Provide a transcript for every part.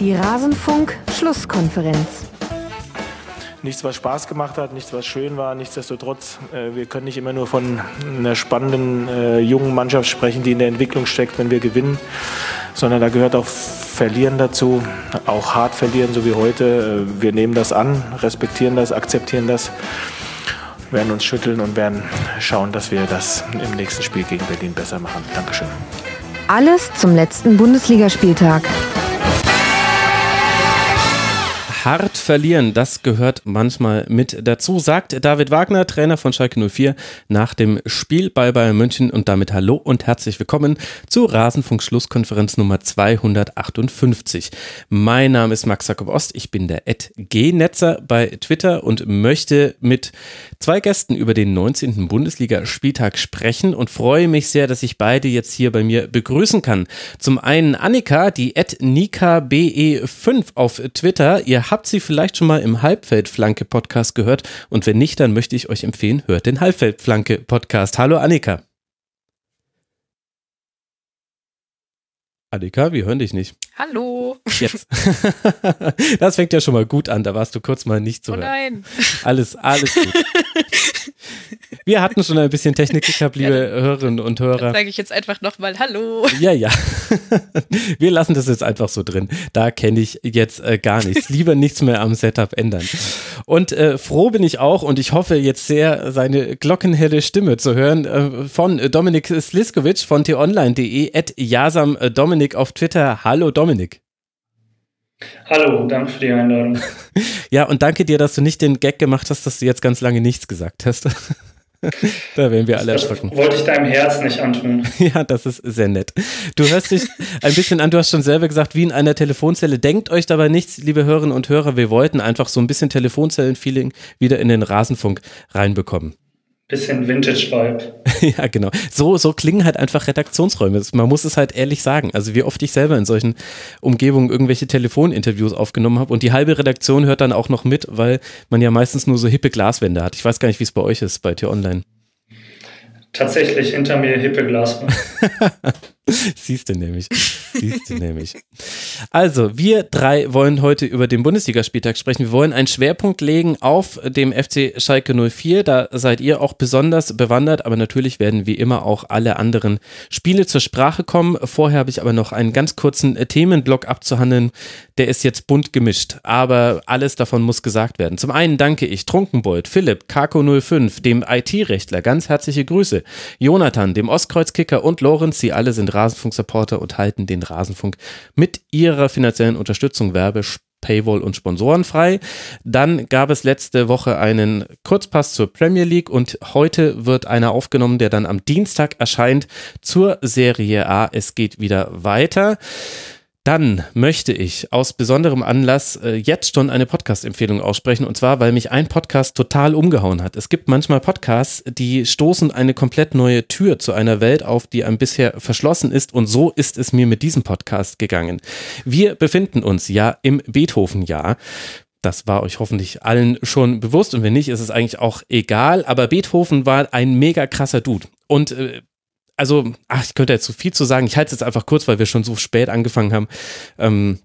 Die Rasenfunk-Schlusskonferenz. Nichts, was Spaß gemacht hat, nichts, was schön war. Nichtsdestotrotz, äh, wir können nicht immer nur von einer spannenden äh, jungen Mannschaft sprechen, die in der Entwicklung steckt, wenn wir gewinnen, sondern da gehört auch Verlieren dazu, auch hart verlieren, so wie heute. Äh, wir nehmen das an, respektieren das, akzeptieren das, werden uns schütteln und werden schauen, dass wir das im nächsten Spiel gegen Berlin besser machen. Dankeschön. Alles zum letzten Bundesligaspieltag hart verlieren, das gehört manchmal mit dazu, sagt David Wagner, Trainer von Schalke 04, nach dem Spiel bei Bayern München und damit hallo und herzlich willkommen zur Rasenfunk Schlusskonferenz Nummer 258. Mein Name ist Max Jakob Ost, ich bin der G-Netzer bei Twitter und möchte mit zwei Gästen über den 19. Bundesliga-Spieltag sprechen und freue mich sehr, dass ich beide jetzt hier bei mir begrüßen kann. Zum einen Annika, die NikaBE5 auf Twitter. Ihr habt sie vielleicht schon mal im Halbfeldflanke-Podcast gehört und wenn nicht, dann möchte ich euch empfehlen, hört den Halbfeldflanke-Podcast. Hallo Annika. Annika, wir hören dich nicht. Hallo. Jetzt. Das fängt ja schon mal gut an, da warst du kurz mal nicht zu oh hören. nein. Alles, alles gut. Wir hatten schon ein bisschen Technik gehabt, liebe ja, Hörerinnen und Hörer. Dann sage ich jetzt einfach nochmal Hallo. Ja, ja. Wir lassen das jetzt einfach so drin. Da kenne ich jetzt äh, gar nichts. Lieber nichts mehr am Setup ändern. Und äh, froh bin ich auch und ich hoffe jetzt sehr, seine glockenhelle Stimme zu hören äh, von Dominik Sliskovic von t-online.de at Jasam Dominik auf Twitter. Hallo Dominik. Hallo, danke für die Einladung. Ja, und danke dir, dass du nicht den Gag gemacht hast, dass du jetzt ganz lange nichts gesagt hast. da wären wir alle das erschrocken. Wollte ich deinem Herz nicht antun. Ja, das ist sehr nett. Du hörst dich ein bisschen an, du hast schon selber gesagt, wie in einer Telefonzelle. Denkt euch dabei nichts, liebe Hörerinnen und Hörer, wir wollten einfach so ein bisschen Telefonzellen-Feeling wieder in den Rasenfunk reinbekommen. Bisschen Vintage-Vibe. ja, genau. So, so klingen halt einfach Redaktionsräume. Man muss es halt ehrlich sagen. Also wie oft ich selber in solchen Umgebungen irgendwelche Telefoninterviews aufgenommen habe und die halbe Redaktion hört dann auch noch mit, weil man ja meistens nur so hippe Glaswände hat. Ich weiß gar nicht, wie es bei euch ist, bei Tier Online. Tatsächlich hinter mir hippe Glaswände. Siehst du nämlich. Siehst du nämlich. Also, wir drei wollen heute über den Bundesligaspieltag sprechen. Wir wollen einen Schwerpunkt legen auf dem FC Schalke 04. Da seid ihr auch besonders bewandert, aber natürlich werden wie immer auch alle anderen Spiele zur Sprache kommen. Vorher habe ich aber noch einen ganz kurzen Themenblock abzuhandeln. Der ist jetzt bunt gemischt, aber alles davon muss gesagt werden. Zum einen danke ich Trunkenbold, Philipp, Kako05, dem IT-Rechtler, ganz herzliche Grüße, Jonathan, dem Ostkreuzkicker und Lorenz, sie alle sind Rasenfunk-Supporter und halten den Rasenfunk mit ihrer finanziellen Unterstützung Werbe Paywall und Sponsoren frei. Dann gab es letzte Woche einen Kurzpass zur Premier League und heute wird einer aufgenommen, der dann am Dienstag erscheint zur Serie A. Es geht wieder weiter. Dann möchte ich aus besonderem Anlass äh, jetzt schon eine Podcast-Empfehlung aussprechen und zwar, weil mich ein Podcast total umgehauen hat. Es gibt manchmal Podcasts, die stoßen eine komplett neue Tür zu einer Welt auf, die einem bisher verschlossen ist und so ist es mir mit diesem Podcast gegangen. Wir befinden uns ja im Beethoven-Jahr. Das war euch hoffentlich allen schon bewusst und wenn nicht, ist es eigentlich auch egal. Aber Beethoven war ein mega krasser Dude. Und äh, also, ach, ich könnte jetzt zu so viel zu sagen. Ich halte es jetzt einfach kurz, weil wir schon so spät angefangen haben. Ähm,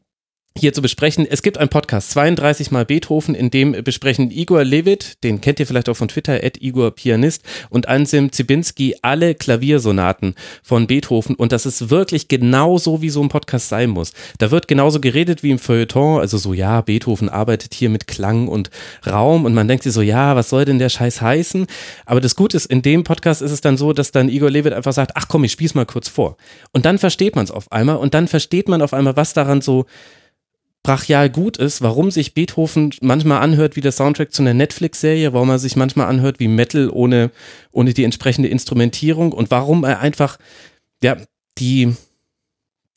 hier zu besprechen. Es gibt einen Podcast, 32 mal Beethoven, in dem besprechen Igor Levit, den kennt ihr vielleicht auch von Twitter, at Igor Pianist, und Anselm Zibinski alle Klaviersonaten von Beethoven. Und das ist wirklich genau so, wie so ein Podcast sein muss. Da wird genauso geredet wie im Feuilleton, also so, ja, Beethoven arbeitet hier mit Klang und Raum und man denkt sich so, ja, was soll denn der Scheiß heißen? Aber das Gute ist, in dem Podcast ist es dann so, dass dann Igor Levit einfach sagt, ach komm, ich spiel's mal kurz vor. Und dann versteht man es auf einmal und dann versteht man auf einmal, was daran so brachial gut ist, warum sich Beethoven manchmal anhört wie der Soundtrack zu einer Netflix-Serie, warum er sich manchmal anhört wie Metal ohne, ohne die entsprechende Instrumentierung und warum er einfach, ja, die,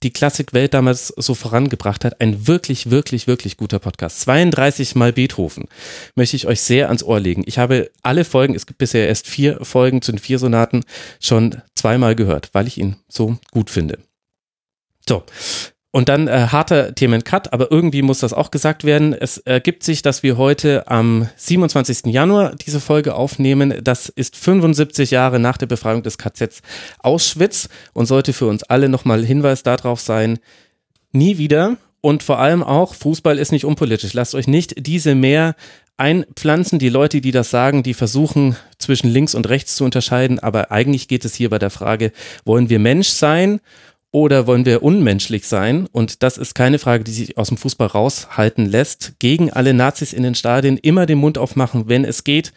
die Klassikwelt damals so vorangebracht hat. Ein wirklich, wirklich, wirklich guter Podcast. 32 Mal Beethoven möchte ich euch sehr ans Ohr legen. Ich habe alle Folgen, es gibt bisher erst vier Folgen zu den vier Sonaten, schon zweimal gehört, weil ich ihn so gut finde. So, und dann äh, harter Themencut, aber irgendwie muss das auch gesagt werden. Es ergibt sich, dass wir heute am 27. Januar diese Folge aufnehmen. Das ist 75 Jahre nach der Befreiung des KZs Auschwitz und sollte für uns alle nochmal Hinweis darauf sein, nie wieder Und vor allem auch, Fußball ist nicht unpolitisch. Lasst euch nicht diese mehr einpflanzen. Die Leute, die das sagen, die versuchen zwischen links und rechts zu unterscheiden. Aber eigentlich geht es hier bei der Frage, wollen wir Mensch sein oder wollen wir unmenschlich sein? Und das ist keine Frage, die sich aus dem Fußball raushalten lässt. Gegen alle Nazis in den Stadien immer den Mund aufmachen, wenn es geht.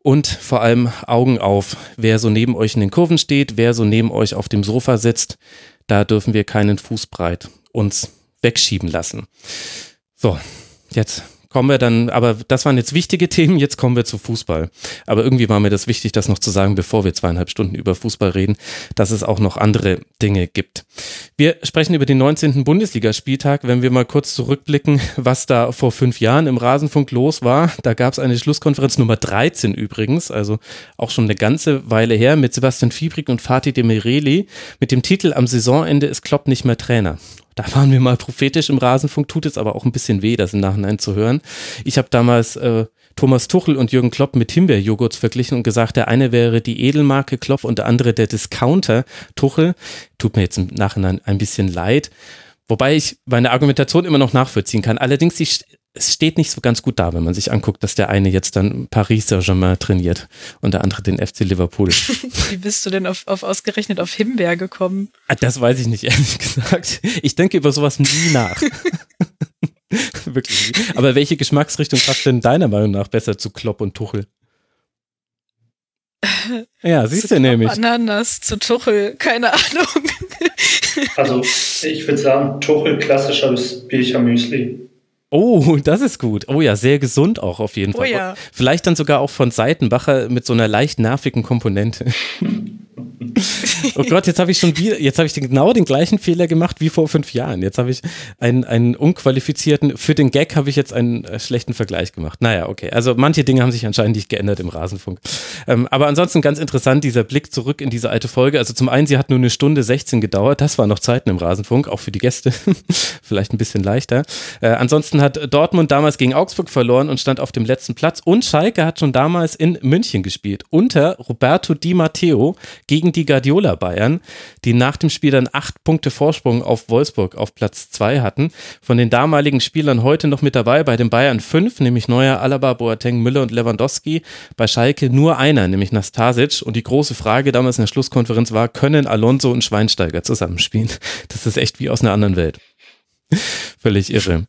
Und vor allem Augen auf, wer so neben euch in den Kurven steht, wer so neben euch auf dem Sofa sitzt. Da dürfen wir keinen Fußbreit uns wegschieben lassen. So, jetzt kommen wir dann, aber das waren jetzt wichtige Themen, jetzt kommen wir zu Fußball. Aber irgendwie war mir das wichtig, das noch zu sagen, bevor wir zweieinhalb Stunden über Fußball reden, dass es auch noch andere Dinge gibt. Wir sprechen über den 19. Bundesligaspieltag, wenn wir mal kurz zurückblicken, was da vor fünf Jahren im Rasenfunk los war. Da gab es eine Schlusskonferenz Nummer 13 übrigens, also auch schon eine ganze Weile her mit Sebastian Fiebrig und Fatih Demireli mit dem Titel Am Saisonende ist Klopp nicht mehr Trainer. Da waren wir mal prophetisch im Rasenfunk, tut es aber auch ein bisschen weh, das im Nachhinein zu hören. Ich habe damals äh, Thomas Tuchel und Jürgen Klopp mit Himbeerjoghurts verglichen und gesagt, der eine wäre die Edelmarke Klopp und der andere der Discounter Tuchel. Tut mir jetzt im Nachhinein ein bisschen leid. Wobei ich meine Argumentation immer noch nachvollziehen kann. Allerdings, die es steht nicht so ganz gut da, wenn man sich anguckt, dass der eine jetzt dann Paris Saint-Germain trainiert und der andere den FC Liverpool. Wie bist du denn auf, auf ausgerechnet auf Himbeer gekommen? Ah, das weiß ich nicht, ehrlich gesagt. Ich denke über sowas nie nach. Wirklich. Aber welche Geschmacksrichtung passt denn deiner Meinung nach besser zu Klopp und Tuchel? Ja, siehst du nämlich. Ananas zu Tuchel, keine Ahnung. Also, ich würde sagen, Tuchel klassisches Bircher Müsli. Oh, das ist gut. Oh ja, sehr gesund auch auf jeden oh Fall. Oh ja. Vielleicht dann sogar auch von Seitenbacher mit so einer leicht nervigen Komponente. oh Gott, jetzt habe ich schon wieder, jetzt habe ich genau den gleichen Fehler gemacht wie vor fünf Jahren. Jetzt habe ich einen, einen unqualifizierten, für den Gag habe ich jetzt einen äh, schlechten Vergleich gemacht. Naja, okay. Also manche Dinge haben sich anscheinend nicht geändert im Rasenfunk. Ähm, aber ansonsten ganz interessant, dieser Blick zurück in diese alte Folge. Also zum einen, sie hat nur eine Stunde 16 gedauert. Das war noch Zeiten im Rasenfunk, auch für die Gäste. Vielleicht ein bisschen leichter. Äh, ansonsten hat Dortmund damals gegen Augsburg verloren und stand auf dem letzten Platz. Und Schalke hat schon damals in München gespielt. Unter Roberto Di Matteo gegen die Guardiola Bayern, die nach dem Spiel dann acht Punkte Vorsprung auf Wolfsburg auf Platz zwei hatten. Von den damaligen Spielern heute noch mit dabei, bei den Bayern fünf, nämlich Neuer, Alaba, Boateng, Müller und Lewandowski. Bei Schalke nur einer, nämlich Nastasic. Und die große Frage damals in der Schlusskonferenz war, können Alonso und Schweinsteiger zusammenspielen? Das ist echt wie aus einer anderen Welt. Völlig irre.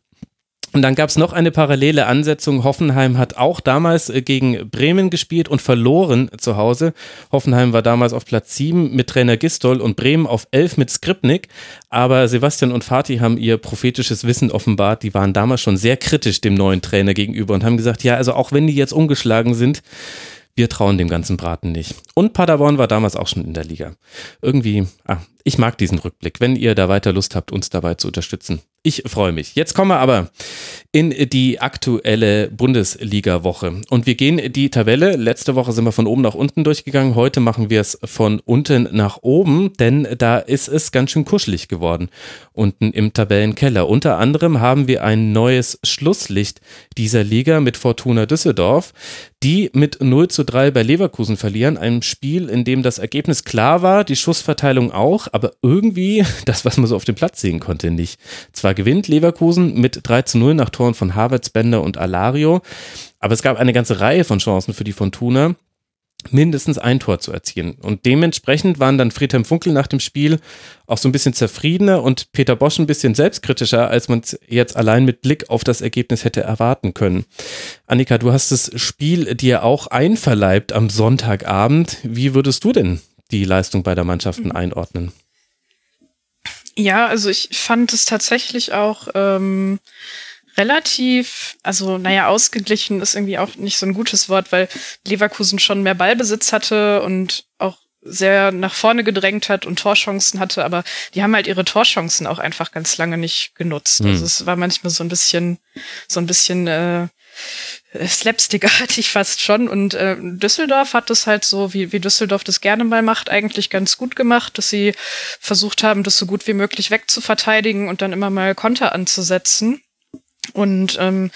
Und dann gab es noch eine parallele Ansetzung. Hoffenheim hat auch damals äh, gegen Bremen gespielt und verloren zu Hause. Hoffenheim war damals auf Platz 7 mit Trainer Gistol und Bremen auf 11 mit Skripnik. Aber Sebastian und Fatih haben ihr prophetisches Wissen offenbart. Die waren damals schon sehr kritisch dem neuen Trainer gegenüber und haben gesagt, ja, also auch wenn die jetzt umgeschlagen sind, wir trauen dem ganzen Braten nicht. Und Paderborn war damals auch schon in der Liga. Irgendwie, ah, ich mag diesen Rückblick, wenn ihr da weiter Lust habt, uns dabei zu unterstützen. Ich freue mich. Jetzt kommen wir aber in die aktuelle Bundesliga-Woche. Und wir gehen die Tabelle. Letzte Woche sind wir von oben nach unten durchgegangen. Heute machen wir es von unten nach oben, denn da ist es ganz schön kuschelig geworden. Unten im Tabellenkeller. Unter anderem haben wir ein neues Schlusslicht dieser Liga mit Fortuna Düsseldorf, die mit 0 zu 3 bei Leverkusen verlieren. Ein Spiel, in dem das Ergebnis klar war, die Schussverteilung auch, aber irgendwie das, was man so auf dem Platz sehen konnte, nicht. Zwar gewinnt Leverkusen mit 3 zu 0 nach Toren von Havertz, Bender und Alario, aber es gab eine ganze Reihe von Chancen für die Fortuna mindestens ein Tor zu erzielen. Und dementsprechend waren dann Friedhelm Funkel nach dem Spiel auch so ein bisschen zufriedener und Peter Bosch ein bisschen selbstkritischer, als man es jetzt allein mit Blick auf das Ergebnis hätte erwarten können. Annika, du hast das Spiel dir auch einverleibt am Sonntagabend. Wie würdest du denn die Leistung beider Mannschaften mhm. einordnen? Ja, also ich fand es tatsächlich auch ähm, relativ, also naja, ausgeglichen ist irgendwie auch nicht so ein gutes Wort, weil Leverkusen schon mehr Ballbesitz hatte und auch sehr nach vorne gedrängt hat und Torchancen hatte, aber die haben halt ihre Torchancen auch einfach ganz lange nicht genutzt. Mhm. Also es war manchmal so ein bisschen, so ein bisschen äh, slapstickartig fast schon. Und äh, Düsseldorf hat das halt so, wie, wie Düsseldorf das gerne mal macht, eigentlich ganz gut gemacht, dass sie versucht haben, das so gut wie möglich wegzuverteidigen und dann immer mal Konter anzusetzen und ähm,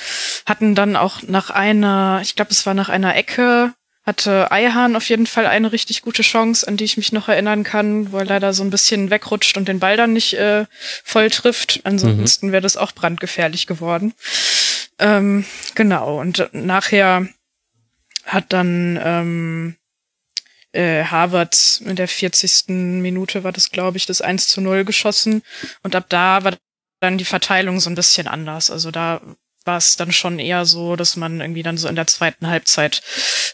hatten dann auch nach einer, ich glaube, es war nach einer Ecke, hatte Eihahn auf jeden Fall eine richtig gute Chance, an die ich mich noch erinnern kann, wo er leider so ein bisschen wegrutscht und den Ball dann nicht äh, voll trifft. Ansonsten mhm. wäre das auch brandgefährlich geworden. Ähm, genau, und nachher hat dann ähm, äh, Harvard in der 40. Minute war das, glaube ich, das 1 zu 0 geschossen. Und ab da war dann die Verteilung so ein bisschen anders. Also da war es dann schon eher so, dass man irgendwie dann so in der zweiten Halbzeit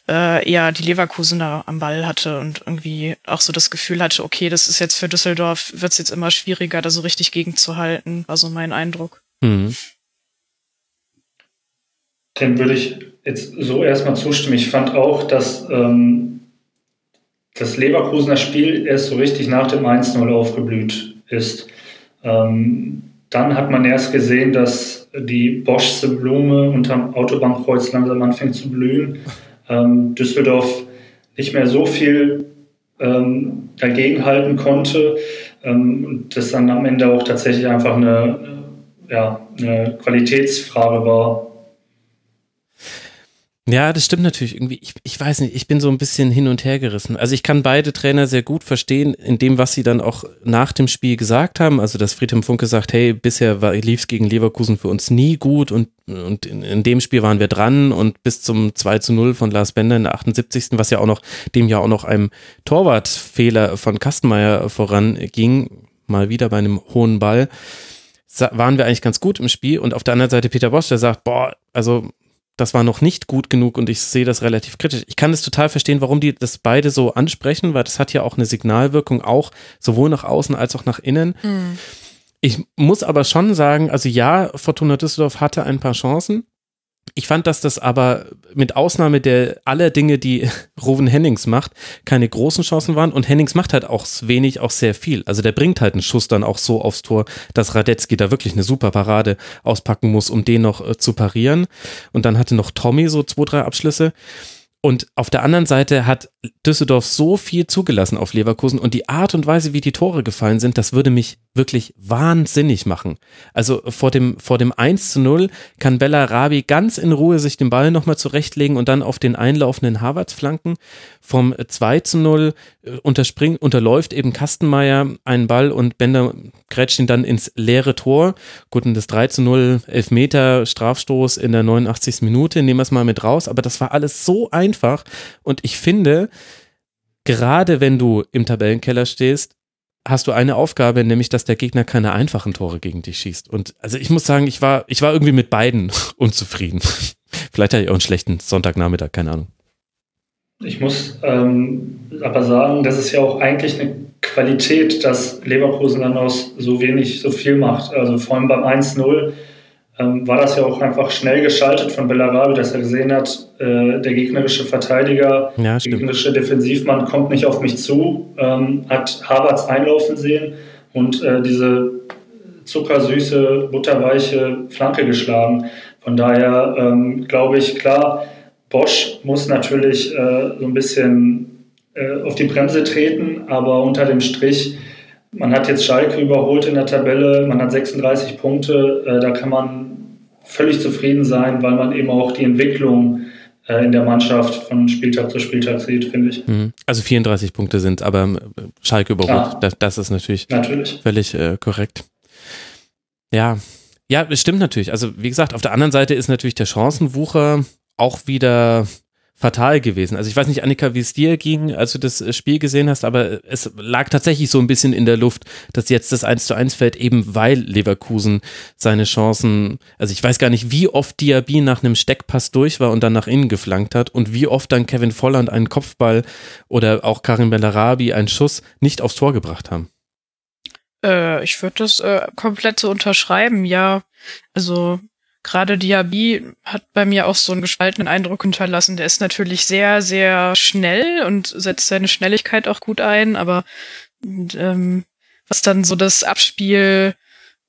äh, eher die Leverkusener am Ball hatte und irgendwie auch so das Gefühl hatte, okay, das ist jetzt für Düsseldorf, wird es jetzt immer schwieriger, da so richtig gegenzuhalten, war so mein Eindruck. Mhm. Dem würde ich jetzt so erstmal zustimmen. Ich fand auch, dass ähm, das Leverkusener Spiel erst so richtig nach dem 1-0 aufgeblüht ist. Ähm, dann hat man erst gesehen, dass die Boschse Blume unterm Autobahnkreuz langsam anfängt zu blühen. Ähm, Düsseldorf nicht mehr so viel ähm, dagegenhalten konnte ähm, und das dann am Ende auch tatsächlich einfach eine, ja, eine Qualitätsfrage war, ja, das stimmt natürlich irgendwie. Ich, ich weiß nicht, ich bin so ein bisschen hin und her gerissen. Also ich kann beide Trainer sehr gut verstehen in dem, was sie dann auch nach dem Spiel gesagt haben. Also dass Friedhelm Funke sagt, hey, bisher lief es gegen Leverkusen für uns nie gut und, und in, in, dem Spiel waren wir dran und bis zum 2 zu 0 von Lars Bender in der 78. was ja auch noch, dem ja auch noch einem Torwartfehler von Kastenmeier voranging, mal wieder bei einem hohen Ball waren wir eigentlich ganz gut im Spiel und auf der anderen Seite Peter Bosch, der sagt, boah, also das war noch nicht gut genug und ich sehe das relativ kritisch. Ich kann es total verstehen, warum die das beide so ansprechen, weil das hat ja auch eine Signalwirkung, auch sowohl nach außen als auch nach innen. Mhm. Ich muss aber schon sagen, also ja, Fortuna Düsseldorf hatte ein paar Chancen. Ich fand, dass das aber mit Ausnahme der aller Dinge, die Ruven Hennings macht, keine großen Chancen waren. Und Hennings macht halt auch wenig, auch sehr viel. Also der bringt halt einen Schuss dann auch so aufs Tor, dass Radetzky da wirklich eine super Parade auspacken muss, um den noch äh, zu parieren. Und dann hatte noch Tommy so zwei, drei Abschlüsse. Und auf der anderen Seite hat Düsseldorf so viel zugelassen auf Leverkusen und die Art und Weise, wie die Tore gefallen sind, das würde mich wirklich wahnsinnig machen. Also vor dem, vor dem 1 zu 0 kann Bella Rabi ganz in Ruhe sich den Ball nochmal zurechtlegen und dann auf den einlaufenden Harvards flanken. Vom 2 zu 0 äh, unterspringt, unterläuft eben Kastenmeier einen Ball und Bender grätscht ihn dann ins leere Tor. Gut, und das 3 zu 0 Elfmeter Strafstoß in der 89. Minute, nehmen wir es mal mit raus, aber das war alles so einfach und ich finde, gerade wenn du im Tabellenkeller stehst, hast du eine Aufgabe, nämlich, dass der Gegner keine einfachen Tore gegen dich schießt. Und also ich muss sagen, ich war, ich war irgendwie mit beiden unzufrieden. Vielleicht hatte ich auch einen schlechten Sonntagnachmittag, keine Ahnung. Ich muss ähm, aber sagen, das ist ja auch eigentlich eine Qualität, dass Leverkusen dann aus so wenig so viel macht. Also vor allem beim 1-0 ähm, war das ja auch einfach schnell geschaltet von Bellarabi, dass er gesehen hat, äh, der gegnerische Verteidiger, ja, der gegnerische Defensivmann kommt nicht auf mich zu, ähm, hat Havertz einlaufen sehen und äh, diese zuckersüße, butterweiche Flanke geschlagen. Von daher ähm, glaube ich, klar, Bosch muss natürlich äh, so ein bisschen äh, auf die Bremse treten, aber unter dem Strich man hat jetzt Schalke überholt in der Tabelle, man hat 36 Punkte, äh, da kann man völlig zufrieden sein, weil man eben auch die Entwicklung äh, in der Mannschaft von Spieltag zu Spieltag sieht, finde ich. Mhm. Also 34 Punkte sind, aber äh, Schalke überholt, ja. das, das, ist natürlich, natürlich. völlig äh, korrekt. Ja, ja, stimmt natürlich. Also wie gesagt, auf der anderen Seite ist natürlich der Chancenwucher auch wieder fatal gewesen. Also ich weiß nicht, Annika, wie es dir ging, als du das äh, Spiel gesehen hast, aber es lag tatsächlich so ein bisschen in der Luft, dass jetzt das 1 zu 1 fällt, eben weil Leverkusen seine Chancen, also ich weiß gar nicht, wie oft Diaby nach einem Steckpass durch war und dann nach innen geflankt hat und wie oft dann Kevin Volland einen Kopfball oder auch Karim Bellarabi einen Schuss nicht aufs Tor gebracht haben. Äh, ich würde das äh, komplett so unterschreiben, ja. Also gerade Diaby hat bei mir auch so einen gespaltenen Eindruck hinterlassen. Der ist natürlich sehr, sehr schnell und setzt seine Schnelligkeit auch gut ein, aber ähm, was dann so das Abspiel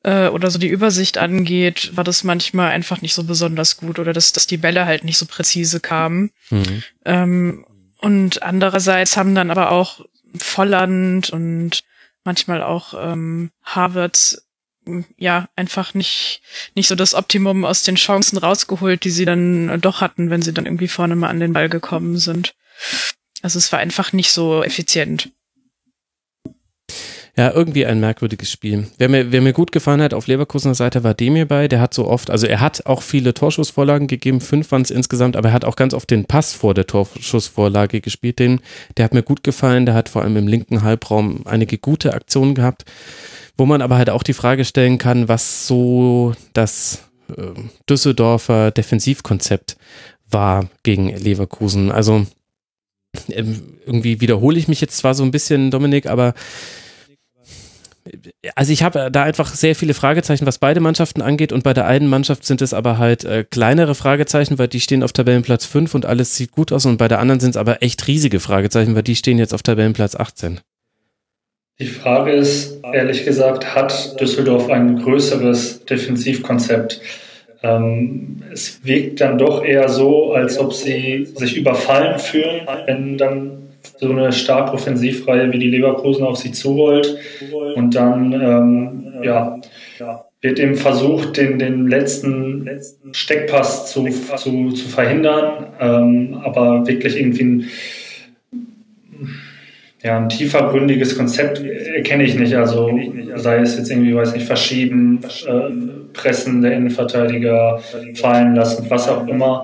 äh, oder so die Übersicht angeht, war das manchmal einfach nicht so besonders gut oder dass, dass die Bälle halt nicht so präzise kamen. Mhm. Ähm, und andererseits haben dann aber auch Volland und manchmal auch ähm, Harvard ja, einfach nicht, nicht so das Optimum aus den Chancen rausgeholt, die sie dann doch hatten, wenn sie dann irgendwie vorne mal an den Ball gekommen sind. Also es war einfach nicht so effizient. Ja, irgendwie ein merkwürdiges Spiel. Wer mir, wer mir gut gefallen hat auf Leverkusener Seite war Demir bei. Der hat so oft, also er hat auch viele Torschussvorlagen gegeben, fünf waren es insgesamt, aber er hat auch ganz oft den Pass vor der Torschussvorlage gespielt. Den, der hat mir gut gefallen. Der hat vor allem im linken Halbraum einige gute Aktionen gehabt, wo man aber halt auch die Frage stellen kann, was so das äh, Düsseldorfer Defensivkonzept war gegen Leverkusen. Also ähm, irgendwie wiederhole ich mich jetzt zwar so ein bisschen, Dominik, aber also ich habe da einfach sehr viele Fragezeichen, was beide Mannschaften angeht und bei der einen Mannschaft sind es aber halt äh, kleinere Fragezeichen, weil die stehen auf Tabellenplatz 5 und alles sieht gut aus und bei der anderen sind es aber echt riesige Fragezeichen, weil die stehen jetzt auf Tabellenplatz 18. Die Frage ist, ehrlich gesagt, hat Düsseldorf ein größeres Defensivkonzept? Ähm, es wirkt dann doch eher so, als ob sie sich überfallen fühlen, wenn dann so eine stark Offensivreihe wie die Leverkusen auf sie zurollt. Und dann ähm, ja, wird eben versucht, den, den letzten, Steckpass zu, zu, zu verhindern. Ähm, aber wirklich irgendwie ein, ja, ein tiefergründiges Konzept erkenne ich nicht. Also sei es jetzt irgendwie, weiß nicht, verschieben, äh, Pressen der Innenverteidiger fallen lassen, was auch immer,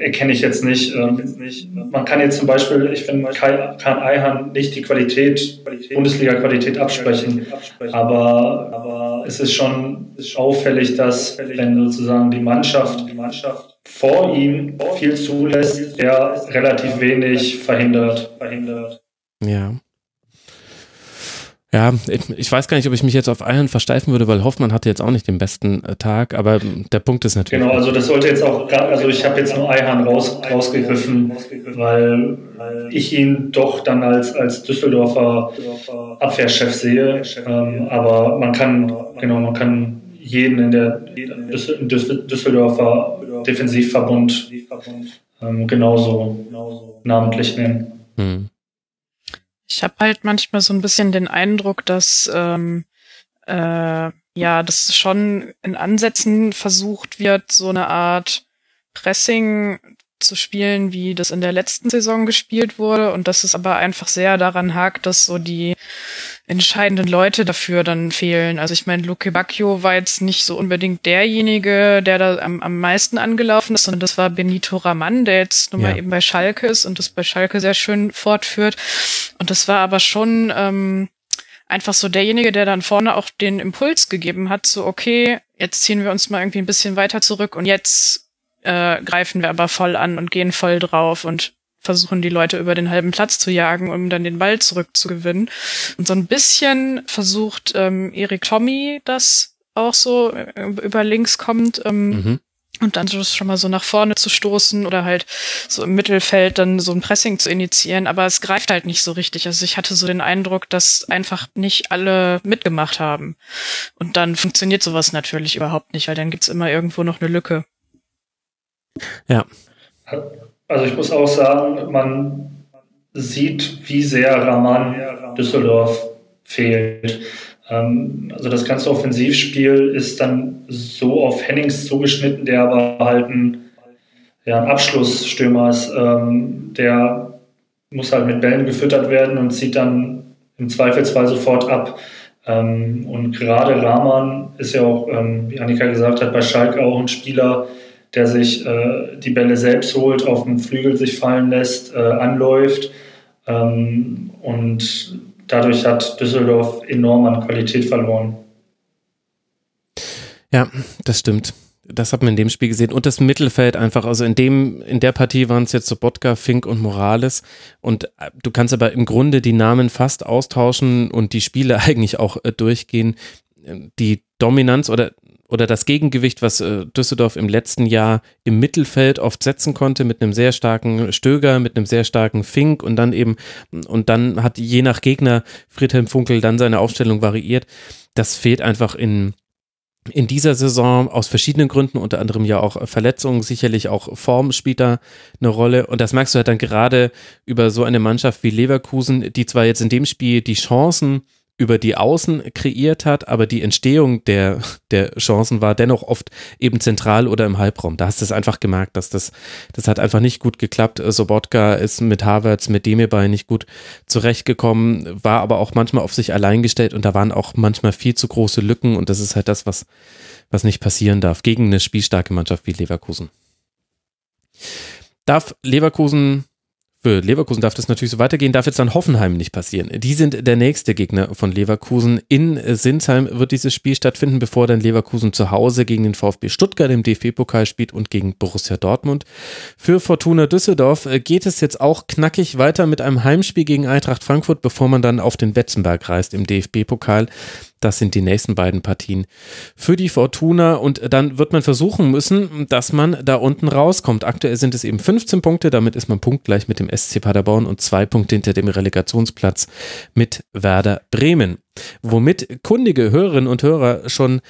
erkenne ich jetzt nicht. Ähm, man kann jetzt zum Beispiel, ich finde, kann Eihan nicht die Qualität, Bundesliga-Qualität absprechen, aber es ist schon auffällig, dass wenn sozusagen die Mannschaft, die Mannschaft vor ihm viel zulässt, er relativ wenig verhindert. Ja. Ja, ich, weiß gar nicht, ob ich mich jetzt auf Eiern versteifen würde, weil Hoffmann hatte jetzt auch nicht den besten äh, Tag, aber der Punkt ist natürlich. Genau, also das sollte jetzt auch, also ich habe jetzt nur Eihan raus, rausgegriffen, weil ich ihn doch dann als, als Düsseldorfer Abwehrchef sehe. Ähm, aber man kann, genau, man kann jeden in der Düsseldorfer Defensivverbund ähm, genauso namentlich nennen. Hm. Ich habe halt manchmal so ein bisschen den Eindruck, dass ähm, äh, ja, dass schon in Ansätzen versucht wird, so eine Art Pressing zu spielen, wie das in der letzten Saison gespielt wurde. Und dass es aber einfach sehr daran hakt, dass so die entscheidenden Leute dafür dann fehlen. Also ich meine, Luke Bacchio war jetzt nicht so unbedingt derjenige, der da am, am meisten angelaufen ist, sondern das war Benito Raman, der jetzt nun mal ja. eben bei Schalke ist und das bei Schalke sehr schön fortführt. Und das war aber schon ähm, einfach so derjenige, der dann vorne auch den Impuls gegeben hat, so okay, jetzt ziehen wir uns mal irgendwie ein bisschen weiter zurück und jetzt äh, greifen wir aber voll an und gehen voll drauf und versuchen die Leute über den halben Platz zu jagen, um dann den Ball zurückzugewinnen. Und so ein bisschen versucht ähm, Erik Tommy das auch so äh, über links kommt. Ähm, mhm. Und dann schon mal so nach vorne zu stoßen oder halt so im Mittelfeld dann so ein Pressing zu initiieren, aber es greift halt nicht so richtig. Also ich hatte so den Eindruck, dass einfach nicht alle mitgemacht haben. Und dann funktioniert sowas natürlich überhaupt nicht, weil dann gibt's immer irgendwo noch eine Lücke. Ja. Also ich muss auch sagen, man sieht, wie sehr Raman Düsseldorf fehlt. Ähm, also das ganze Offensivspiel ist dann so auf Hennings zugeschnitten, der aber halt ein, ja, ein Abschlussstürmer ist. Ähm, der muss halt mit Bällen gefüttert werden und zieht dann im Zweifelsfall sofort ab. Ähm, und gerade Rahman ist ja auch, wie Annika gesagt hat, bei Schalke auch ein Spieler, der sich äh, die Bälle selbst holt, auf den Flügel sich fallen lässt, äh, anläuft. Ähm, und dadurch hat Düsseldorf enorm an Qualität verloren. Ja, das stimmt. Das hat man in dem Spiel gesehen. Und das Mittelfeld einfach, also in dem, in der Partie waren es jetzt so Botka, Fink und Morales. Und äh, du kannst aber im Grunde die Namen fast austauschen und die Spiele eigentlich auch äh, durchgehen. Die Dominanz oder oder das Gegengewicht, was äh, Düsseldorf im letzten Jahr im Mittelfeld oft setzen konnte, mit einem sehr starken Stöger, mit einem sehr starken Fink und dann eben, und dann hat je nach Gegner Friedhelm Funkel dann seine Aufstellung variiert. Das fehlt einfach in, in dieser Saison aus verschiedenen Gründen, unter anderem ja auch Verletzungen, sicherlich auch Form spielt da eine Rolle. Und das merkst du halt dann gerade über so eine Mannschaft wie Leverkusen, die zwar jetzt in dem Spiel die Chancen über die Außen kreiert hat, aber die Entstehung der, der Chancen war dennoch oft eben zentral oder im Halbraum. Da hast du es einfach gemerkt, dass das, das hat einfach nicht gut geklappt. Sobotka ist mit Havertz, mit Demirbay nicht gut zurechtgekommen, war aber auch manchmal auf sich allein gestellt und da waren auch manchmal viel zu große Lücken und das ist halt das, was, was nicht passieren darf gegen eine spielstarke Mannschaft wie Leverkusen. Darf Leverkusen für Leverkusen darf das natürlich so weitergehen, darf jetzt dann Hoffenheim nicht passieren. Die sind der nächste Gegner von Leverkusen. In Sinsheim wird dieses Spiel stattfinden, bevor dann Leverkusen zu Hause gegen den VfB Stuttgart im DFB-Pokal spielt und gegen Borussia Dortmund. Für Fortuna Düsseldorf geht es jetzt auch knackig weiter mit einem Heimspiel gegen Eintracht Frankfurt, bevor man dann auf den Betzenberg reist im DFB-Pokal. Das sind die nächsten beiden Partien für die Fortuna und dann wird man versuchen müssen, dass man da unten rauskommt. Aktuell sind es eben 15 Punkte, damit ist man punktgleich mit dem SC Paderborn und zwei Punkte hinter dem Relegationsplatz mit Werder Bremen. Womit kundige Hörerinnen und Hörer schon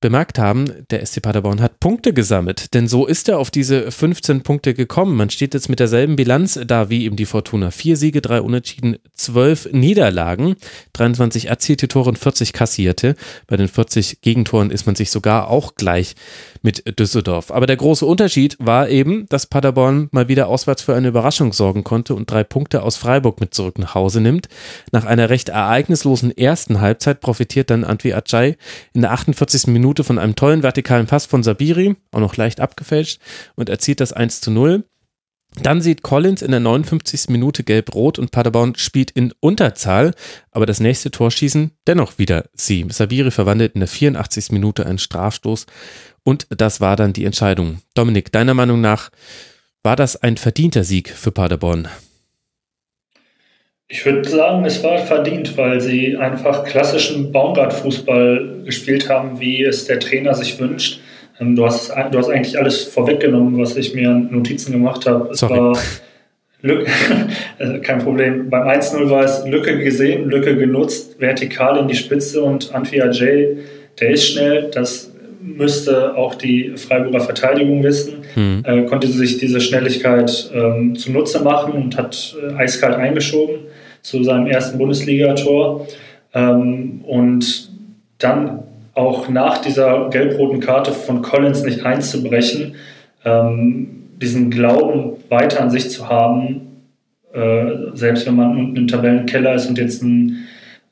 bemerkt haben, der SC Paderborn hat Punkte gesammelt, denn so ist er auf diese 15 Punkte gekommen. Man steht jetzt mit derselben Bilanz da wie eben die Fortuna. Vier Siege, drei Unentschieden, zwölf Niederlagen, 23 erzielte Tore und 40 kassierte. Bei den 40 Gegentoren ist man sich sogar auch gleich mit Düsseldorf. Aber der große Unterschied war eben, dass Paderborn mal wieder auswärts für eine Überraschung sorgen konnte und drei Punkte aus Freiburg mit zurück nach Hause nimmt. Nach einer recht ereignislosen ersten Halbzeit profitiert dann Antwi Ajay in der 48. Minute von einem tollen vertikalen Pass von Sabiri, auch noch leicht abgefälscht, und erzielt das 1 zu 0. Dann sieht Collins in der 59. Minute gelb-rot und Paderborn spielt in Unterzahl, aber das nächste Tor schießen dennoch wieder sie. Sabiri verwandelt in der 84. Minute einen Strafstoß und das war dann die Entscheidung. Dominik, deiner Meinung nach, war das ein verdienter Sieg für Paderborn? Ich würde sagen, es war verdient, weil sie einfach klassischen Baumgart-Fußball gespielt haben, wie es der Trainer sich wünscht. Ähm, du hast, du hast eigentlich alles vorweggenommen, was ich mir an Notizen gemacht habe. Es Sorry. war Lücke, äh, kein Problem. Beim 1-0 war es Lücke gesehen, Lücke genutzt, vertikal in die Spitze und Anfia J, der ist schnell, das müsste auch die Freiburger Verteidigung wissen, mhm. äh, konnte sich diese Schnelligkeit ähm, zunutze machen und hat äh, eiskalt eingeschoben zu seinem ersten Bundesligator. Ähm, und dann auch nach dieser gelb-roten Karte von Collins nicht einzubrechen, ähm, diesen Glauben weiter an sich zu haben, äh, selbst wenn man unten im Tabellenkeller ist und jetzt ein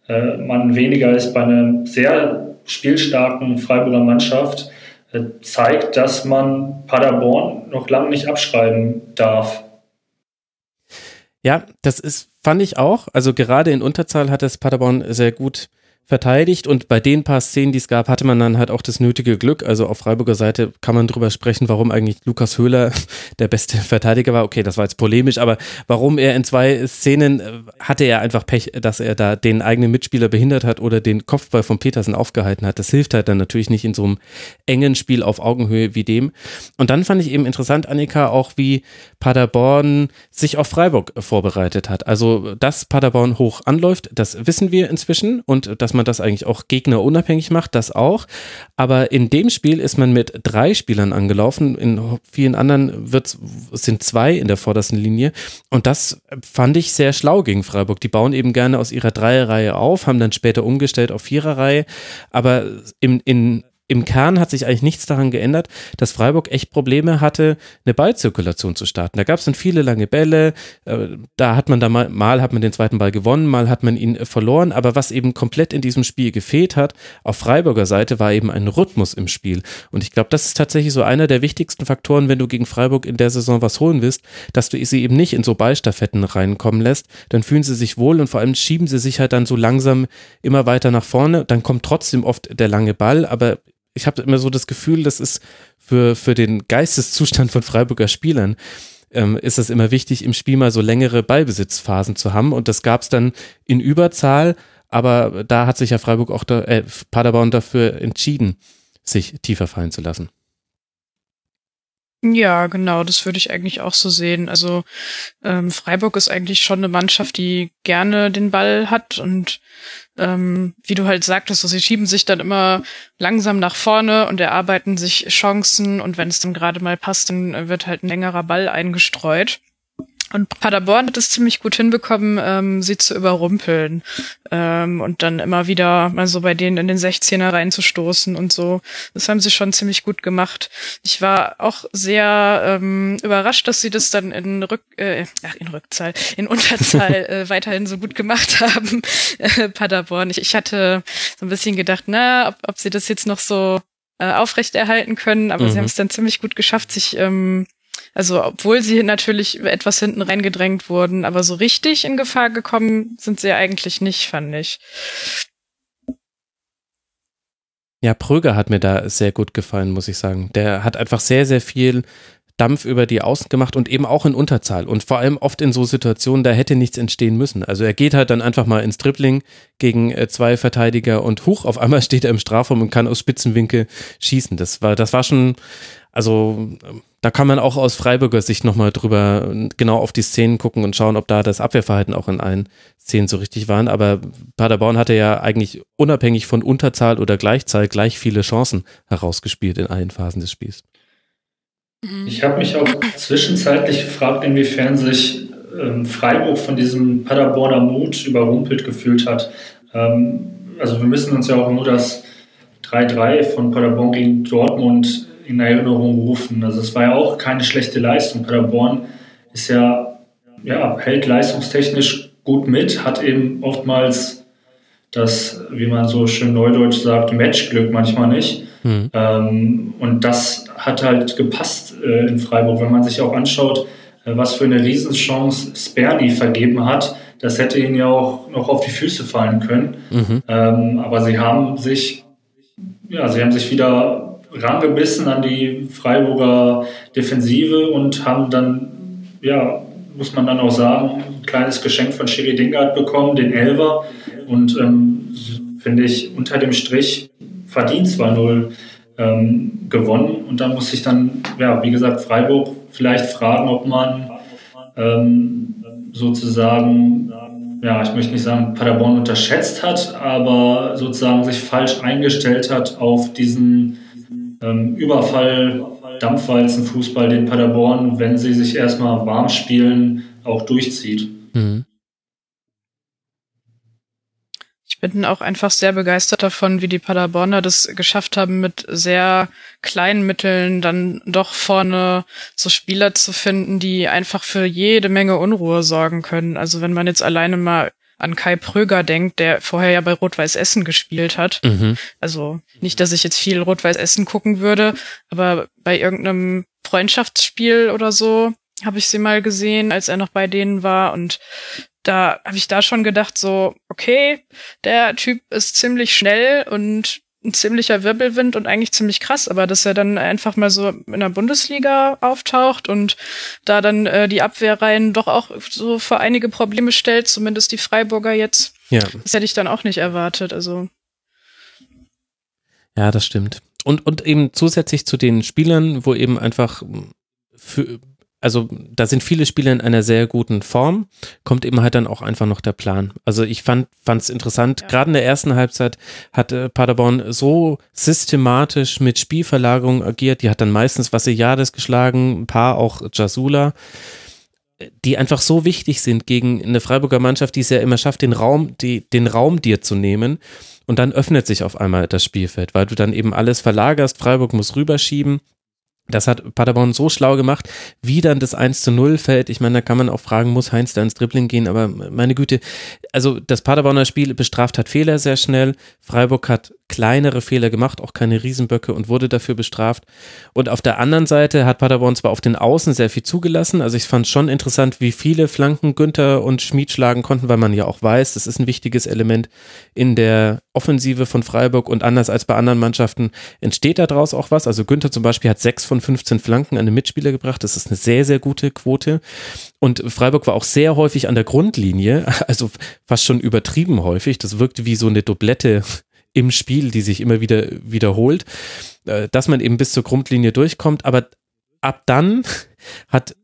äh, Mann weniger ist bei einer sehr spielstarken Freiburger Mannschaft äh, zeigt, dass man Paderborn noch lange nicht abschreiben darf. Ja, das ist, fand ich auch. Also gerade in Unterzahl hat es Paderborn sehr gut verteidigt und bei den paar Szenen, die es gab, hatte man dann halt auch das nötige Glück. Also auf Freiburger Seite kann man drüber sprechen, warum eigentlich Lukas Höhler der beste Verteidiger war. Okay, das war jetzt polemisch, aber warum er in zwei Szenen äh, hatte er einfach Pech, dass er da den eigenen Mitspieler behindert hat oder den Kopfball von Petersen aufgehalten hat. Das hilft halt dann natürlich nicht in so einem engen Spiel auf Augenhöhe wie dem. Und dann fand ich eben interessant, Annika, auch wie Paderborn sich auf Freiburg vorbereitet hat. Also, dass Paderborn hoch anläuft, das wissen wir inzwischen und dass man das eigentlich auch gegnerunabhängig macht, das auch. Aber in dem Spiel ist man mit drei Spielern angelaufen. In vielen anderen wird's, sind zwei in der vordersten Linie. Und das fand ich sehr schlau gegen Freiburg. Die bauen eben gerne aus ihrer Dreierreihe auf, haben dann später umgestellt auf Viererreihe. Aber im, in im Kern hat sich eigentlich nichts daran geändert, dass Freiburg echt Probleme hatte, eine Ballzirkulation zu starten. Da gab es dann viele lange Bälle, äh, da hat man da mal, mal hat man den zweiten Ball gewonnen, mal hat man ihn äh, verloren, aber was eben komplett in diesem Spiel gefehlt hat, auf Freiburger Seite war eben ein Rhythmus im Spiel. Und ich glaube, das ist tatsächlich so einer der wichtigsten Faktoren, wenn du gegen Freiburg in der Saison was holen willst, dass du sie eben nicht in so Ballstaffetten reinkommen lässt, dann fühlen sie sich wohl und vor allem schieben sie sich halt dann so langsam immer weiter nach vorne, dann kommt trotzdem oft der lange Ball, aber ich habe immer so das Gefühl, das ist für, für den Geisteszustand von Freiburger Spielern, ähm, ist es immer wichtig, im Spiel mal so längere Ballbesitzphasen zu haben. Und das gab es dann in Überzahl, aber da hat sich ja Freiburg auch, da, äh, Paderborn dafür entschieden, sich tiefer fallen zu lassen. Ja, genau, das würde ich eigentlich auch so sehen. Also ähm, Freiburg ist eigentlich schon eine Mannschaft, die gerne den Ball hat und ähm, wie du halt sagtest, so, sie schieben sich dann immer langsam nach vorne und erarbeiten sich Chancen und wenn es dann gerade mal passt, dann wird halt ein längerer Ball eingestreut. Und Paderborn hat es ziemlich gut hinbekommen, ähm, sie zu überrumpeln ähm, und dann immer wieder mal so bei denen in den 16er reinzustoßen und so. Das haben sie schon ziemlich gut gemacht. Ich war auch sehr ähm, überrascht, dass sie das dann in Rück, äh, ach, in Rückzahl, in Unterzahl äh, weiterhin so gut gemacht haben, äh, Paderborn. Ich, ich hatte so ein bisschen gedacht, na, ob, ob sie das jetzt noch so äh, aufrechterhalten können, aber mhm. sie haben es dann ziemlich gut geschafft, sich ähm, also obwohl sie natürlich etwas hinten reingedrängt wurden, aber so richtig in Gefahr gekommen sind sie eigentlich nicht, fand ich. Ja, Pröger hat mir da sehr gut gefallen, muss ich sagen. Der hat einfach sehr, sehr viel Dampf über die Außen gemacht und eben auch in Unterzahl und vor allem oft in so Situationen, da hätte nichts entstehen müssen. Also er geht halt dann einfach mal ins Dribbling gegen äh, zwei Verteidiger und huch, auf einmal steht er im Strafraum und kann aus Spitzenwinkel schießen. Das war, das war schon, also da kann man auch aus Freiburger Sicht nochmal drüber genau auf die Szenen gucken und schauen, ob da das Abwehrverhalten auch in allen Szenen so richtig waren. Aber Paderborn hatte ja eigentlich unabhängig von Unterzahl oder Gleichzahl gleich viele Chancen herausgespielt in allen Phasen des Spiels. Mhm. Ich habe mich auch zwischenzeitlich gefragt, inwiefern sich ähm, Freiburg von diesem Paderborner Mut überrumpelt gefühlt hat. Ähm, also wir müssen uns ja auch nur das 3-3 von Paderborn gegen Dortmund in Erinnerung rufen. Also es war ja auch keine schlechte Leistung. Paderborn ist ja, ja, hält leistungstechnisch gut mit, hat eben oftmals das, wie man so schön neudeutsch sagt, Matchglück manchmal nicht. Mhm. Ähm, und das hat halt gepasst äh, in Freiburg. Wenn man sich auch anschaut, äh, was für eine Riesenchance Sperli vergeben hat, das hätte ihnen ja auch noch auf die Füße fallen können. Mhm. Ähm, aber sie haben sich, ja, sie haben sich wieder rangebissen an die Freiburger Defensive und haben dann, ja, muss man dann auch sagen, ein kleines Geschenk von Schiri Dingard bekommen, den Elver. Und ähm, finde ich unter dem Strich verdient 2-0 ähm, gewonnen. Und da muss ich dann, ja, wie gesagt, Freiburg vielleicht fragen, ob man ähm, sozusagen, ja, ich möchte nicht sagen, Paderborn unterschätzt hat, aber sozusagen sich falsch eingestellt hat auf diesen ähm, Überfall, Dampfwalzenfußball, den Paderborn, wenn sie sich erstmal warm spielen, auch durchzieht. Mhm. Ich bin auch einfach sehr begeistert davon, wie die Paderborner das geschafft haben, mit sehr kleinen Mitteln dann doch vorne so Spieler zu finden, die einfach für jede Menge Unruhe sorgen können. Also wenn man jetzt alleine mal an Kai Pröger denkt, der vorher ja bei Rot-Weiß Essen gespielt hat. Mhm. Also nicht, dass ich jetzt viel Rot-Weiß Essen gucken würde, aber bei irgendeinem Freundschaftsspiel oder so habe ich sie mal gesehen, als er noch bei denen war und da habe ich da schon gedacht, so, okay, der Typ ist ziemlich schnell und ein ziemlicher Wirbelwind und eigentlich ziemlich krass, aber dass er dann einfach mal so in der Bundesliga auftaucht und da dann äh, die Abwehrreihen doch auch so vor einige Probleme stellt, zumindest die Freiburger jetzt. Ja. Das hätte ich dann auch nicht erwartet, also. Ja, das stimmt. Und, und eben zusätzlich zu den Spielern, wo eben einfach für, also da sind viele Spieler in einer sehr guten Form, kommt eben halt dann auch einfach noch der Plan. Also ich fand es interessant, ja. gerade in der ersten Halbzeit hat äh, Paderborn so systematisch mit Spielverlagerung agiert, die hat dann meistens Vassiliades geschlagen, ein paar auch Jasula, die einfach so wichtig sind gegen eine Freiburger Mannschaft, die es ja immer schafft, den Raum, die, den Raum dir zu nehmen. Und dann öffnet sich auf einmal das Spielfeld, weil du dann eben alles verlagerst, Freiburg muss rüberschieben, das hat Paderborn so schlau gemacht, wie dann das 1 zu 0 fällt. Ich meine, da kann man auch fragen, muss Heinz da ins Dribbling gehen? Aber meine Güte, also das Paderborner Spiel bestraft hat Fehler sehr schnell. Freiburg hat kleinere Fehler gemacht, auch keine Riesenböcke und wurde dafür bestraft. Und auf der anderen Seite hat Paderborn zwar auf den Außen sehr viel zugelassen, also ich fand schon interessant, wie viele Flanken Günther und Schmid schlagen konnten, weil man ja auch weiß, das ist ein wichtiges Element in der Offensive von Freiburg und anders als bei anderen Mannschaften entsteht daraus auch was. Also Günther zum Beispiel hat sechs von 15 Flanken an den Mitspieler gebracht, das ist eine sehr, sehr gute Quote. Und Freiburg war auch sehr häufig an der Grundlinie, also fast schon übertrieben häufig. Das wirkte wie so eine Doublette im Spiel, die sich immer wieder wiederholt, äh, dass man eben bis zur Grundlinie durchkommt. Aber ab dann hat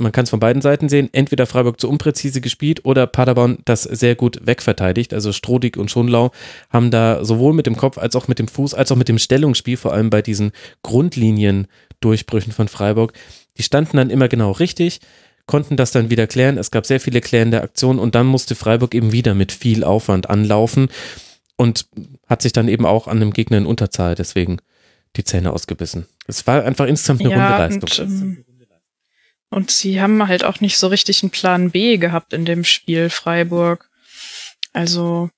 man kann es von beiden Seiten sehen, entweder Freiburg zu unpräzise gespielt oder Paderborn das sehr gut wegverteidigt. Also Strodig und Schonlau haben da sowohl mit dem Kopf als auch mit dem Fuß, als auch mit dem Stellungsspiel, vor allem bei diesen Grundlinien-Durchbrüchen von Freiburg, die standen dann immer genau richtig, konnten das dann wieder klären. Es gab sehr viele klärende Aktionen und dann musste Freiburg eben wieder mit viel Aufwand anlaufen und hat sich dann eben auch an einem Gegner in Unterzahl deswegen die Zähne ausgebissen. Es war einfach insgesamt eine ja, runde Leistung. Und, ähm, und sie haben halt auch nicht so richtig einen Plan B gehabt in dem Spiel Freiburg. Also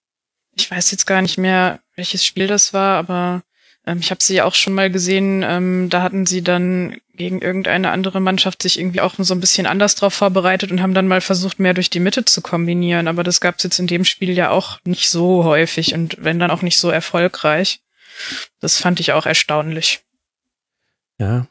ich weiß jetzt gar nicht mehr, welches Spiel das war, aber ähm, ich habe sie ja auch schon mal gesehen. Ähm, da hatten sie dann gegen irgendeine andere Mannschaft sich irgendwie auch so ein bisschen anders drauf vorbereitet und haben dann mal versucht, mehr durch die Mitte zu kombinieren. Aber das gab es jetzt in dem Spiel ja auch nicht so häufig und wenn dann auch nicht so erfolgreich. Das fand ich auch erstaunlich. Ja,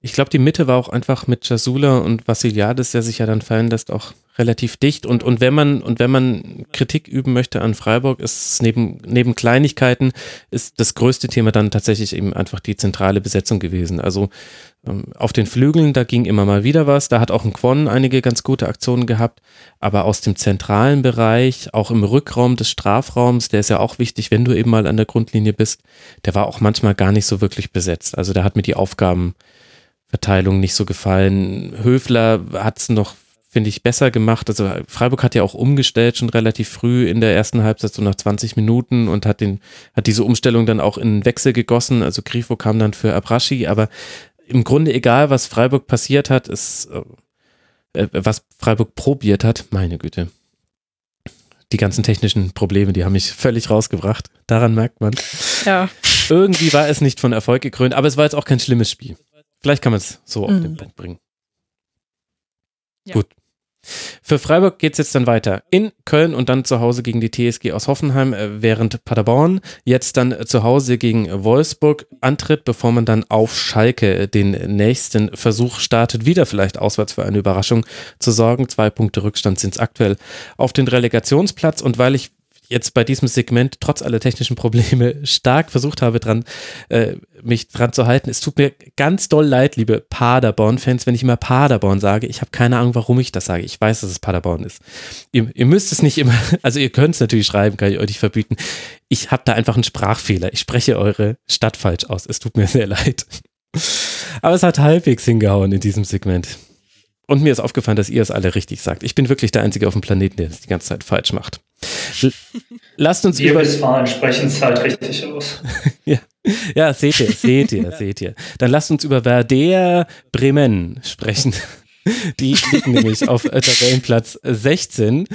ich glaube, die Mitte war auch einfach mit Jasula und Vassiliadis, der sich ja dann fallen lässt, auch relativ dicht. Und, und wenn man, und wenn man Kritik üben möchte an Freiburg, ist neben, neben Kleinigkeiten, ist das größte Thema dann tatsächlich eben einfach die zentrale Besetzung gewesen. Also ähm, auf den Flügeln, da ging immer mal wieder was. Da hat auch ein Quon einige ganz gute Aktionen gehabt. Aber aus dem zentralen Bereich, auch im Rückraum des Strafraums, der ist ja auch wichtig, wenn du eben mal an der Grundlinie bist, der war auch manchmal gar nicht so wirklich besetzt. Also der hat mir die Aufgaben Verteilung nicht so gefallen. Höfler hat es noch, finde ich, besser gemacht. Also Freiburg hat ja auch umgestellt schon relativ früh in der ersten Halbzeit, so nach 20 Minuten und hat den, hat diese Umstellung dann auch in Wechsel gegossen. Also Grifo kam dann für Abraschi, aber im Grunde egal, was Freiburg passiert hat, ist, äh, was Freiburg probiert hat, meine Güte. Die ganzen technischen Probleme, die haben mich völlig rausgebracht. Daran merkt man. Ja. Irgendwie war es nicht von Erfolg gekrönt, aber es war jetzt auch kein schlimmes Spiel. Vielleicht kann man es so auf den Mhm. Punkt bringen. Ja. Gut. Für Freiburg geht es jetzt dann weiter in Köln und dann zu Hause gegen die TSG aus Hoffenheim, äh, während Paderborn jetzt dann äh, zu Hause gegen Wolfsburg antritt, bevor man dann auf Schalke äh, den nächsten Versuch startet, wieder vielleicht auswärts für eine Überraschung zu sorgen. Zwei Punkte Rückstand sind es aktuell auf den Relegationsplatz und weil ich jetzt bei diesem Segment trotz aller technischen Probleme stark versucht habe, dran, äh, mich dran zu halten. Es tut mir ganz doll leid, liebe Paderborn-Fans, wenn ich immer Paderborn sage. Ich habe keine Ahnung, warum ich das sage. Ich weiß, dass es Paderborn ist. Ihr, ihr müsst es nicht immer, also ihr könnt es natürlich schreiben, kann ich euch nicht verbieten. Ich habe da einfach einen Sprachfehler. Ich spreche eure Stadt falsch aus. Es tut mir sehr leid. Aber es hat halbwegs hingehauen in diesem Segment. Und mir ist aufgefallen, dass ihr es alle richtig sagt. Ich bin wirklich der Einzige auf dem Planeten, der das die ganze Zeit falsch macht. Lasst uns Wir über. Westfalen sprechen es halt richtig aus. ja. ja, seht ihr, seht ihr, seht ihr. Dann lasst uns über Werder Bremen sprechen. Die liegen nämlich auf Tabellenplatz 16.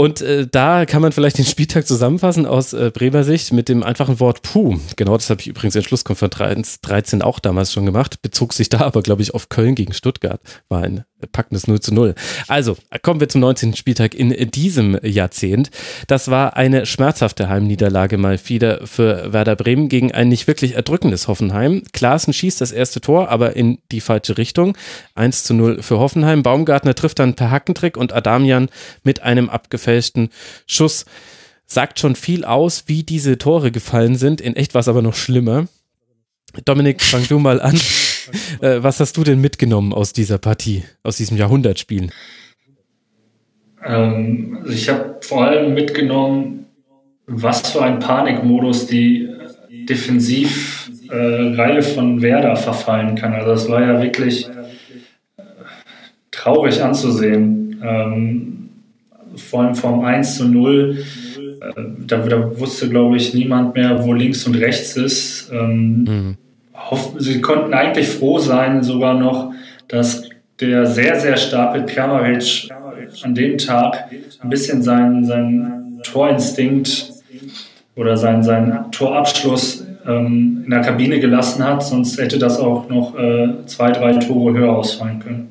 Und äh, da kann man vielleicht den Spieltag zusammenfassen aus äh, Bremer Sicht mit dem einfachen Wort Puh. Genau, das habe ich übrigens in Schlusskonferenz 13 auch damals schon gemacht, bezog sich da aber, glaube ich, auf Köln gegen Stuttgart. War ein packendes 0 zu 0. Also, kommen wir zum 19. Spieltag in diesem Jahrzehnt. Das war eine schmerzhafte Heimniederlage mal wieder für Werder Bremen gegen ein nicht wirklich erdrückendes Hoffenheim. Klaassen schießt das erste Tor, aber in die falsche Richtung. 1 zu 0 für Hoffenheim. Baumgartner trifft dann per Hackentrick und Adamian mit einem abgefälschten Schuss. Sagt schon viel aus, wie diese Tore gefallen sind. In echt war es aber noch schlimmer. Dominik, fang du mal an. Äh, was hast du denn mitgenommen aus dieser Partie, aus diesem Jahrhundertspiel? Ähm, also ich habe vor allem mitgenommen, was für ein Panikmodus die Defensivreihe äh, von Werder verfallen kann. Also das war ja wirklich äh, traurig anzusehen. Ähm, vor allem vom 1 zu 0. Äh, da, da, wusste, glaube ich, niemand mehr, wo links und rechts ist. Ähm, mhm. Sie konnten eigentlich froh sein, sogar noch, dass der sehr, sehr starke Kramaric an dem Tag ein bisschen seinen, seinen Torinstinkt oder seinen, seinen Torabschluss ähm, in der Kabine gelassen hat, sonst hätte das auch noch äh, zwei, drei Tore höher ausfallen können.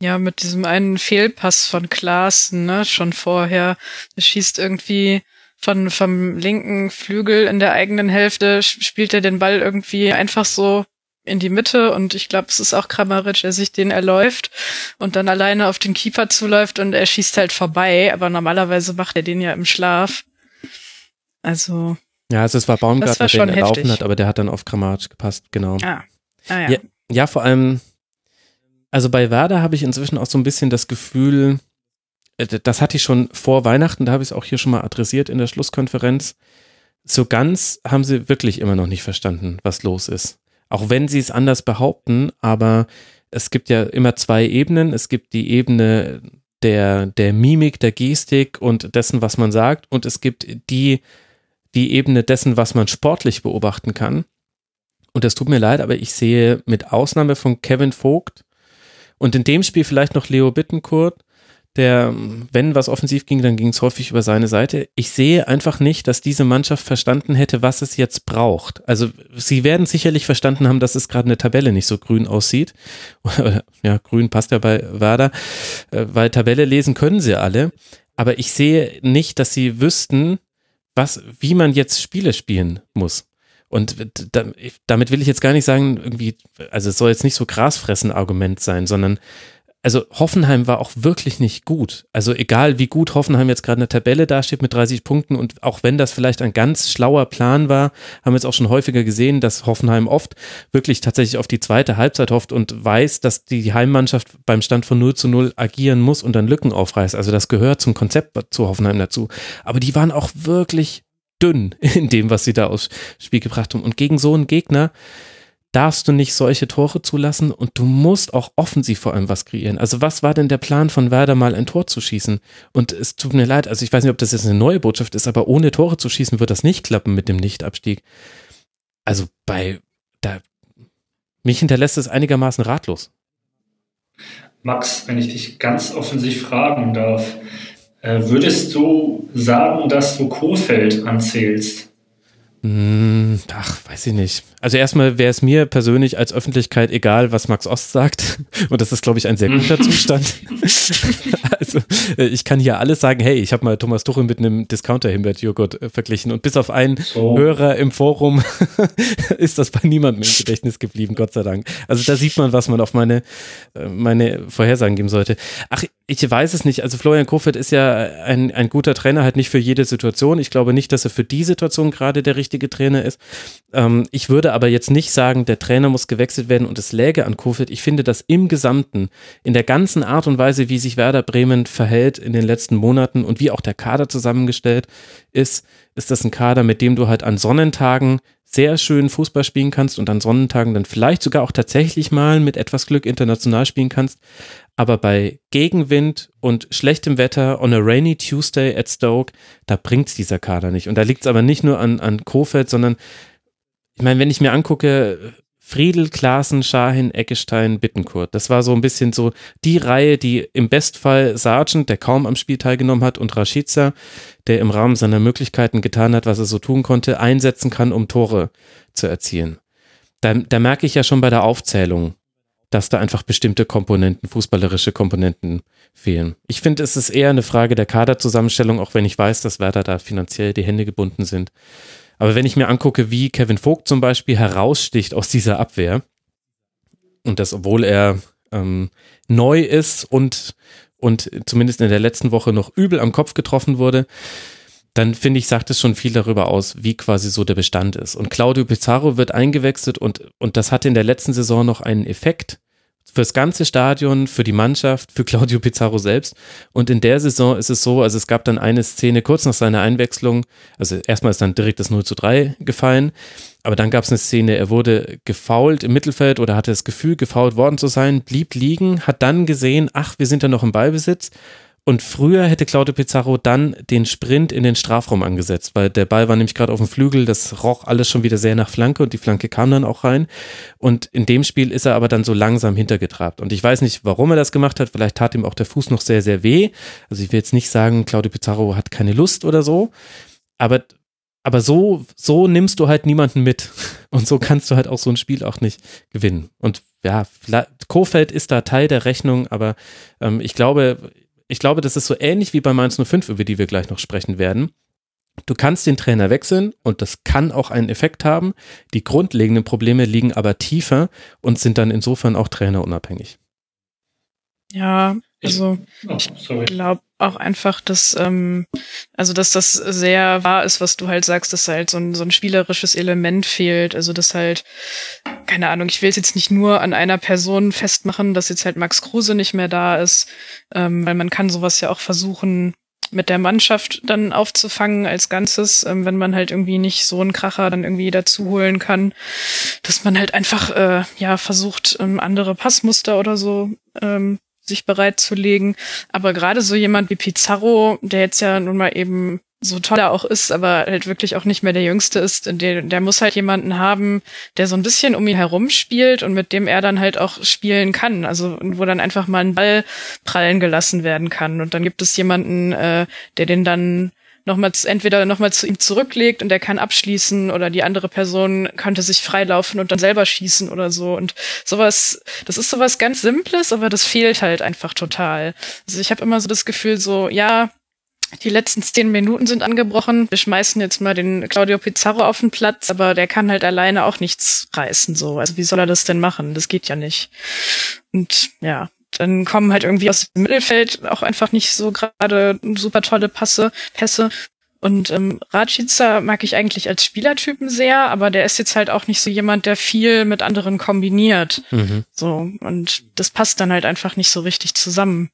Ja, mit diesem einen Fehlpass von Klaassen, ne, schon vorher. Er schießt irgendwie von, vom linken Flügel in der eigenen Hälfte, spielt er den Ball irgendwie einfach so in die Mitte und ich glaube, es ist auch Kramaric, der sich den erläuft und dann alleine auf den Keeper zuläuft und er schießt halt vorbei, aber normalerweise macht er den ja im Schlaf. Also. Ja, also es war Baumgartner, der ihn erlaufen hat, aber der hat dann auf Kramaric gepasst, genau. Ah. Ah, ja. ja. Ja, vor allem, also bei Werder habe ich inzwischen auch so ein bisschen das Gefühl, das hatte ich schon vor Weihnachten, da habe ich es auch hier schon mal adressiert in der Schlusskonferenz. So ganz haben sie wirklich immer noch nicht verstanden, was los ist. Auch wenn sie es anders behaupten, aber es gibt ja immer zwei Ebenen. Es gibt die Ebene der, der Mimik, der Gestik und dessen, was man sagt. Und es gibt die, die Ebene dessen, was man sportlich beobachten kann. Und es tut mir leid, aber ich sehe mit Ausnahme von Kevin Vogt und in dem Spiel vielleicht noch Leo Bittencourt, der, wenn was offensiv ging, dann ging es häufig über seine Seite. Ich sehe einfach nicht, dass diese Mannschaft verstanden hätte, was es jetzt braucht. Also sie werden sicherlich verstanden haben, dass es gerade eine Tabelle nicht so grün aussieht. ja, grün passt ja bei Werder, äh, weil Tabelle lesen können sie alle. Aber ich sehe nicht, dass sie wüssten, was, wie man jetzt Spiele spielen muss. Und damit will ich jetzt gar nicht sagen, irgendwie, also es soll jetzt nicht so grasfressen Argument sein, sondern also Hoffenheim war auch wirklich nicht gut. Also egal wie gut Hoffenheim jetzt gerade in der Tabelle dasteht mit 30 Punkten und auch wenn das vielleicht ein ganz schlauer Plan war, haben wir jetzt auch schon häufiger gesehen, dass Hoffenheim oft wirklich tatsächlich auf die zweite Halbzeit hofft und weiß, dass die Heimmannschaft beim Stand von 0 zu 0 agieren muss und dann Lücken aufreißt. Also das gehört zum Konzept zu Hoffenheim dazu. Aber die waren auch wirklich dünn in dem, was sie da aufs Spiel gebracht haben. Und gegen so einen Gegner, darfst du nicht solche Tore zulassen und du musst auch offensiv vor allem was kreieren. Also was war denn der Plan von Werder mal ein Tor zu schießen? Und es tut mir leid, also ich weiß nicht, ob das jetzt eine neue Botschaft ist, aber ohne Tore zu schießen wird das nicht klappen mit dem Nichtabstieg. Also bei, da, mich hinterlässt es einigermaßen ratlos. Max, wenn ich dich ganz offensiv fragen darf, würdest du sagen, dass du Kofeld anzählst? Hm, ach, weiß ich nicht. Also erstmal wäre es mir persönlich als Öffentlichkeit egal, was Max Ost sagt. Und das ist, glaube ich, ein sehr guter Zustand. also äh, ich kann hier alles sagen, hey, ich habe mal Thomas Tuchel mit einem Discounter-Himbeert-Joghurt äh, verglichen. Und bis auf einen so. Hörer im Forum ist das bei niemandem im Gedächtnis geblieben, Gott sei Dank. Also da sieht man, was man auf meine, äh, meine Vorhersagen geben sollte. Ach, ich weiß es nicht. Also Florian Kofeld ist ja ein, ein guter Trainer, halt nicht für jede Situation. Ich glaube nicht, dass er für die Situation gerade der richtige Trainer ist. Ähm, ich würde aber jetzt nicht sagen, der Trainer muss gewechselt werden und es läge an Kofeld. Ich finde, dass im Gesamten, in der ganzen Art und Weise, wie sich Werder Bremen verhält in den letzten Monaten und wie auch der Kader zusammengestellt ist, ist das ein Kader, mit dem du halt an Sonnentagen sehr schön Fußball spielen kannst und an Sonnentagen dann vielleicht sogar auch tatsächlich mal mit etwas Glück international spielen kannst. Aber bei Gegenwind und schlechtem Wetter on a rainy Tuesday at Stoke, da bringt's dieser Kader nicht. Und da liegt's aber nicht nur an, an Kofeld, sondern ich meine, wenn ich mir angucke, Friedel, Klaassen, Schahin, Eckestein, Bittenkurt. Das war so ein bisschen so die Reihe, die im Bestfall Sargent, der kaum am Spiel teilgenommen hat, und Rashica, der im Rahmen seiner Möglichkeiten getan hat, was er so tun konnte, einsetzen kann, um Tore zu erzielen. Da, da merke ich ja schon bei der Aufzählung, dass da einfach bestimmte Komponenten, fußballerische Komponenten fehlen. Ich finde, es ist eher eine Frage der Kaderzusammenstellung, auch wenn ich weiß, dass Werder da finanziell die Hände gebunden sind. Aber wenn ich mir angucke, wie Kevin Vogt zum Beispiel heraussticht aus dieser Abwehr, und das, obwohl er ähm, neu ist und, und zumindest in der letzten Woche noch übel am Kopf getroffen wurde, dann finde ich, sagt es schon viel darüber aus, wie quasi so der Bestand ist. Und Claudio Pizarro wird eingewechselt und, und das hatte in der letzten Saison noch einen Effekt fürs ganze Stadion, für die Mannschaft, für Claudio Pizarro selbst. Und in der Saison ist es so, also es gab dann eine Szene kurz nach seiner Einwechslung, also erstmal ist dann direkt das 0 zu 3 gefallen, aber dann gab es eine Szene, er wurde gefault im Mittelfeld oder hatte das Gefühl, gefault worden zu sein, blieb liegen, hat dann gesehen, ach, wir sind ja noch im Ballbesitz und früher hätte Claudio Pizarro dann den Sprint in den Strafraum angesetzt, weil der Ball war nämlich gerade auf dem Flügel, das roch alles schon wieder sehr nach Flanke und die Flanke kam dann auch rein. Und in dem Spiel ist er aber dann so langsam hintergetrabt. Und ich weiß nicht, warum er das gemacht hat. Vielleicht tat ihm auch der Fuß noch sehr, sehr weh. Also ich will jetzt nicht sagen, Claudio Pizarro hat keine Lust oder so. Aber aber so, so nimmst du halt niemanden mit. Und so kannst du halt auch so ein Spiel auch nicht gewinnen. Und ja, Kofeld ist da Teil der Rechnung, aber ähm, ich glaube, ich glaube, das ist so ähnlich wie bei Mainz 05, über die wir gleich noch sprechen werden. Du kannst den Trainer wechseln und das kann auch einen Effekt haben. Die grundlegenden Probleme liegen aber tiefer und sind dann insofern auch trainerunabhängig. Ja, also ich, oh, glaube auch einfach, dass ähm, also dass das sehr wahr ist, was du halt sagst, dass halt so ein, so ein spielerisches Element fehlt. Also dass halt, keine Ahnung, ich will es jetzt nicht nur an einer Person festmachen, dass jetzt halt Max Kruse nicht mehr da ist, ähm, weil man kann sowas ja auch versuchen, mit der Mannschaft dann aufzufangen als Ganzes, ähm, wenn man halt irgendwie nicht so einen Kracher dann irgendwie dazu holen kann, dass man halt einfach äh, ja versucht, ähm, andere Passmuster oder so ähm, sich bereitzulegen. Aber gerade so jemand wie Pizarro, der jetzt ja nun mal eben so toll er auch ist, aber halt wirklich auch nicht mehr der Jüngste ist, der, der muss halt jemanden haben, der so ein bisschen um ihn herum spielt und mit dem er dann halt auch spielen kann. Also wo dann einfach mal ein Ball prallen gelassen werden kann. Und dann gibt es jemanden, äh, der den dann nochmals entweder nochmal zu ihm zurücklegt und er kann abschließen oder die andere Person könnte sich freilaufen und dann selber schießen oder so. Und sowas, das ist sowas ganz Simples, aber das fehlt halt einfach total. Also ich habe immer so das Gefühl, so, ja, die letzten zehn Minuten sind angebrochen. Wir schmeißen jetzt mal den Claudio Pizarro auf den Platz, aber der kann halt alleine auch nichts reißen, so. Also wie soll er das denn machen? Das geht ja nicht. Und ja, dann kommen halt irgendwie aus dem Mittelfeld auch einfach nicht so gerade super tolle Passe, Pässe. Und ähm, Racica mag ich eigentlich als Spielertypen sehr, aber der ist jetzt halt auch nicht so jemand, der viel mit anderen kombiniert. Mhm. So und das passt dann halt einfach nicht so richtig zusammen.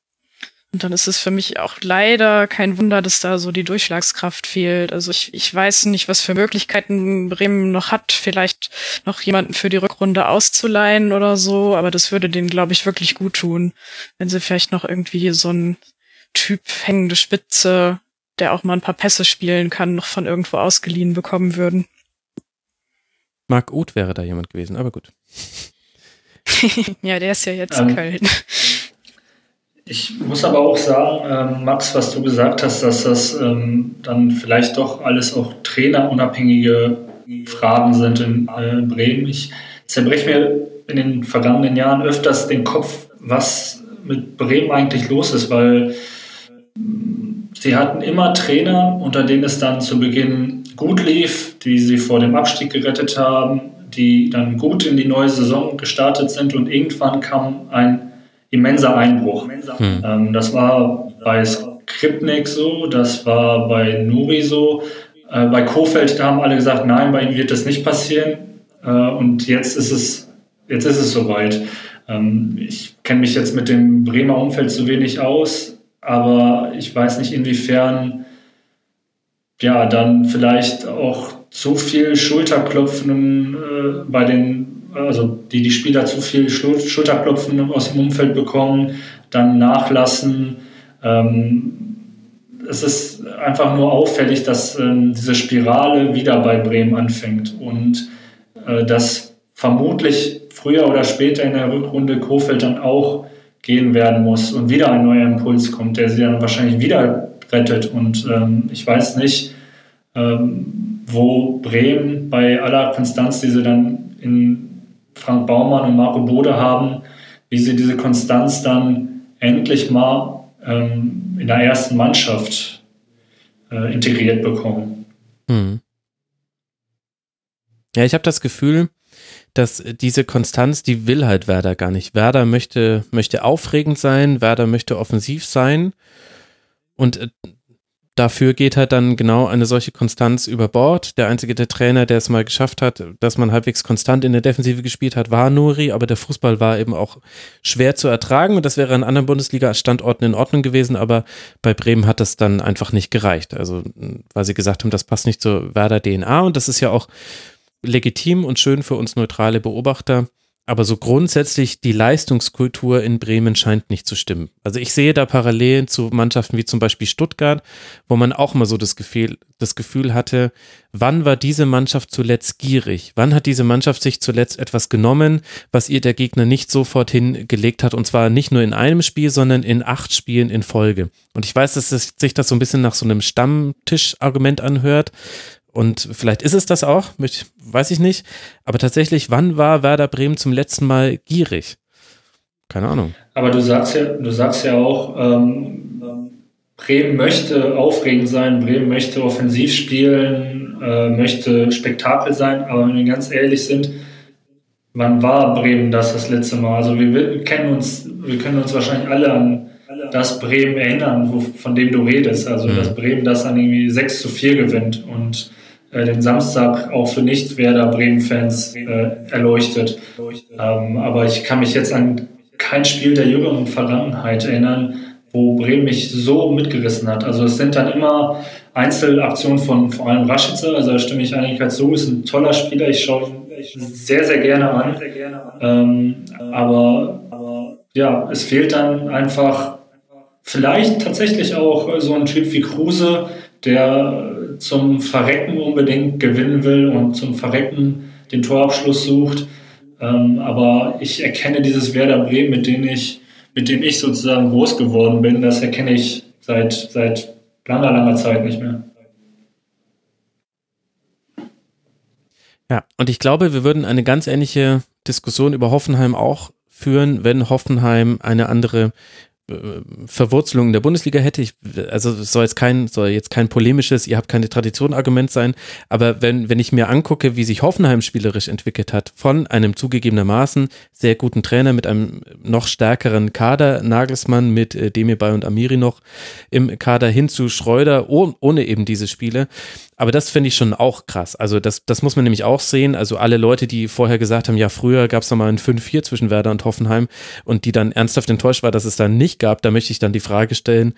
Und dann ist es für mich auch leider kein Wunder, dass da so die Durchschlagskraft fehlt. Also ich, ich weiß nicht, was für Möglichkeiten Bremen noch hat, vielleicht noch jemanden für die Rückrunde auszuleihen oder so, aber das würde denen, glaube ich, wirklich gut tun, wenn sie vielleicht noch irgendwie so ein Typ hängende Spitze, der auch mal ein paar Pässe spielen kann, noch von irgendwo ausgeliehen bekommen würden. Marc Uth wäre da jemand gewesen, aber gut. ja, der ist ja jetzt in ähm, Köln. Ich muss aber auch sagen, ähm, Max, was du gesagt hast, dass das ähm, dann vielleicht doch alles auch trainerunabhängige Fragen sind in äh, Bremen. Ich zerbreche mir in den vergangenen Jahren öfters den Kopf, was mit Bremen eigentlich los ist, weil mm, sie hatten immer Trainer, unter denen es dann zu Beginn gut lief, die sie vor dem Abstieg gerettet haben, die dann gut in die neue Saison gestartet sind und irgendwann kam ein immenser Einbruch. Hm. Ähm, das war bei Skripnik so, das war bei Nuri so. Äh, bei Kofeld, da haben alle gesagt, nein, bei ihm wird das nicht passieren. Äh, und jetzt ist es, jetzt ist es soweit. Ähm, ich kenne mich jetzt mit dem Bremer Umfeld zu wenig aus, aber ich weiß nicht, inwiefern ja dann vielleicht auch zu viel Schulterklopfen äh, bei den also die, die Spieler zu viel Schulterklopfen aus dem Umfeld bekommen, dann nachlassen. Ähm, es ist einfach nur auffällig, dass ähm, diese Spirale wieder bei Bremen anfängt und äh, dass vermutlich früher oder später in der Rückrunde Kofeld dann auch gehen werden muss und wieder ein neuer Impuls kommt, der sie dann wahrscheinlich wieder rettet. Und ähm, ich weiß nicht, wo Bremen bei aller Konstanz, die sie dann in Frank Baumann und Marco Bode haben, wie sie diese Konstanz dann endlich mal ähm, in der ersten Mannschaft äh, integriert bekommen. Hm. Ja, ich habe das Gefühl, dass diese Konstanz, die will halt Werder gar nicht. Werder möchte, möchte aufregend sein, Werder möchte offensiv sein. Und äh, dafür geht halt dann genau eine solche Konstanz über Bord. Der einzige der Trainer, der es mal geschafft hat, dass man halbwegs konstant in der Defensive gespielt hat, war Nuri, aber der Fußball war eben auch schwer zu ertragen und das wäre an anderen Bundesliga-Standorten in Ordnung gewesen, aber bei Bremen hat das dann einfach nicht gereicht. Also, weil sie gesagt haben, das passt nicht zur Werder DNA und das ist ja auch legitim und schön für uns neutrale Beobachter. Aber so grundsätzlich die Leistungskultur in Bremen scheint nicht zu stimmen. Also ich sehe da Parallelen zu Mannschaften wie zum Beispiel Stuttgart, wo man auch mal so das Gefühl, das Gefühl hatte, wann war diese Mannschaft zuletzt gierig? Wann hat diese Mannschaft sich zuletzt etwas genommen, was ihr der Gegner nicht sofort hingelegt hat? Und zwar nicht nur in einem Spiel, sondern in acht Spielen in Folge. Und ich weiß, dass sich das so ein bisschen nach so einem Stammtischargument anhört, und vielleicht ist es das auch, weiß ich nicht. Aber tatsächlich, wann war Werder Bremen zum letzten Mal gierig? Keine Ahnung. Aber du sagst ja, du sagst ja auch, ähm, Bremen möchte aufregend sein, Bremen möchte offensiv spielen, äh, möchte Spektakel sein. Aber wenn wir ganz ehrlich sind, wann war Bremen das das letzte Mal? Also wir, wir kennen uns, wir können uns wahrscheinlich alle an das Bremen erinnern, wo, von dem du redest. Also, mhm. dass Bremen das dann irgendwie 6 zu 4 gewinnt und den Samstag auch für Nicht-Werder Bremen-Fans äh, erleuchtet. Ähm, aber ich kann mich jetzt an kein Spiel der jüngeren Vergangenheit erinnern, wo Bremen mich so mitgerissen hat. Also es sind dann immer Einzelaktionen von vor allem Rashica, also da stimme ich eigentlich als so, ist ein toller Spieler, ich schaue ihn sehr, sehr gerne an. Ähm, aber ja, es fehlt dann einfach vielleicht tatsächlich auch so ein Typ wie Kruse, der zum Verrecken unbedingt gewinnen will und zum Verrecken den Torabschluss sucht. Ähm, aber ich erkenne dieses Werder Bremen, mit dem ich, mit dem ich sozusagen groß geworden bin, das erkenne ich seit, seit langer, langer Zeit nicht mehr. Ja, und ich glaube, wir würden eine ganz ähnliche Diskussion über Hoffenheim auch führen, wenn Hoffenheim eine andere Verwurzelung in der Bundesliga hätte. Ich, also soll jetzt kein, soll jetzt kein polemisches, ihr habt keine Tradition Argument sein, aber wenn, wenn ich mir angucke, wie sich Hoffenheim spielerisch entwickelt hat, von einem zugegebenermaßen sehr guten Trainer mit einem noch stärkeren Kader, Nagelsmann mit äh, Demirbay und Amiri noch im Kader hin zu Schreuder, oh, ohne eben diese Spiele, aber das finde ich schon auch krass. Also das, das muss man nämlich auch sehen. Also alle Leute, die vorher gesagt haben, ja, früher gab es nochmal ein 5-4 zwischen Werder und Hoffenheim und die dann ernsthaft enttäuscht war, dass es da nicht gab, da möchte ich dann die Frage stellen,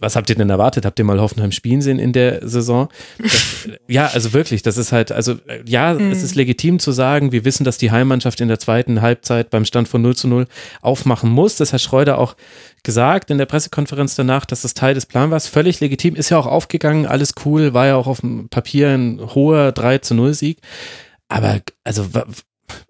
was habt ihr denn erwartet? Habt ihr mal Hoffenheim spielen sehen in der Saison? Das, ja, also wirklich, das ist halt, also ja, mhm. es ist legitim zu sagen, wir wissen, dass die Heimmannschaft in der zweiten Halbzeit beim Stand von 0 zu 0 aufmachen muss. Das hat Schreuder auch gesagt in der Pressekonferenz danach, dass das Teil des Plans war. Völlig legitim, ist ja auch aufgegangen, alles cool, war ja auch auf dem Papier ein hoher 3 zu 0 Sieg. Aber also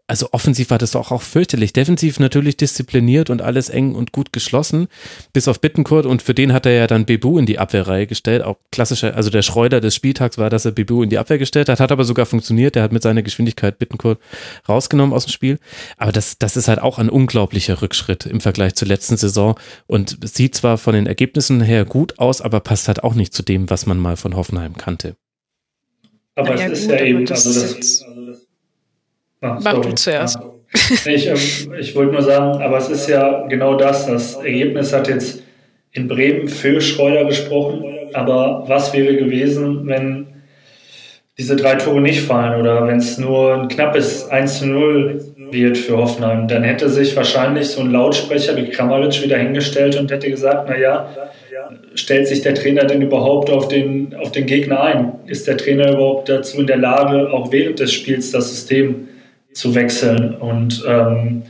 also offensiv war das doch auch fürchterlich. Defensiv natürlich diszipliniert und alles eng und gut geschlossen, bis auf Bittenkurt. Und für den hat er ja dann Bebu in die Abwehrreihe gestellt. Auch klassischer, also der Schreuder des Spieltags war, dass er Bebu in die Abwehr gestellt hat. Hat aber sogar funktioniert. Der hat mit seiner Geschwindigkeit Bittenkurt rausgenommen aus dem Spiel. Aber das, das ist halt auch ein unglaublicher Rückschritt im Vergleich zur letzten Saison. Und sieht zwar von den Ergebnissen her gut aus, aber passt halt auch nicht zu dem, was man mal von Hoffenheim kannte. Aber ja, es ist gut, ja eben, also das, Ah, Mach du zuerst. Ah. Ich, ähm, ich wollte nur sagen, aber es ist ja genau das. Das Ergebnis hat jetzt in Bremen für Schreuder gesprochen. Aber was wäre gewesen, wenn diese drei Tore nicht fallen oder wenn es nur ein knappes 1 zu 0 wird für Hoffenheim? Dann hätte sich wahrscheinlich so ein Lautsprecher wie Kramaric wieder hingestellt und hätte gesagt, naja, stellt sich der Trainer denn überhaupt auf den, auf den Gegner ein? Ist der Trainer überhaupt dazu in der Lage, auch während des Spiels das System zu wechseln. Und ähm,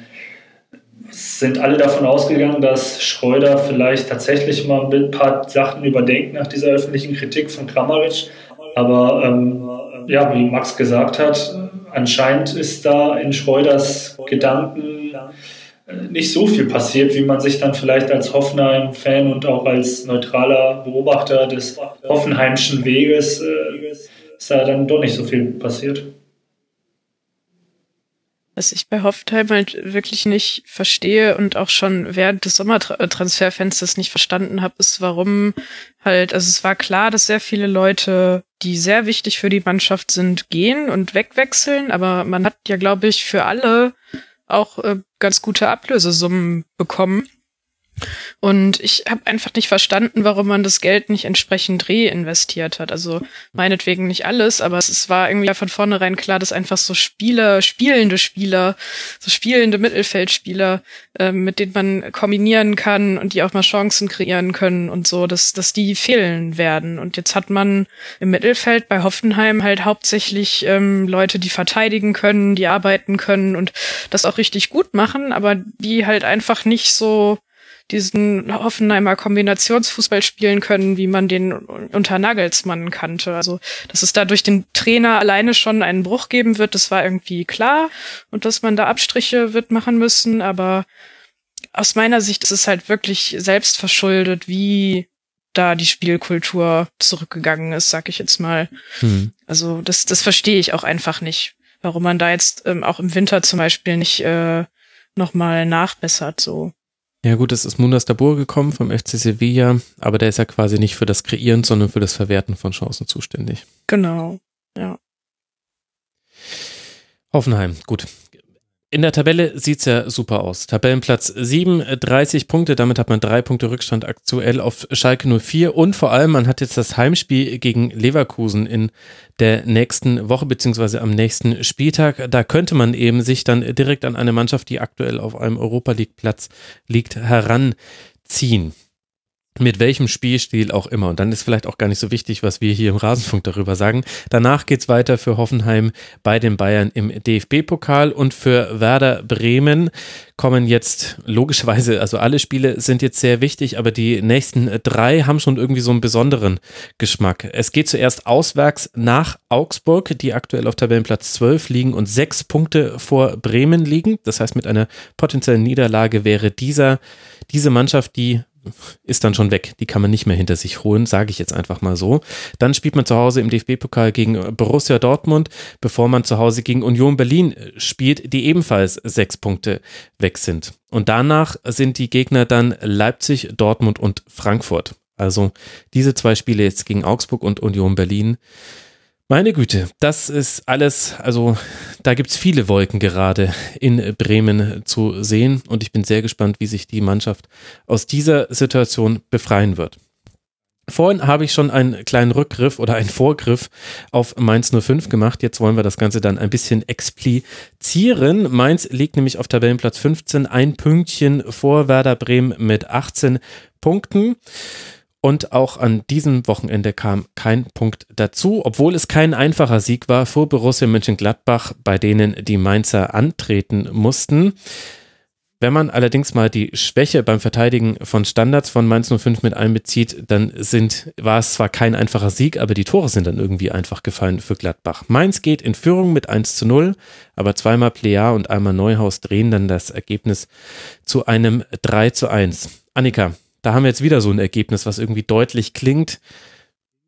sind alle davon ausgegangen, dass Schreuder vielleicht tatsächlich mal ein paar Sachen überdenkt nach dieser öffentlichen Kritik von Kramaric. Aber ähm, ja, wie Max gesagt hat, anscheinend ist da in Schreuders Gedanken äh, nicht so viel passiert, wie man sich dann vielleicht als Hoffenheim-Fan und auch als neutraler Beobachter des Hoffenheimschen Weges äh, ist da dann doch nicht so viel passiert. Was ich bei Hoffenheim halt wirklich nicht verstehe und auch schon während des Sommertransferfensters nicht verstanden habe, ist, warum halt, also es war klar, dass sehr viele Leute, die sehr wichtig für die Mannschaft sind, gehen und wegwechseln, aber man hat ja, glaube ich, für alle auch äh, ganz gute Ablösesummen bekommen. Und ich habe einfach nicht verstanden, warum man das Geld nicht entsprechend reinvestiert hat. Also meinetwegen nicht alles, aber es war irgendwie von vornherein klar, dass einfach so Spieler, spielende Spieler, so spielende Mittelfeldspieler, äh, mit denen man kombinieren kann und die auch mal Chancen kreieren können und so, dass, dass die fehlen werden. Und jetzt hat man im Mittelfeld bei Hoffenheim halt hauptsächlich ähm, Leute, die verteidigen können, die arbeiten können und das auch richtig gut machen, aber die halt einfach nicht so diesen Hoffenheimer Kombinationsfußball spielen können, wie man den unter Nagelsmann kannte. Also, dass es da durch den Trainer alleine schon einen Bruch geben wird, das war irgendwie klar und dass man da Abstriche wird machen müssen, aber aus meiner Sicht ist es halt wirklich selbst verschuldet, wie da die Spielkultur zurückgegangen ist, sag ich jetzt mal. Hm. Also das, das verstehe ich auch einfach nicht, warum man da jetzt ähm, auch im Winter zum Beispiel nicht äh, nochmal nachbessert so. Ja gut, es ist Mundas Dabur gekommen vom FC Sevilla, aber der ist ja quasi nicht für das Kreieren, sondern für das Verwerten von Chancen zuständig. Genau, ja. Hoffenheim, gut. In der Tabelle sieht's ja super aus. Tabellenplatz 7, 30 Punkte, damit hat man drei Punkte Rückstand aktuell auf Schalke 04 und vor allem, man hat jetzt das Heimspiel gegen Leverkusen in der nächsten Woche beziehungsweise am nächsten Spieltag. Da könnte man eben sich dann direkt an eine Mannschaft, die aktuell auf einem Europa League Platz liegt, heranziehen. Mit welchem Spielstil auch immer. Und dann ist vielleicht auch gar nicht so wichtig, was wir hier im Rasenfunk darüber sagen. Danach geht's weiter für Hoffenheim bei den Bayern im DFB-Pokal und für Werder Bremen kommen jetzt logischerweise, also alle Spiele sind jetzt sehr wichtig, aber die nächsten drei haben schon irgendwie so einen besonderen Geschmack. Es geht zuerst auswärts nach Augsburg, die aktuell auf Tabellenplatz 12 liegen und sechs Punkte vor Bremen liegen. Das heißt, mit einer potenziellen Niederlage wäre dieser, diese Mannschaft, die ist dann schon weg. Die kann man nicht mehr hinter sich holen, sage ich jetzt einfach mal so. Dann spielt man zu Hause im DFB-Pokal gegen Borussia Dortmund, bevor man zu Hause gegen Union Berlin spielt, die ebenfalls sechs Punkte weg sind. Und danach sind die Gegner dann Leipzig, Dortmund und Frankfurt. Also diese zwei Spiele jetzt gegen Augsburg und Union Berlin meine Güte, das ist alles, also da gibt es viele Wolken gerade in Bremen zu sehen und ich bin sehr gespannt, wie sich die Mannschaft aus dieser Situation befreien wird. Vorhin habe ich schon einen kleinen Rückgriff oder einen Vorgriff auf Mainz 05 gemacht. Jetzt wollen wir das Ganze dann ein bisschen explizieren. Mainz liegt nämlich auf Tabellenplatz 15, ein Pünktchen vor Werder Bremen mit 18 Punkten. Und auch an diesem Wochenende kam kein Punkt dazu, obwohl es kein einfacher Sieg war vor Borussia Mönchengladbach, bei denen die Mainzer antreten mussten. Wenn man allerdings mal die Schwäche beim Verteidigen von Standards von Mainz 05 mit einbezieht, dann sind, war es zwar kein einfacher Sieg, aber die Tore sind dann irgendwie einfach gefallen für Gladbach. Mainz geht in Führung mit 1 zu 0, aber zweimal Plea und einmal Neuhaus drehen dann das Ergebnis zu einem 3 zu 1. Annika, da haben wir jetzt wieder so ein Ergebnis, was irgendwie deutlich klingt.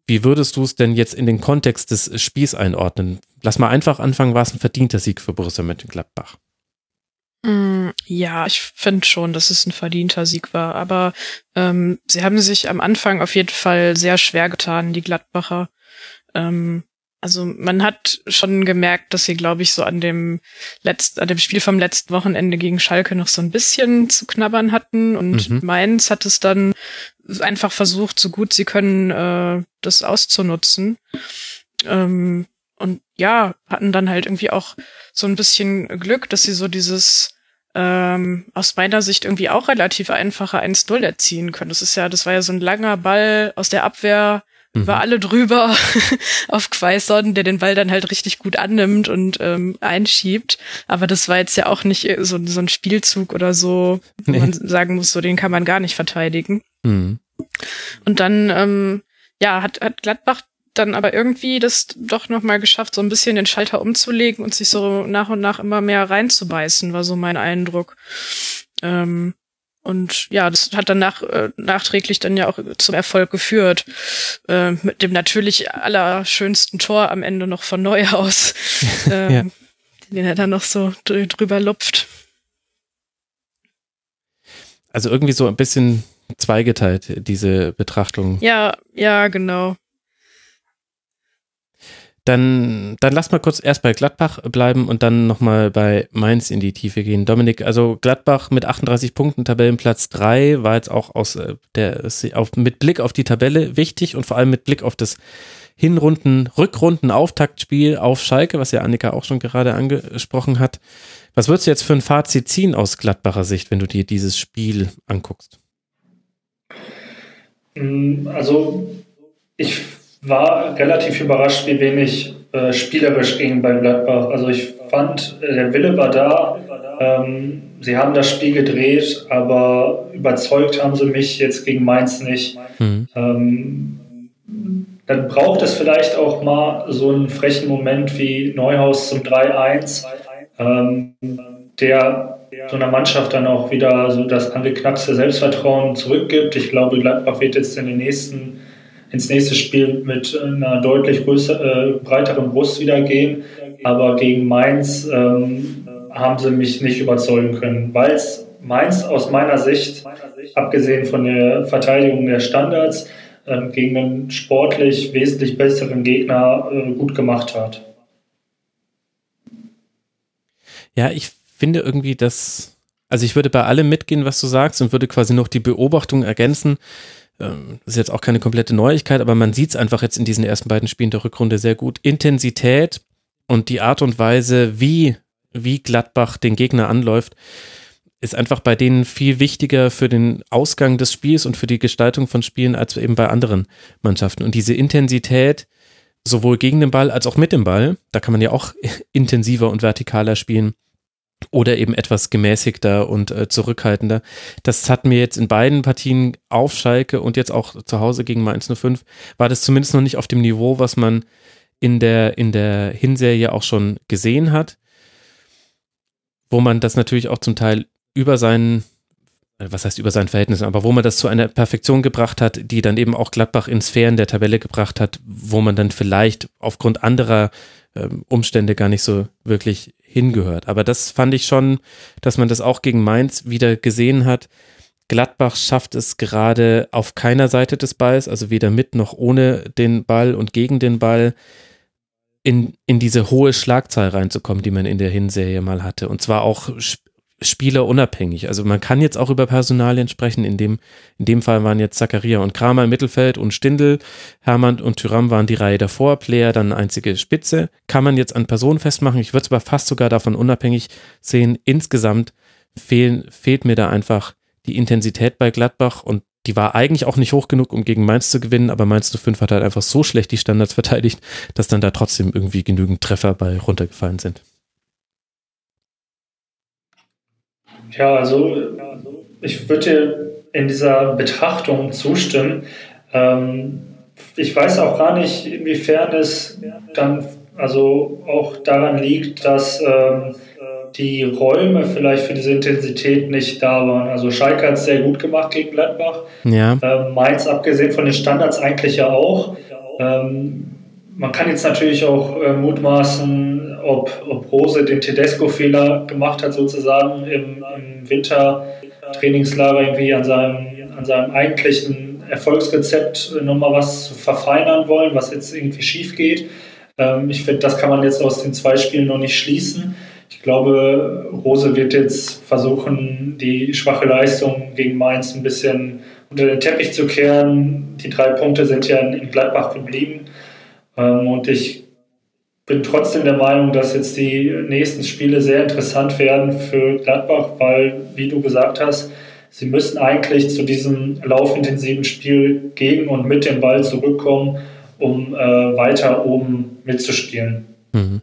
Wie würdest du es denn jetzt in den Kontext des Spiels einordnen? Lass mal einfach anfangen, war es ein verdienter Sieg für Borussia Mönchengladbach? Mm, ja, ich finde schon, dass es ein verdienter Sieg war. Aber ähm, sie haben sich am Anfang auf jeden Fall sehr schwer getan, die Gladbacher. Ähm, also man hat schon gemerkt, dass sie, glaube ich, so an dem letzten, an dem Spiel vom letzten Wochenende gegen Schalke noch so ein bisschen zu knabbern hatten. Und mhm. Mainz hat es dann einfach versucht, so gut sie können, äh, das auszunutzen. Ähm, und ja, hatten dann halt irgendwie auch so ein bisschen Glück, dass sie so dieses ähm, aus meiner Sicht irgendwie auch relativ einfache 1-0 erziehen können. Das ist ja, das war ja so ein langer Ball aus der Abwehr mhm. über alle drüber auf Quaison, der den Ball dann halt richtig gut annimmt und ähm, einschiebt. Aber das war jetzt ja auch nicht so, so ein Spielzug oder so, wo nee. man sagen muss, so den kann man gar nicht verteidigen. Mhm. Und dann, ähm, ja, hat, hat Gladbach dann aber irgendwie das doch nochmal geschafft, so ein bisschen den Schalter umzulegen und sich so nach und nach immer mehr reinzubeißen, war so mein Eindruck. Ähm, und ja, das hat dann nach, äh, nachträglich dann ja auch zum Erfolg geführt. Äh, mit dem natürlich allerschönsten Tor am Ende noch von Neuhaus, äh, ja. den er dann noch so drüber lupft. Also irgendwie so ein bisschen zweigeteilt, diese Betrachtung. Ja, ja, genau. Dann, dann lass mal kurz erst bei Gladbach bleiben und dann nochmal bei Mainz in die Tiefe gehen. Dominik, also Gladbach mit 38 Punkten, Tabellenplatz 3, war jetzt auch aus äh, der, auf, mit Blick auf die Tabelle wichtig und vor allem mit Blick auf das Hinrunden, Rückrunden, Auftaktspiel auf Schalke, was ja Annika auch schon gerade angesprochen hat. Was würdest du jetzt für ein Fazit ziehen aus Gladbacher Sicht, wenn du dir dieses Spiel anguckst? Mm, also, ich war relativ überrascht, wie wenig äh, spielerisch ging bei Gladbach. Also ich fand, äh, der Wille war da. Ähm, sie haben das Spiel gedreht, aber überzeugt haben sie mich jetzt gegen Mainz nicht. Mhm. Ähm, dann braucht es vielleicht auch mal so einen frechen Moment wie Neuhaus zum 3-1, ähm, der so einer Mannschaft dann auch wieder so das angeknackste Selbstvertrauen zurückgibt. Ich glaube, Gladbach wird jetzt in den nächsten ins nächste Spiel mit einer deutlich größer, äh, breiteren Brust wieder gehen. Aber gegen Mainz ähm, haben sie mich nicht überzeugen können, weil es Mainz aus meiner Sicht, abgesehen von der Verteidigung der Standards, äh, gegen einen sportlich wesentlich besseren Gegner äh, gut gemacht hat. Ja, ich finde irgendwie, dass, also ich würde bei allem mitgehen, was du sagst und würde quasi noch die Beobachtung ergänzen, ähm, ist jetzt auch keine komplette Neuigkeit, aber man sieht es einfach jetzt in diesen ersten beiden Spielen der Rückrunde sehr gut. Intensität und die Art und Weise, wie, wie Gladbach den Gegner anläuft, ist einfach bei denen viel wichtiger für den Ausgang des Spiels und für die Gestaltung von Spielen als eben bei anderen Mannschaften. Und diese Intensität, sowohl gegen den Ball als auch mit dem Ball, da kann man ja auch intensiver und vertikaler spielen oder eben etwas gemäßigter und äh, zurückhaltender. Das hat mir jetzt in beiden Partien auf Schalke und jetzt auch zu Hause gegen Mainz 05, war das zumindest noch nicht auf dem Niveau, was man in der, in der Hinserie auch schon gesehen hat, wo man das natürlich auch zum Teil über seinen, was heißt über seinen Verhältnissen, aber wo man das zu einer Perfektion gebracht hat, die dann eben auch Gladbach in Sphären der Tabelle gebracht hat, wo man dann vielleicht aufgrund anderer ähm, Umstände gar nicht so wirklich hingehört. Aber das fand ich schon, dass man das auch gegen Mainz wieder gesehen hat. Gladbach schafft es gerade auf keiner Seite des Balls, also weder mit noch ohne den Ball und gegen den Ball, in, in diese hohe Schlagzahl reinzukommen, die man in der Hinserie mal hatte. Und zwar auch spielerunabhängig. Also man kann jetzt auch über Personalien sprechen. In dem, in dem Fall waren jetzt Zakaria und Kramer im Mittelfeld und Stindl, Hermann und Tyram waren die Reihe davor, Player dann einzige Spitze. Kann man jetzt an Personen festmachen. Ich würde es aber fast sogar davon unabhängig sehen. Insgesamt fehlen, fehlt mir da einfach die Intensität bei Gladbach und die war eigentlich auch nicht hoch genug, um gegen Mainz zu gewinnen, aber Mainz 05 hat halt einfach so schlecht die Standards verteidigt, dass dann da trotzdem irgendwie genügend Treffer bei runtergefallen sind. Ja, also ich würde in dieser Betrachtung zustimmen. Ähm, ich weiß auch gar nicht, inwiefern es dann also auch daran liegt, dass ähm, die Räume vielleicht für diese Intensität nicht da waren. Also Schalke hat es sehr gut gemacht gegen Gladbach. Ja. Ähm, Mainz, abgesehen von den Standards, eigentlich ja auch. Ähm, man kann jetzt natürlich auch äh, mutmaßen, ob, ob Rose den Tedesco-Fehler gemacht hat, sozusagen im, im Wintertrainingslager irgendwie an seinem, an seinem eigentlichen Erfolgsrezept nochmal was zu verfeinern wollen, was jetzt irgendwie schief geht. Ähm, ich finde, das kann man jetzt aus den zwei Spielen noch nicht schließen. Ich glaube, Rose wird jetzt versuchen, die schwache Leistung gegen Mainz ein bisschen unter den Teppich zu kehren. Die drei Punkte sind ja in Gladbach geblieben. Ähm, und ich bin trotzdem der Meinung, dass jetzt die nächsten Spiele sehr interessant werden für Gladbach, weil, wie du gesagt hast, sie müssen eigentlich zu diesem laufintensiven Spiel gegen und mit dem Ball zurückkommen, um äh, weiter oben mitzuspielen. Mhm.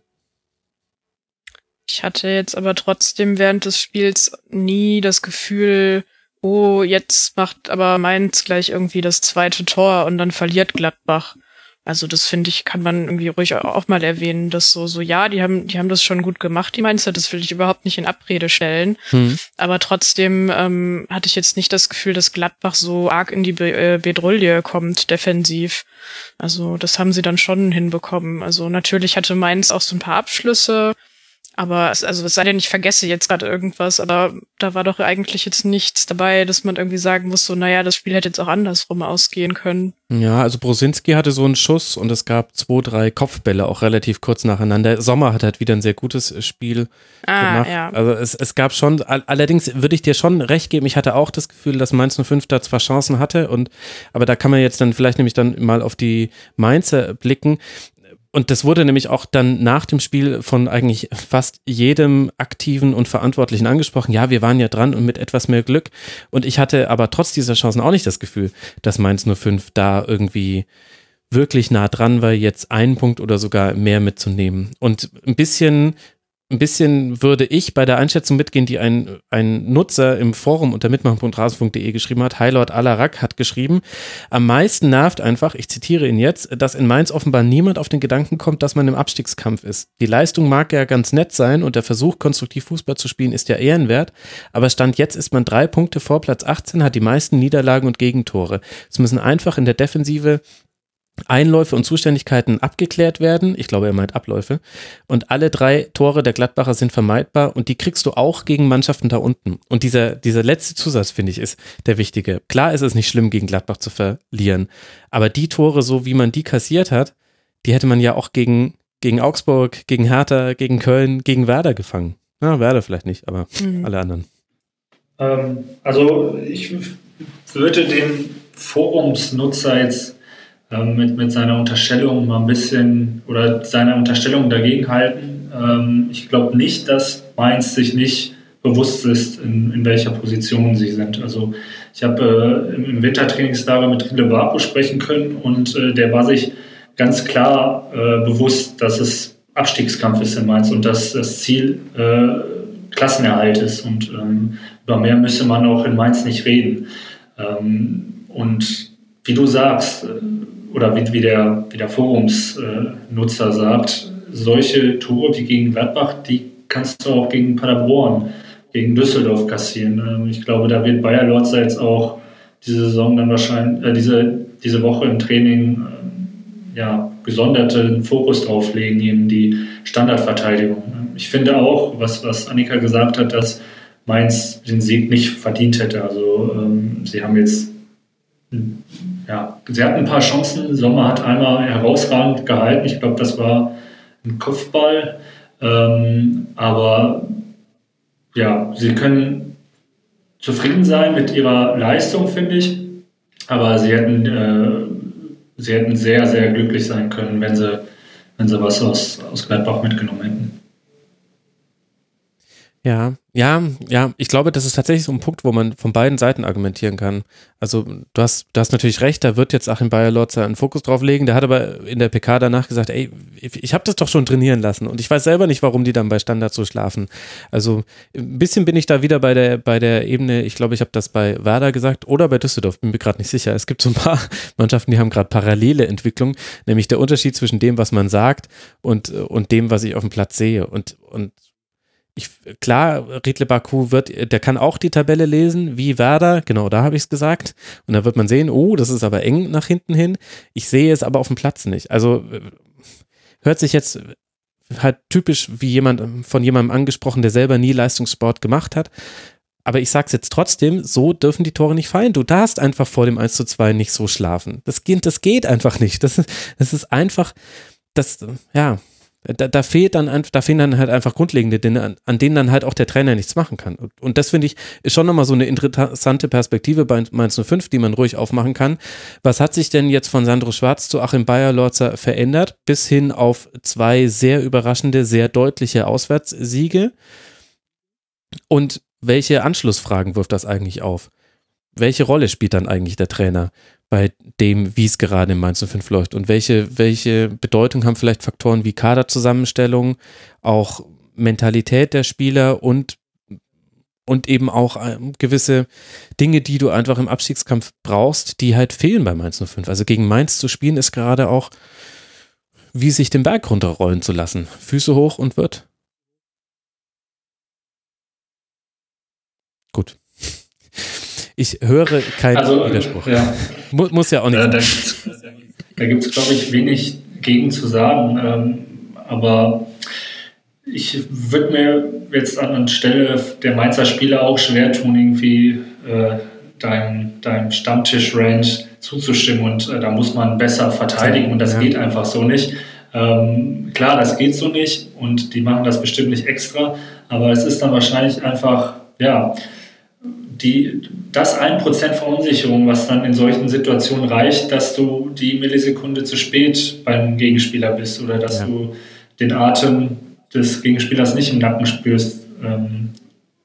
Ich hatte jetzt aber trotzdem während des Spiels nie das Gefühl, oh, jetzt macht aber Mainz gleich irgendwie das zweite Tor und dann verliert Gladbach. Also das finde ich, kann man irgendwie ruhig auch mal erwähnen, dass so, so, ja, die haben, die haben das schon gut gemacht, die Mainzer, das will ich überhaupt nicht in Abrede stellen. Mhm. Aber trotzdem ähm, hatte ich jetzt nicht das Gefühl, dass Gladbach so arg in die Be äh, Bedrulle kommt, defensiv. Also das haben sie dann schon hinbekommen. Also natürlich hatte Mainz auch so ein paar Abschlüsse, aber es, also es sei denn, ich vergesse jetzt gerade irgendwas, aber da war doch eigentlich jetzt nichts dabei, dass man irgendwie sagen muss, so, naja, das Spiel hätte jetzt auch andersrum ausgehen können. Ja, also Brosinski hatte so einen Schuss und es gab zwei, drei Kopfbälle auch relativ kurz nacheinander. Sommer hat halt wieder ein sehr gutes Spiel ah, gemacht. Ja. Also es, es gab schon, allerdings würde ich dir schon recht geben, ich hatte auch das Gefühl, dass Mainz 05 da zwar Chancen hatte und, aber da kann man jetzt dann vielleicht nämlich dann mal auf die Mainzer blicken und das wurde nämlich auch dann nach dem Spiel von eigentlich fast jedem Aktiven und Verantwortlichen angesprochen. Ja, wir waren ja dran und mit etwas mehr Glück. Und ich hatte aber trotz dieser Chancen auch nicht das Gefühl, dass Mainz 05 da irgendwie wirklich nah dran war, jetzt einen Punkt oder sogar mehr mitzunehmen. Und ein bisschen ein bisschen würde ich bei der Einschätzung mitgehen, die ein, ein Nutzer im Forum unter mitmachen.rasen.de geschrieben hat. Lord Alarak hat geschrieben, am meisten nervt einfach, ich zitiere ihn jetzt, dass in Mainz offenbar niemand auf den Gedanken kommt, dass man im Abstiegskampf ist. Die Leistung mag ja ganz nett sein und der Versuch, konstruktiv Fußball zu spielen, ist ja ehrenwert, aber Stand jetzt ist man drei Punkte vor Platz 18, hat die meisten Niederlagen und Gegentore. Es müssen einfach in der Defensive Einläufe und Zuständigkeiten abgeklärt werden. Ich glaube, er meint Abläufe. Und alle drei Tore der Gladbacher sind vermeidbar und die kriegst du auch gegen Mannschaften da unten. Und dieser, dieser letzte Zusatz, finde ich, ist der wichtige. Klar ist es nicht schlimm, gegen Gladbach zu verlieren. Aber die Tore, so wie man die kassiert hat, die hätte man ja auch gegen, gegen Augsburg, gegen Hertha, gegen Köln, gegen Werder gefangen. Ja, Werder vielleicht nicht, aber mhm. alle anderen. Ähm, also ich würde den Forumsnutzer jetzt ähm, mit, mit seiner Unterstellung mal ein bisschen oder seiner Unterstellung dagegen halten. Ähm, ich glaube nicht, dass Mainz sich nicht bewusst ist, in, in welcher Position sie sind. Also ich habe äh, im Wintertrainingslager mit Rille Barco sprechen können und äh, der war sich ganz klar äh, bewusst, dass es Abstiegskampf ist in Mainz und dass das Ziel äh, Klassenerhalt ist. Und ähm, über mehr müsse man auch in Mainz nicht reden. Ähm, und wie du sagst, äh, oder wie, wie, der, wie der Forumsnutzer sagt, solche Tore wie gegen Gladbach, die kannst du auch gegen Paderborn, gegen Düsseldorf kassieren. Ähm, ich glaube, da wird Bayer Lorzer jetzt auch diese Saison dann wahrscheinlich, äh, diese, diese Woche im Training äh, ja, gesonderten Fokus drauf legen, eben die Standardverteidigung. Ich finde auch, was, was Annika gesagt hat, dass Mainz den Sieg nicht verdient hätte. Also ähm, sie haben jetzt ja, sie hatten ein paar Chancen. Sommer hat einmal herausragend gehalten. Ich glaube, das war ein Kopfball. Ähm, aber ja, sie können zufrieden sein mit ihrer Leistung, finde ich. Aber sie hätten, äh, sie hätten sehr, sehr glücklich sein können, wenn sie, wenn sie was aus, aus Gladbach mitgenommen hätten. Ja, ja, ja, ich glaube, das ist tatsächlich so ein Punkt, wo man von beiden Seiten argumentieren kann. Also du hast, du hast natürlich recht, da wird jetzt Achim Bayer-Lotzer einen Fokus drauf legen. Der hat aber in der PK danach gesagt, ey, ich habe das doch schon trainieren lassen und ich weiß selber nicht, warum die dann bei Standard so schlafen. Also ein bisschen bin ich da wieder bei der, bei der Ebene, ich glaube, ich habe das bei Werder gesagt oder bei Düsseldorf, bin mir gerade nicht sicher. Es gibt so ein paar Mannschaften, die haben gerade parallele Entwicklung, nämlich der Unterschied zwischen dem, was man sagt und, und dem, was ich auf dem Platz sehe. Und, und ich, klar, Riedle Baku wird, der kann auch die Tabelle lesen, wie Werder, genau, da habe ich es gesagt. Und da wird man sehen, oh, das ist aber eng nach hinten hin. Ich sehe es aber auf dem Platz nicht. Also hört sich jetzt halt typisch wie jemand von jemandem angesprochen, der selber nie Leistungssport gemacht hat. Aber ich sag's jetzt trotzdem, so dürfen die Tore nicht fallen. Du darfst einfach vor dem 1 zu 2 nicht so schlafen. Das geht, das geht einfach nicht. Das das ist einfach, das, ja, da, da fehlt dann da fehlen dann halt einfach grundlegende Dinge, an, an, denen dann halt auch der Trainer nichts machen kann. Und, und das finde ich ist schon nochmal so eine interessante Perspektive bei Mainz 05, die man ruhig aufmachen kann. Was hat sich denn jetzt von Sandro Schwarz zu Achim Bayer-Lorzer verändert, bis hin auf zwei sehr überraschende, sehr deutliche Auswärtssiege? Und welche Anschlussfragen wirft das eigentlich auf? Welche Rolle spielt dann eigentlich der Trainer? Bei dem, wie es gerade in Mainz 05 läuft und welche, welche Bedeutung haben vielleicht Faktoren wie Kaderzusammenstellung, auch Mentalität der Spieler und und eben auch ähm, gewisse Dinge, die du einfach im Abstiegskampf brauchst, die halt fehlen bei Mainz 05. Also gegen Mainz zu spielen ist gerade auch, wie sich den Berg runterrollen zu lassen. Füße hoch und wird. Gut. Ich höre keinen also, Widerspruch. Ja. Mu muss ja auch nicht. Äh, da gibt es, glaube ich, wenig gegen zu sagen. Ähm, aber ich würde mir jetzt an Stelle der Mainzer Spieler auch schwer tun, irgendwie äh, deinem, deinem Stammtisch-Range zuzustimmen. Und äh, da muss man besser verteidigen und das ja. geht einfach so nicht. Ähm, klar, das geht so nicht und die machen das bestimmt nicht extra, aber es ist dann wahrscheinlich einfach, ja, die, das ein Prozent Verunsicherung, was dann in solchen Situationen reicht, dass du die Millisekunde zu spät beim Gegenspieler bist oder dass ja. du den Atem des Gegenspielers nicht im Nacken spürst. Ähm,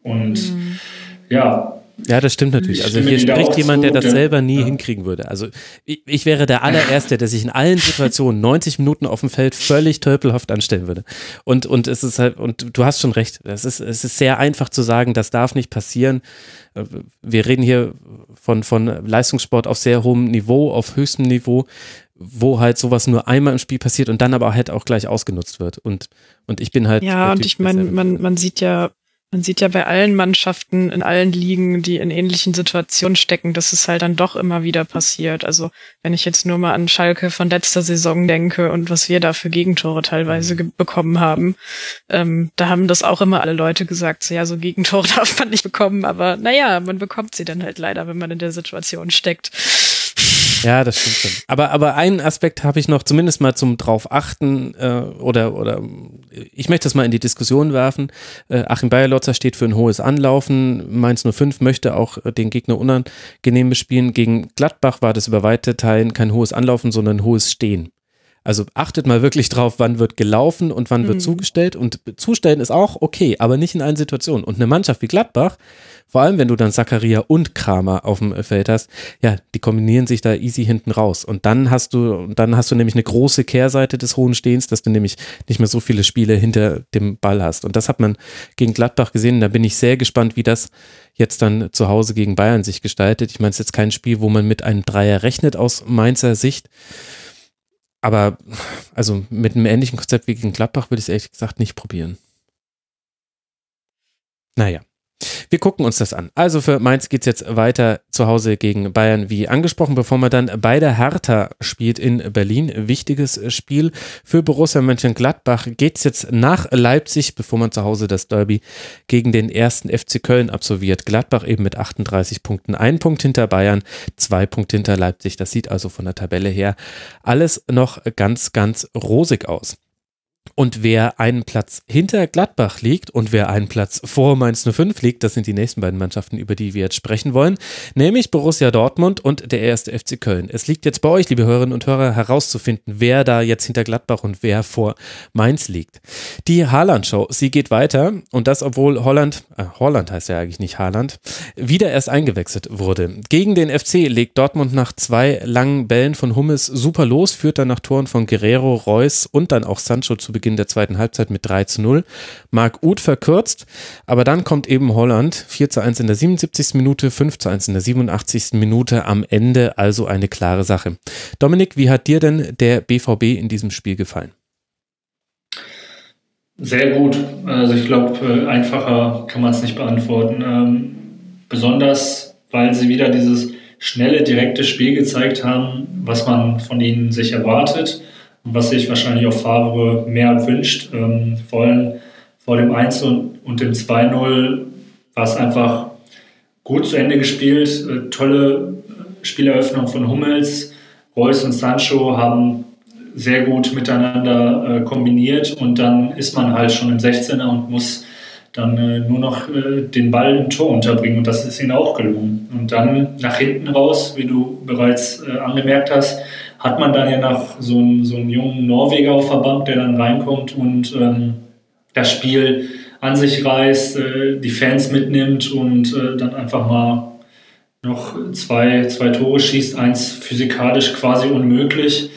und mhm. ja, ja, das stimmt natürlich. Also hier spricht jemand, der das selber nie ja. hinkriegen würde. Also ich, ich, wäre der allererste, der sich in allen Situationen 90 Minuten auf dem Feld völlig tölpelhaft anstellen würde. Und, und es ist halt, und du hast schon recht, es ist, es ist sehr einfach zu sagen, das darf nicht passieren. Wir reden hier von, von Leistungssport auf sehr hohem Niveau, auf höchstem Niveau wo halt sowas nur einmal im Spiel passiert und dann aber halt auch gleich ausgenutzt wird. Und, und ich bin halt. Ja, und ich meine, man, man sieht ja man sieht ja bei allen Mannschaften in allen Ligen, die in ähnlichen Situationen stecken, dass es halt dann doch immer wieder passiert. Also wenn ich jetzt nur mal an Schalke von letzter Saison denke und was wir da für Gegentore teilweise bekommen haben, ähm, da haben das auch immer alle Leute gesagt, so ja, so Gegentore darf man nicht bekommen, aber naja, man bekommt sie dann halt leider, wenn man in der Situation steckt. Ja, das stimmt schon. Aber, aber einen Aspekt habe ich noch zumindest mal zum drauf achten äh, oder, oder ich möchte das mal in die Diskussion werfen. Äh, Achim Bayerlotzer steht für ein hohes Anlaufen. Mainz 05 möchte auch den Gegner unangenehm bespielen. Gegen Gladbach war das über weite Teilen kein hohes Anlaufen, sondern hohes Stehen. Also achtet mal wirklich drauf, wann wird gelaufen und wann wird mhm. zugestellt. Und zustellen ist auch okay, aber nicht in allen Situationen. Und eine Mannschaft wie Gladbach, vor allem wenn du dann Zakaria und Kramer auf dem Feld hast, ja, die kombinieren sich da easy hinten raus. Und dann hast du, dann hast du nämlich eine große Kehrseite des hohen Stehens, dass du nämlich nicht mehr so viele Spiele hinter dem Ball hast. Und das hat man gegen Gladbach gesehen. Da bin ich sehr gespannt, wie das jetzt dann zu Hause gegen Bayern sich gestaltet. Ich meine, es ist jetzt kein Spiel, wo man mit einem Dreier rechnet aus Mainzer Sicht. Aber also mit einem ähnlichen Konzept wie gegen Gladbach würde ich es ehrlich gesagt nicht probieren. Naja. Wir gucken uns das an. Also für Mainz geht es jetzt weiter zu Hause gegen Bayern, wie angesprochen, bevor man dann bei der Hertha spielt in Berlin. Wichtiges Spiel für Borussia Mönchengladbach. Geht es jetzt nach Leipzig, bevor man zu Hause das Derby gegen den ersten FC Köln absolviert. Gladbach eben mit 38 Punkten. Ein Punkt hinter Bayern, zwei Punkte hinter Leipzig. Das sieht also von der Tabelle her alles noch ganz, ganz rosig aus. Und wer einen Platz hinter Gladbach liegt und wer einen Platz vor Mainz 05 liegt, das sind die nächsten beiden Mannschaften, über die wir jetzt sprechen wollen, nämlich Borussia Dortmund und der erste FC Köln. Es liegt jetzt bei euch, liebe Hörerinnen und Hörer, herauszufinden, wer da jetzt hinter Gladbach und wer vor Mainz liegt. Die Haaland-Show, sie geht weiter und das, obwohl Holland, äh, Holland heißt ja eigentlich nicht Haaland, wieder erst eingewechselt wurde. Gegen den FC legt Dortmund nach zwei langen Bällen von Hummes super los, führt dann nach Toren von Guerrero, Reus und dann auch Sancho zu Beginn der zweiten Halbzeit mit 3 zu 0. Marc Uth verkürzt, aber dann kommt eben Holland 4 zu 1 in der 77. Minute, 5 zu 1 in der 87. Minute am Ende, also eine klare Sache. Dominik, wie hat dir denn der BVB in diesem Spiel gefallen? Sehr gut. Also ich glaube, einfacher kann man es nicht beantworten. Ähm, besonders, weil sie wieder dieses schnelle, direkte Spiel gezeigt haben, was man von ihnen sich erwartet was sich wahrscheinlich auch Favre mehr wünscht. Ähm, vor allem vor dem 1 und, dem 2-0 war es einfach gut zu Ende gespielt. Äh, tolle Spieleröffnung von Hummels. Reus und Sancho haben sehr gut miteinander äh, kombiniert und dann ist man halt schon im 16er und muss dann äh, nur noch äh, den Ball im Tor unterbringen und das ist ihnen auch gelungen. Und dann nach hinten raus, wie du bereits äh, angemerkt hast, hat man dann ja noch so einen, so einen jungen Norweger auf der Bank, der dann reinkommt und ähm, das Spiel an sich reißt, äh, die Fans mitnimmt und äh, dann einfach mal noch zwei, zwei Tore schießt, eins physikalisch quasi unmöglich.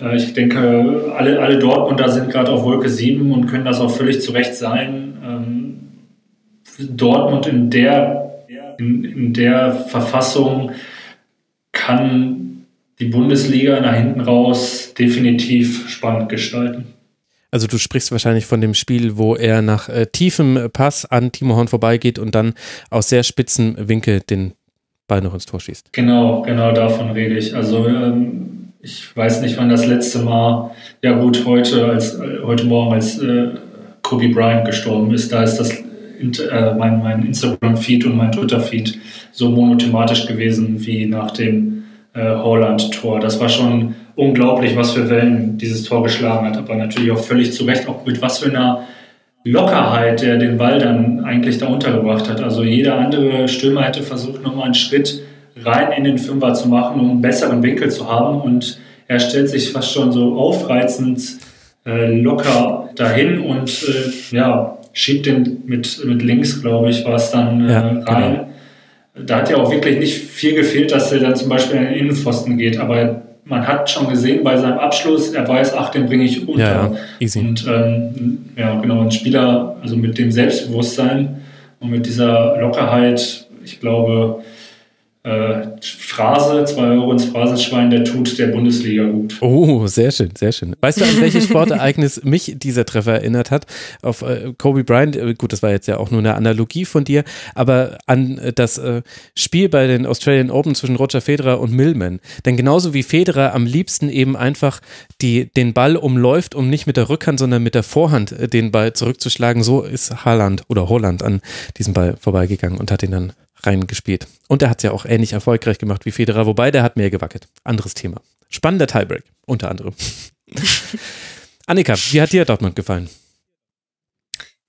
Äh, ich denke, alle, alle Dortmunder sind gerade auf Wolke 7 und können das auch völlig zu Recht sein. Ähm, Dortmund in der, in, in der Verfassung kann die Bundesliga nach hinten raus definitiv spannend gestalten. Also du sprichst wahrscheinlich von dem Spiel, wo er nach äh, tiefem Pass an Timo Horn vorbeigeht und dann aus sehr spitzen Winkel den Ball noch ins Tor schießt. Genau, genau davon rede ich. Also ähm, ich weiß nicht, wann das letzte Mal, ja gut, heute, als, äh, heute Morgen, als äh, Kobe Bryant gestorben ist, da ist das äh, mein, mein Instagram-Feed und mein Twitter-Feed so monothematisch gewesen wie nach dem Holland-Tor. Das war schon unglaublich, was für Wellen dieses Tor geschlagen hat. Aber natürlich auch völlig zu Recht, auch mit was für einer Lockerheit der den Ball dann eigentlich da untergebracht hat. Also jeder andere Stürmer hätte versucht, nochmal einen Schritt rein in den Fünfer zu machen, um einen besseren Winkel zu haben. Und er stellt sich fast schon so aufreizend äh, locker dahin und äh, ja, schiebt den mit, mit links, glaube ich, war es dann äh, ja, rein. Genau da hat ja auch wirklich nicht viel gefehlt, dass er dann zum Beispiel in den Innenpfosten geht. Aber man hat schon gesehen bei seinem Abschluss, er weiß, ach, den bringe ich unter. Ja, ja. Easy. Und ähm, ja, genau, ein Spieler, also mit dem Selbstbewusstsein und mit dieser Lockerheit, ich glaube, äh, Phrase, 2 Euro ins Phrasenschwein, der tut der Bundesliga gut. Oh, sehr schön, sehr schön. Weißt du, an welches Sportereignis mich dieser Treffer erinnert hat? Auf äh, Kobe Bryant, äh, gut, das war jetzt ja auch nur eine Analogie von dir, aber an äh, das äh, Spiel bei den Australian Open zwischen Roger Federer und Millman. Denn genauso wie Federer am liebsten eben einfach die, den Ball umläuft, um nicht mit der Rückhand, sondern mit der Vorhand äh, den Ball zurückzuschlagen, so ist Haaland oder Holland an diesem Ball vorbeigegangen und hat ihn dann reingespielt. Und er hat es ja auch ähnlich erfolgreich gemacht wie Federer, wobei der hat mehr gewackelt. Anderes Thema. Spannender Tiebreak, unter anderem. Annika, wie hat dir Dortmund gefallen?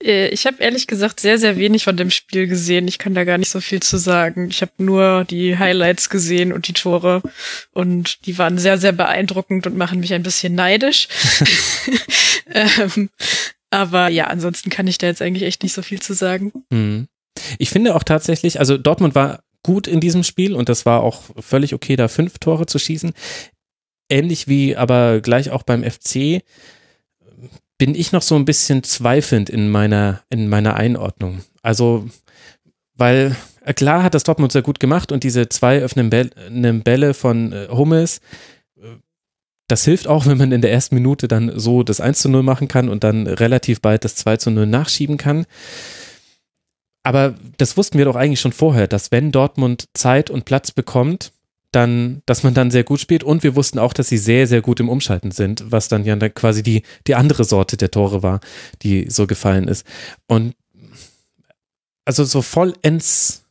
Äh, ich habe ehrlich gesagt sehr, sehr wenig von dem Spiel gesehen. Ich kann da gar nicht so viel zu sagen. Ich habe nur die Highlights gesehen und die Tore und die waren sehr, sehr beeindruckend und machen mich ein bisschen neidisch. ähm, aber ja, ansonsten kann ich da jetzt eigentlich echt nicht so viel zu sagen. Mhm. Ich finde auch tatsächlich, also Dortmund war gut in diesem Spiel und das war auch völlig okay, da fünf Tore zu schießen. Ähnlich wie aber gleich auch beim FC bin ich noch so ein bisschen zweifelnd in meiner, in meiner Einordnung. Also, weil äh, klar hat das Dortmund sehr gut gemacht und diese zwei öffnenden Bälle von äh, Hummels, äh, das hilft auch, wenn man in der ersten Minute dann so das 1 zu 0 machen kann und dann relativ bald das 2 zu 0 nachschieben kann. Aber das wussten wir doch eigentlich schon vorher, dass wenn Dortmund Zeit und Platz bekommt, dann, dass man dann sehr gut spielt. Und wir wussten auch, dass sie sehr, sehr gut im Umschalten sind, was dann ja quasi die, die andere Sorte der Tore war, die so gefallen ist. Und also so vollends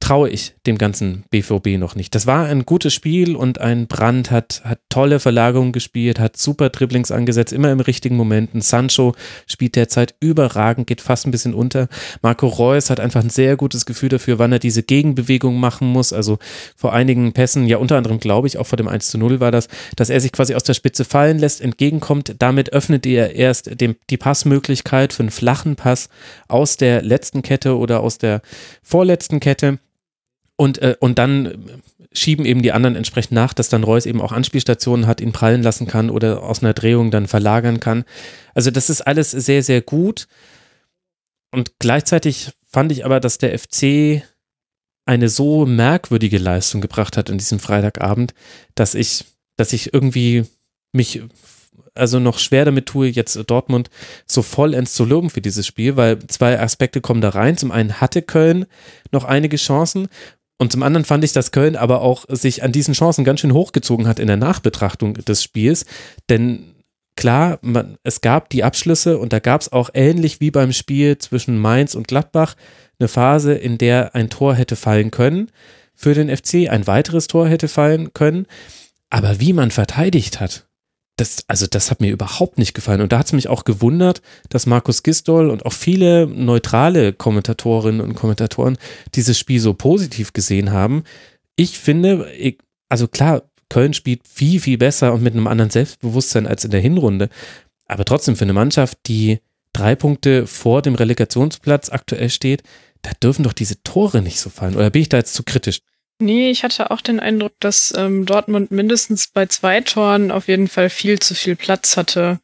traue ich dem ganzen BVB noch nicht. Das war ein gutes Spiel und ein Brand hat, hat tolle Verlagerungen gespielt, hat super Dribblings angesetzt, immer im richtigen Moment. Ein Sancho spielt derzeit überragend, geht fast ein bisschen unter. Marco Reus hat einfach ein sehr gutes Gefühl dafür, wann er diese Gegenbewegung machen muss. Also vor einigen Pässen, ja unter anderem glaube ich, auch vor dem 1 zu 0 war das, dass er sich quasi aus der Spitze fallen lässt, entgegenkommt. Damit öffnet er erst dem, die Passmöglichkeit für einen flachen Pass aus der letzten Kette oder aus der vorletzten Kette und, äh, und dann schieben eben die anderen entsprechend nach, dass dann Reus eben auch Anspielstationen hat, ihn prallen lassen kann oder aus einer Drehung dann verlagern kann. Also das ist alles sehr, sehr gut. Und gleichzeitig fand ich aber, dass der FC eine so merkwürdige Leistung gebracht hat in diesem Freitagabend, dass ich, dass ich irgendwie mich also noch schwer damit tue, jetzt Dortmund so vollends zu loben für dieses Spiel, weil zwei Aspekte kommen da rein. Zum einen hatte Köln noch einige Chancen und zum anderen fand ich, dass Köln aber auch sich an diesen Chancen ganz schön hochgezogen hat in der Nachbetrachtung des Spiels. Denn klar, man, es gab die Abschlüsse und da gab es auch ähnlich wie beim Spiel zwischen Mainz und Gladbach eine Phase, in der ein Tor hätte fallen können für den FC, ein weiteres Tor hätte fallen können. Aber wie man verteidigt hat, das, also das hat mir überhaupt nicht gefallen. Und da hat es mich auch gewundert, dass Markus Gistol und auch viele neutrale Kommentatorinnen und Kommentatoren dieses Spiel so positiv gesehen haben. Ich finde, ich, also klar, Köln spielt viel, viel besser und mit einem anderen Selbstbewusstsein als in der Hinrunde. Aber trotzdem für eine Mannschaft, die drei Punkte vor dem Relegationsplatz aktuell steht, da dürfen doch diese Tore nicht so fallen. Oder bin ich da jetzt zu kritisch? Nee, ich hatte auch den Eindruck, dass ähm, Dortmund mindestens bei zwei Toren auf jeden Fall viel zu viel Platz hatte.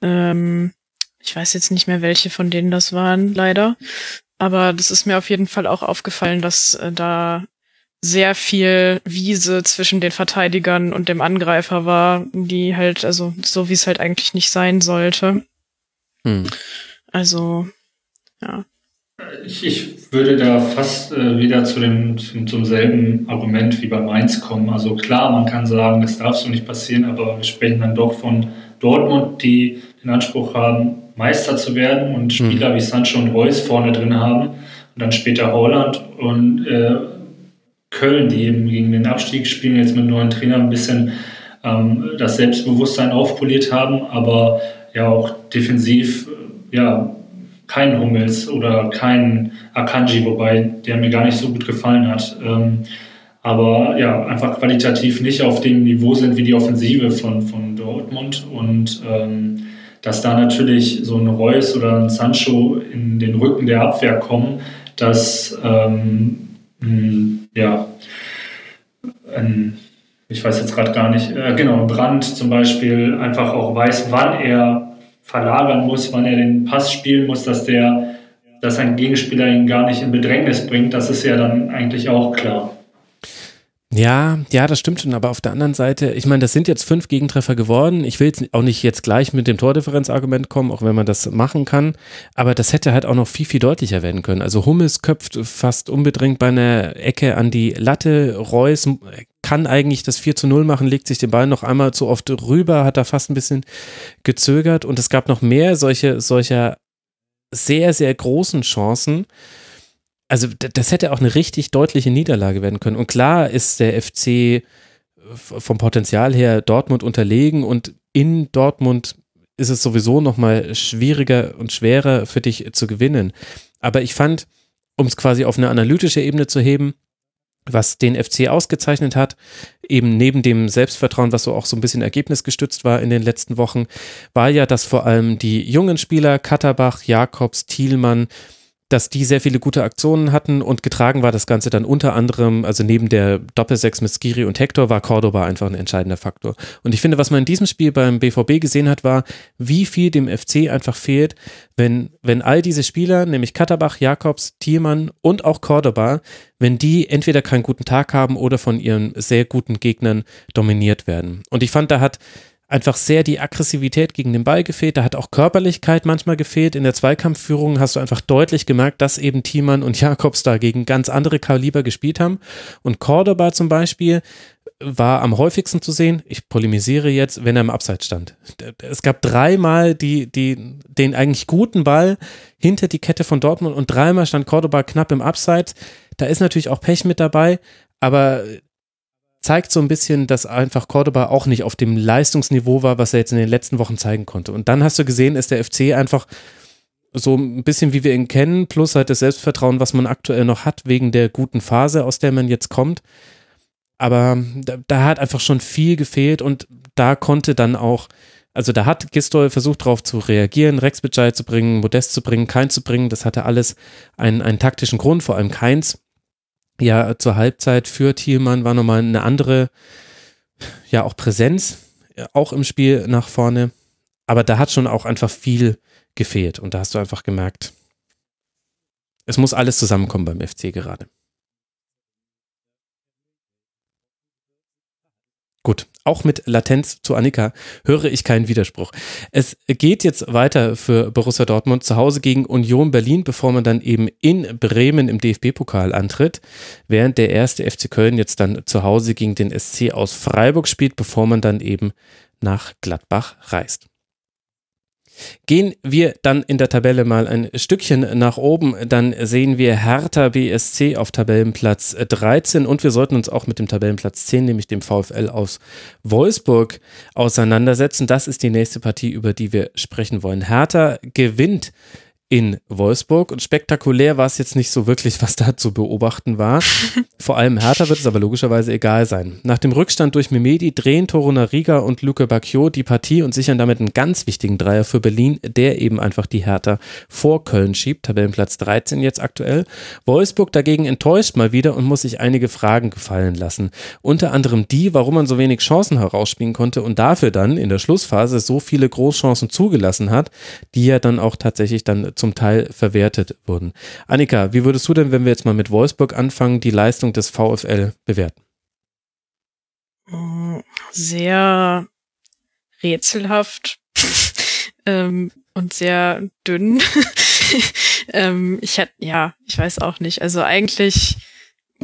Ähm, ich weiß jetzt nicht mehr, welche von denen das waren, leider. Aber das ist mir auf jeden Fall auch aufgefallen, dass äh, da sehr viel Wiese zwischen den Verteidigern und dem Angreifer war, die halt, also so wie es halt eigentlich nicht sein sollte. Hm. Also, ja. Ich, ich würde da fast äh, wieder zu dem, zum, zum selben Argument wie bei Mainz kommen. Also klar, man kann sagen, das darf so nicht passieren, aber wir sprechen dann doch von Dortmund, die den Anspruch haben, Meister zu werden und mhm. Spieler mhm. wie Sancho und Reus vorne drin haben und dann später Holland und äh, Köln, die eben gegen den Abstieg spielen, jetzt mit neuen Trainern ein bisschen ähm, das Selbstbewusstsein aufpoliert haben, aber ja auch defensiv äh, ja kein Hummels oder kein Akanji, wobei der mir gar nicht so gut gefallen hat. Ähm, aber ja, einfach qualitativ nicht auf dem Niveau sind wie die Offensive von, von Dortmund und ähm, dass da natürlich so ein Reus oder ein Sancho in den Rücken der Abwehr kommen, dass ähm, ja, ein, ich weiß jetzt gerade gar nicht, äh, genau, Brand zum Beispiel einfach auch weiß, wann er verlagern muss, wann er den Pass spielen muss, dass der, dass ein Gegenspieler ihn gar nicht in Bedrängnis bringt, das ist ja dann eigentlich auch klar. Ja, ja, das stimmt schon, aber auf der anderen Seite, ich meine, das sind jetzt fünf Gegentreffer geworden. Ich will jetzt auch nicht jetzt gleich mit dem Tordifferenzargument kommen, auch wenn man das machen kann, aber das hätte halt auch noch viel, viel deutlicher werden können. Also Hummels köpft fast unbedingt bei einer Ecke an die Latte, Reus kann eigentlich das 4 zu 0 machen, legt sich den Ball noch einmal zu oft rüber, hat da fast ein bisschen gezögert und es gab noch mehr solche, solcher sehr, sehr großen Chancen. Also das hätte auch eine richtig deutliche Niederlage werden können. Und klar ist der FC vom Potenzial her Dortmund unterlegen und in Dortmund ist es sowieso nochmal schwieriger und schwerer für dich zu gewinnen. Aber ich fand, um es quasi auf eine analytische Ebene zu heben, was den FC ausgezeichnet hat, eben neben dem Selbstvertrauen, was so auch so ein bisschen ergebnisgestützt war in den letzten Wochen, war ja, dass vor allem die jungen Spieler Katterbach, Jakobs, Thielmann, dass die sehr viele gute Aktionen hatten und getragen war das Ganze dann unter anderem, also neben der Doppelsechs mit Skiri und Hector war Cordoba einfach ein entscheidender Faktor. Und ich finde, was man in diesem Spiel beim BVB gesehen hat, war, wie viel dem FC einfach fehlt, wenn, wenn all diese Spieler, nämlich Katterbach, Jakobs, Thielmann und auch Cordoba, wenn die entweder keinen guten Tag haben oder von ihren sehr guten Gegnern dominiert werden. Und ich fand, da hat einfach sehr die Aggressivität gegen den Ball gefehlt. Da hat auch Körperlichkeit manchmal gefehlt. In der Zweikampfführung hast du einfach deutlich gemerkt, dass eben Thiemann und Jakobs da gegen ganz andere Kaliber gespielt haben. Und Cordoba zum Beispiel war am häufigsten zu sehen, ich polemisiere jetzt, wenn er im Abseits stand. Es gab dreimal die, die, den eigentlich guten Ball hinter die Kette von Dortmund und dreimal stand Cordoba knapp im Abseits. Da ist natürlich auch Pech mit dabei, aber zeigt so ein bisschen, dass einfach Cordoba auch nicht auf dem Leistungsniveau war, was er jetzt in den letzten Wochen zeigen konnte. Und dann hast du gesehen, ist der FC einfach so ein bisschen wie wir ihn kennen, plus halt das Selbstvertrauen, was man aktuell noch hat, wegen der guten Phase, aus der man jetzt kommt. Aber da, da hat einfach schon viel gefehlt und da konnte dann auch, also da hat Gistol versucht darauf zu reagieren, Rex Bitschei zu bringen, Modest zu bringen, Keins zu bringen. Das hatte alles einen, einen taktischen Grund, vor allem Keins ja zur Halbzeit für Thielmann war nochmal eine andere, ja auch Präsenz, auch im Spiel nach vorne. Aber da hat schon auch einfach viel gefehlt und da hast du einfach gemerkt, es muss alles zusammenkommen beim FC gerade. Gut, auch mit Latenz zu Annika höre ich keinen Widerspruch. Es geht jetzt weiter für Borussia Dortmund zu Hause gegen Union Berlin, bevor man dann eben in Bremen im DFB-Pokal antritt, während der erste FC Köln jetzt dann zu Hause gegen den SC aus Freiburg spielt, bevor man dann eben nach Gladbach reist. Gehen wir dann in der Tabelle mal ein Stückchen nach oben, dann sehen wir Hertha BSC auf Tabellenplatz 13 und wir sollten uns auch mit dem Tabellenplatz 10, nämlich dem VfL aus Wolfsburg, auseinandersetzen. Das ist die nächste Partie, über die wir sprechen wollen. Hertha gewinnt in Wolfsburg. Und spektakulär war es jetzt nicht so wirklich, was da zu beobachten war. Vor allem Hertha wird es aber logischerweise egal sein. Nach dem Rückstand durch Memedi drehen Torunariga und Luke Bacchio die Partie und sichern damit einen ganz wichtigen Dreier für Berlin, der eben einfach die Hertha vor Köln schiebt. Tabellenplatz 13 jetzt aktuell. Wolfsburg dagegen enttäuscht mal wieder und muss sich einige Fragen gefallen lassen. Unter anderem die, warum man so wenig Chancen herausspielen konnte und dafür dann in der Schlussphase so viele Großchancen zugelassen hat, die ja dann auch tatsächlich dann zum Teil verwertet wurden. Annika, wie würdest du denn, wenn wir jetzt mal mit Wolfsburg anfangen, die Leistung des VfL bewerten? Sehr rätselhaft ähm, und sehr dünn. ähm, ich hätte, ja, ich weiß auch nicht. Also eigentlich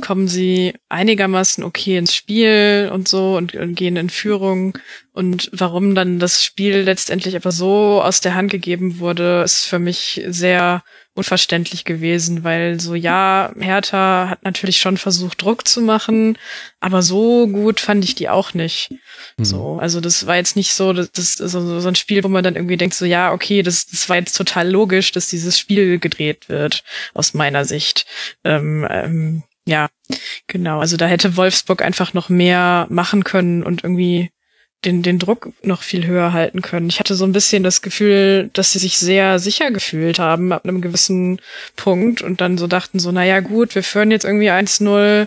kommen sie einigermaßen okay ins Spiel und so und, und, gehen in Führung. Und warum dann das Spiel letztendlich aber so aus der Hand gegeben wurde, ist für mich sehr unverständlich gewesen, weil so ja, Hertha hat natürlich schon versucht, Druck zu machen, aber so gut fand ich die auch nicht. Mhm. So, also das war jetzt nicht so, das, das so, so ein Spiel, wo man dann irgendwie denkt, so ja, okay, das, das war jetzt total logisch, dass dieses Spiel gedreht wird, aus meiner Sicht. Ähm, ähm, ja, genau. Also da hätte Wolfsburg einfach noch mehr machen können und irgendwie den, den Druck noch viel höher halten können. Ich hatte so ein bisschen das Gefühl, dass sie sich sehr sicher gefühlt haben ab einem gewissen Punkt und dann so dachten so, naja gut, wir führen jetzt irgendwie 1-0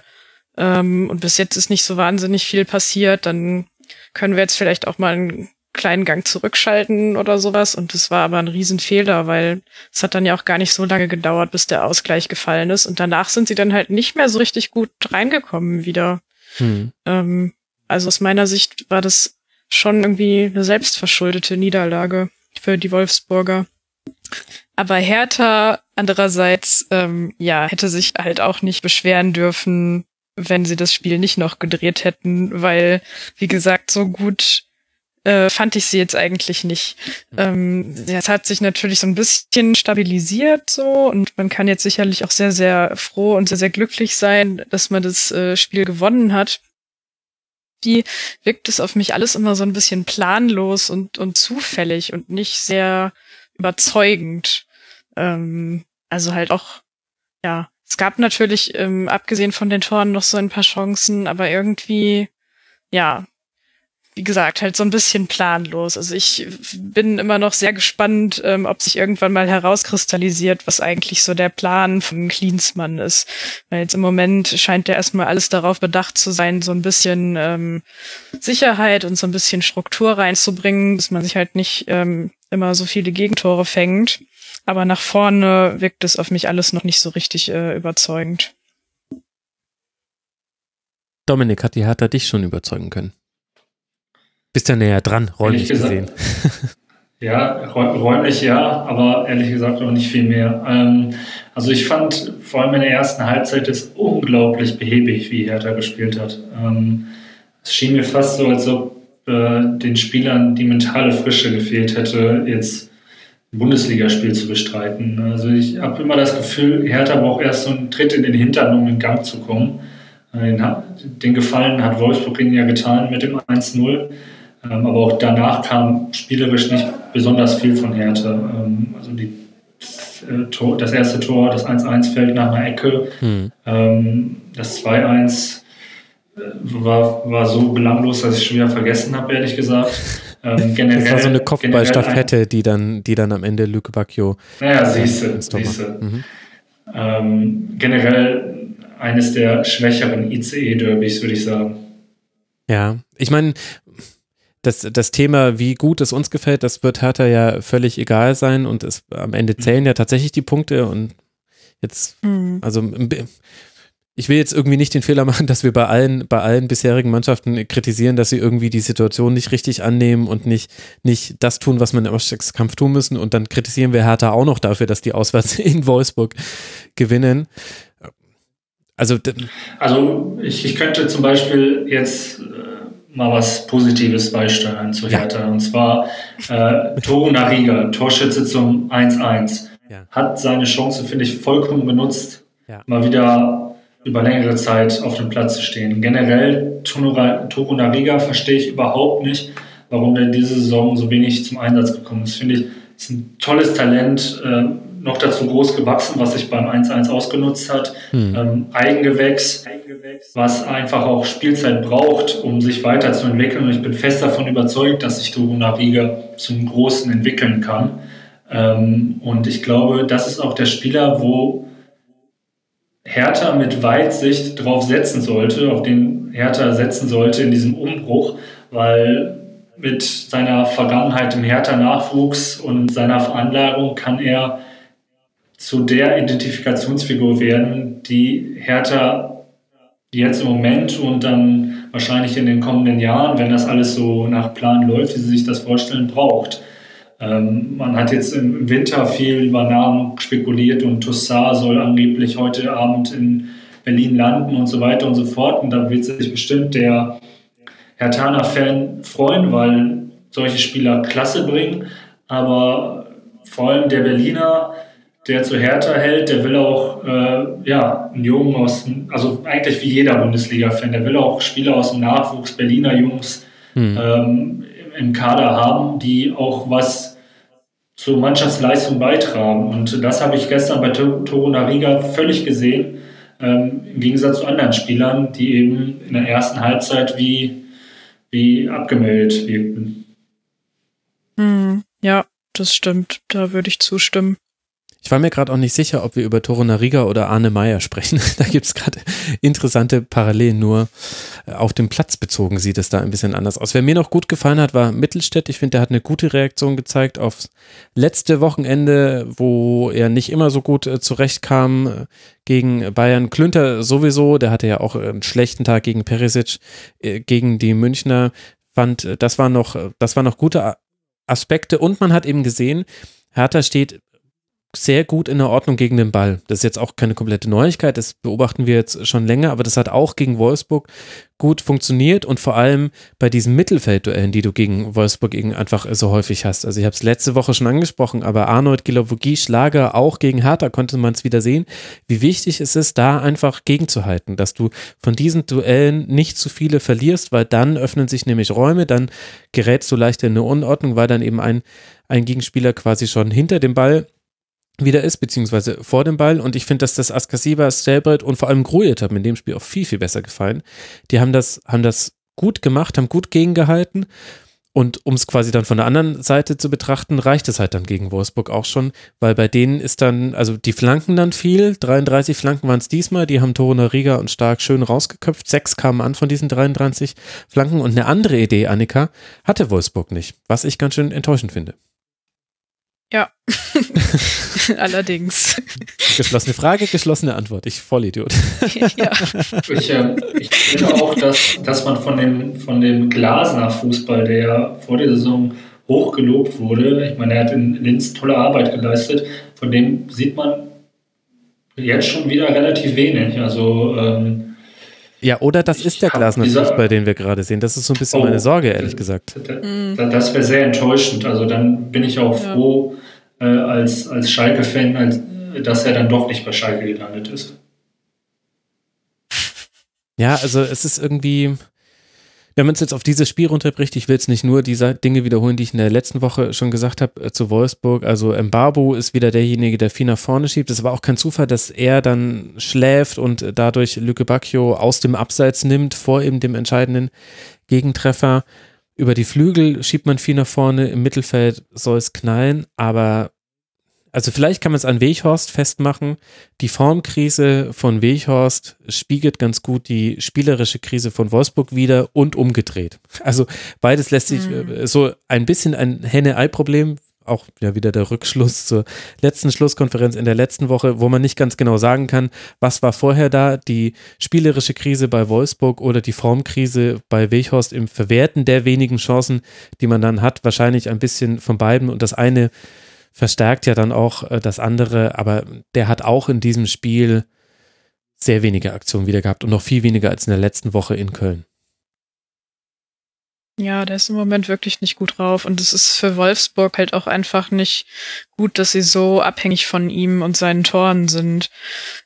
ähm, und bis jetzt ist nicht so wahnsinnig viel passiert, dann können wir jetzt vielleicht auch mal einen kleinen Gang zurückschalten oder sowas. Und das war aber ein Riesenfehler, weil es hat dann ja auch gar nicht so lange gedauert, bis der Ausgleich gefallen ist. Und danach sind sie dann halt nicht mehr so richtig gut reingekommen wieder. Hm. Ähm, also aus meiner Sicht war das schon irgendwie eine selbstverschuldete Niederlage für die Wolfsburger. Aber Hertha andererseits, ähm, ja, hätte sich halt auch nicht beschweren dürfen, wenn sie das Spiel nicht noch gedreht hätten, weil, wie gesagt, so gut äh, fand ich sie jetzt eigentlich nicht. Ähm, es hat sich natürlich so ein bisschen stabilisiert so und man kann jetzt sicherlich auch sehr, sehr froh und sehr, sehr glücklich sein, dass man das äh, Spiel gewonnen hat. irgendwie wirkt es auf mich alles immer so ein bisschen planlos und, und zufällig und nicht sehr überzeugend. Ähm, also halt auch, ja, es gab natürlich, ähm, abgesehen von den Toren, noch so ein paar Chancen, aber irgendwie, ja, wie gesagt, halt so ein bisschen planlos. Also ich bin immer noch sehr gespannt, ähm, ob sich irgendwann mal herauskristallisiert, was eigentlich so der Plan von Klinsmann ist. Weil jetzt im Moment scheint ja erstmal alles darauf bedacht zu sein, so ein bisschen ähm, Sicherheit und so ein bisschen Struktur reinzubringen, dass man sich halt nicht ähm, immer so viele Gegentore fängt. Aber nach vorne wirkt es auf mich alles noch nicht so richtig äh, überzeugend. Dominik, hat die Hertha dich schon überzeugen können? Bist ja näher dran, räumlich gesehen. Ja, räumlich ja, aber ehrlich gesagt auch nicht viel mehr. Ähm, also ich fand vor allem in der ersten Halbzeit es unglaublich behäbig, wie Hertha gespielt hat. Ähm, es schien mir fast so, als ob äh, den Spielern die mentale Frische gefehlt hätte, jetzt ein Bundesligaspiel zu bestreiten. Also ich habe immer das Gefühl, Hertha braucht erst so einen Tritt in den Hintern, um in Gang zu kommen. Äh, den, den Gefallen hat Wolfsburg ihnen ja getan mit dem 1-0. Ähm, aber auch danach kam spielerisch nicht besonders viel von Härte. Ähm, also die, äh, das erste Tor, das 1-1 fällt nach einer Ecke. Hm. Ähm, das 2-1 äh, war, war so belanglos, dass ich schon wieder vergessen habe, ehrlich gesagt. Ähm, generell, das war so eine Kopfballstaffette, die dann, die dann am Ende Lüke Bacchio. Naja, siehste, siehste. Mhm. Ähm, generell eines der schwächeren ICE-Derbys, würde ich sagen. Ja, ich meine, das, das Thema, wie gut es uns gefällt, das wird Hertha ja völlig egal sein und es, am Ende mhm. zählen ja tatsächlich die Punkte und jetzt, mhm. also ich will jetzt irgendwie nicht den Fehler machen, dass wir bei allen, bei allen bisherigen Mannschaften kritisieren, dass sie irgendwie die Situation nicht richtig annehmen und nicht, nicht das tun, was man im Abstiegskampf tun müssen. Und dann kritisieren wir Hertha auch noch dafür, dass die auswärts in Wolfsburg gewinnen. Also, also ich, ich könnte zum Beispiel jetzt mal was Positives beisteuern zu Hertha. Ja. Und zwar äh, Toru Nariga, Torschütze zum 1-1. Ja. Hat seine Chance, finde ich, vollkommen benutzt, ja. mal wieder über längere Zeit auf dem Platz zu stehen. Generell Toru Nariga verstehe ich überhaupt nicht, warum der diese Saison so wenig zum Einsatz gekommen ist. Finde ich, ist ein tolles Talent. Äh, noch dazu groß gewachsen, was sich beim 1-1 ausgenutzt hat. Hm. Ähm, Eigengewächs, was einfach auch Spielzeit braucht, um sich weiterzuentwickeln. Und ich bin fest davon überzeugt, dass sich Doruna Riga zum Großen entwickeln kann. Ähm, und ich glaube, das ist auch der Spieler, wo Hertha mit Weitsicht drauf setzen sollte, auf den Hertha setzen sollte in diesem Umbruch, weil mit seiner Vergangenheit im Hertha-Nachwuchs und seiner Veranlagung kann er zu der Identifikationsfigur werden, die Hertha jetzt im Moment und dann wahrscheinlich in den kommenden Jahren, wenn das alles so nach Plan läuft, wie sie sich das vorstellen, braucht. Ähm, man hat jetzt im Winter viel über Namen spekuliert und Tossar soll angeblich heute Abend in Berlin landen und so weiter und so fort. Und da wird sich bestimmt der Hertaner-Fan freuen, weil solche Spieler Klasse bringen. Aber vor allem der Berliner der zu Hertha hält, der will auch äh, ja, einen Jungen aus, also eigentlich wie jeder Bundesliga-Fan, der will auch Spieler aus dem Nachwuchs, Berliner Jungs hm. ähm, im Kader haben, die auch was zur Mannschaftsleistung beitragen. Und das habe ich gestern bei Toro Nariga völlig gesehen, ähm, im Gegensatz zu anderen Spielern, die eben in der ersten Halbzeit wie, wie abgemeldet wirkten. Hm, ja, das stimmt. Da würde ich zustimmen. Ich war mir gerade auch nicht sicher, ob wir über Toro Nariga oder Arne Meyer sprechen. da gibt es gerade interessante Parallelen, nur äh, auf dem Platz bezogen sieht es da ein bisschen anders aus. Wer mir noch gut gefallen hat, war Mittelstädt. Ich finde, der hat eine gute Reaktion gezeigt aufs letzte Wochenende, wo er nicht immer so gut äh, zurechtkam äh, gegen Bayern. Klünter sowieso, der hatte ja auch einen schlechten Tag gegen Perisic, gegen die Münchner. Fand, das war noch, das war noch gute Aspekte und man hat eben gesehen, Hertha steht sehr gut in der Ordnung gegen den Ball. Das ist jetzt auch keine komplette Neuigkeit, das beobachten wir jetzt schon länger, aber das hat auch gegen Wolfsburg gut funktioniert und vor allem bei diesen Mittelfeldduellen, die du gegen Wolfsburg einfach so häufig hast. Also ich habe es letzte Woche schon angesprochen, aber Arnold Gilovogie, Schlager, auch gegen Hertha konnte man es wieder sehen, wie wichtig es ist, da einfach gegenzuhalten, dass du von diesen Duellen nicht zu viele verlierst, weil dann öffnen sich nämlich Räume, dann gerätst du leichter in eine Unordnung, weil dann eben ein, ein Gegenspieler quasi schon hinter dem Ball wieder ist, beziehungsweise vor dem Ball. Und ich finde, dass das Askasiba, Stelbrett und vor allem Grujet haben in dem Spiel auch viel, viel besser gefallen. Die haben das, haben das gut gemacht, haben gut gegengehalten. Und um es quasi dann von der anderen Seite zu betrachten, reicht es halt dann gegen Wolfsburg auch schon, weil bei denen ist dann, also die Flanken dann viel, 33 Flanken waren es diesmal, die haben Toruna Riga und Stark schön rausgeköpft, sechs kamen an von diesen 33 Flanken und eine andere Idee, Annika, hatte Wolfsburg nicht, was ich ganz schön enttäuschend finde. Ja, allerdings. Geschlossene Frage, geschlossene Antwort. Ich Vollidiot. ja. Ich, äh, ich finde auch, dass, dass man von dem, von dem Glasner Fußball, der ja vor der Saison hochgelobt wurde, ich meine, er hat in Linz tolle Arbeit geleistet, von dem sieht man jetzt schon wieder relativ wenig. Also ähm, ja, oder das ist der Glasner Fußball, den wir gerade sehen. Das ist so ein bisschen oh, meine Sorge, ehrlich gesagt. Das wäre sehr enttäuschend. Also dann bin ich auch froh, äh, als, als Schalke-Fan, als, dass er dann doch nicht bei Schalke gelandet ist. Ja, also es ist irgendwie, wenn man es jetzt auf dieses Spiel runterbricht, ich will jetzt nicht nur diese Dinge wiederholen, die ich in der letzten Woche schon gesagt habe äh, zu Wolfsburg. Also Mbabu ist wieder derjenige, der viel nach vorne schiebt. Es war auch kein Zufall, dass er dann schläft und dadurch Lücke Bacchio aus dem Abseits nimmt, vor eben dem entscheidenden Gegentreffer. Über die Flügel schiebt man viel nach vorne, im Mittelfeld soll es knallen, aber also vielleicht kann man es an Weghorst festmachen. Die Formkrise von Weghorst spiegelt ganz gut die spielerische Krise von Wolfsburg wieder und umgedreht. Also beides lässt sich mhm. so ein bisschen ein Henne-Ei-Problem, auch ja wieder der Rückschluss zur letzten Schlusskonferenz in der letzten Woche, wo man nicht ganz genau sagen kann, was war vorher da, die spielerische Krise bei Wolfsburg oder die Formkrise bei Weghorst im Verwerten der wenigen Chancen, die man dann hat, wahrscheinlich ein bisschen von beiden und das eine verstärkt ja dann auch äh, das andere, aber der hat auch in diesem Spiel sehr wenige Aktionen wieder gehabt und noch viel weniger als in der letzten Woche in Köln. Ja, der ist im Moment wirklich nicht gut drauf und es ist für Wolfsburg halt auch einfach nicht gut, dass sie so abhängig von ihm und seinen Toren sind.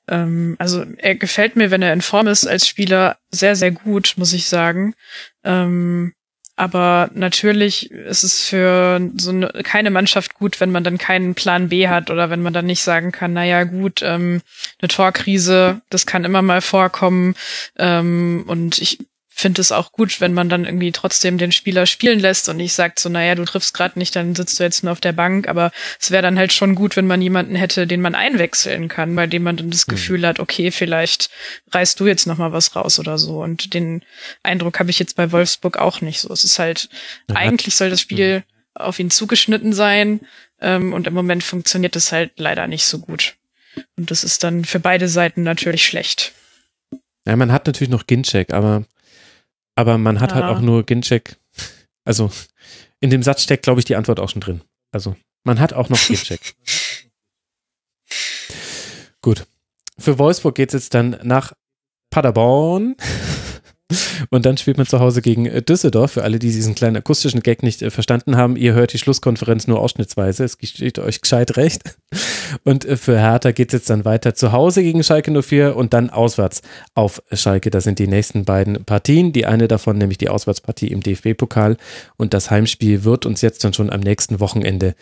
Ähm, also er gefällt mir, wenn er in Form ist als Spieler, sehr, sehr gut, muss ich sagen. Ähm, aber natürlich ist es für so eine, keine Mannschaft gut, wenn man dann keinen Plan B hat oder wenn man dann nicht sagen kann, naja gut, ähm, eine Torkrise, das kann immer mal vorkommen. Ähm, und ich finde es auch gut, wenn man dann irgendwie trotzdem den Spieler spielen lässt und nicht sagt so, naja, du triffst gerade nicht, dann sitzt du jetzt nur auf der Bank. Aber es wäre dann halt schon gut, wenn man jemanden hätte, den man einwechseln kann, bei dem man dann das mhm. Gefühl hat, okay, vielleicht reißt du jetzt noch mal was raus oder so. Und den Eindruck habe ich jetzt bei Wolfsburg auch nicht so. Es ist halt, ja. eigentlich soll das Spiel mhm. auf ihn zugeschnitten sein. Ähm, und im Moment funktioniert es halt leider nicht so gut. Und das ist dann für beide Seiten natürlich schlecht. Ja, man hat natürlich noch Ginchek, aber aber man hat halt ja. halt auch nur Ginchek. Also in dem Satz steckt, glaube ich, die Antwort auch schon drin. Also man hat auch noch Ginchek. Gut. Für Wolfsburg geht es jetzt dann nach Paderborn. Und dann spielt man zu Hause gegen äh, Düsseldorf. Für alle, die diesen kleinen akustischen Gag nicht äh, verstanden haben, ihr hört die Schlusskonferenz nur ausschnittsweise. Es steht euch gescheit recht. Und äh, für Hertha geht es jetzt dann weiter zu Hause gegen Schalke 04 und dann auswärts auf Schalke. Das sind die nächsten beiden Partien. Die eine davon, nämlich die Auswärtspartie im DFB-Pokal. Und das Heimspiel wird uns jetzt dann schon am nächsten Wochenende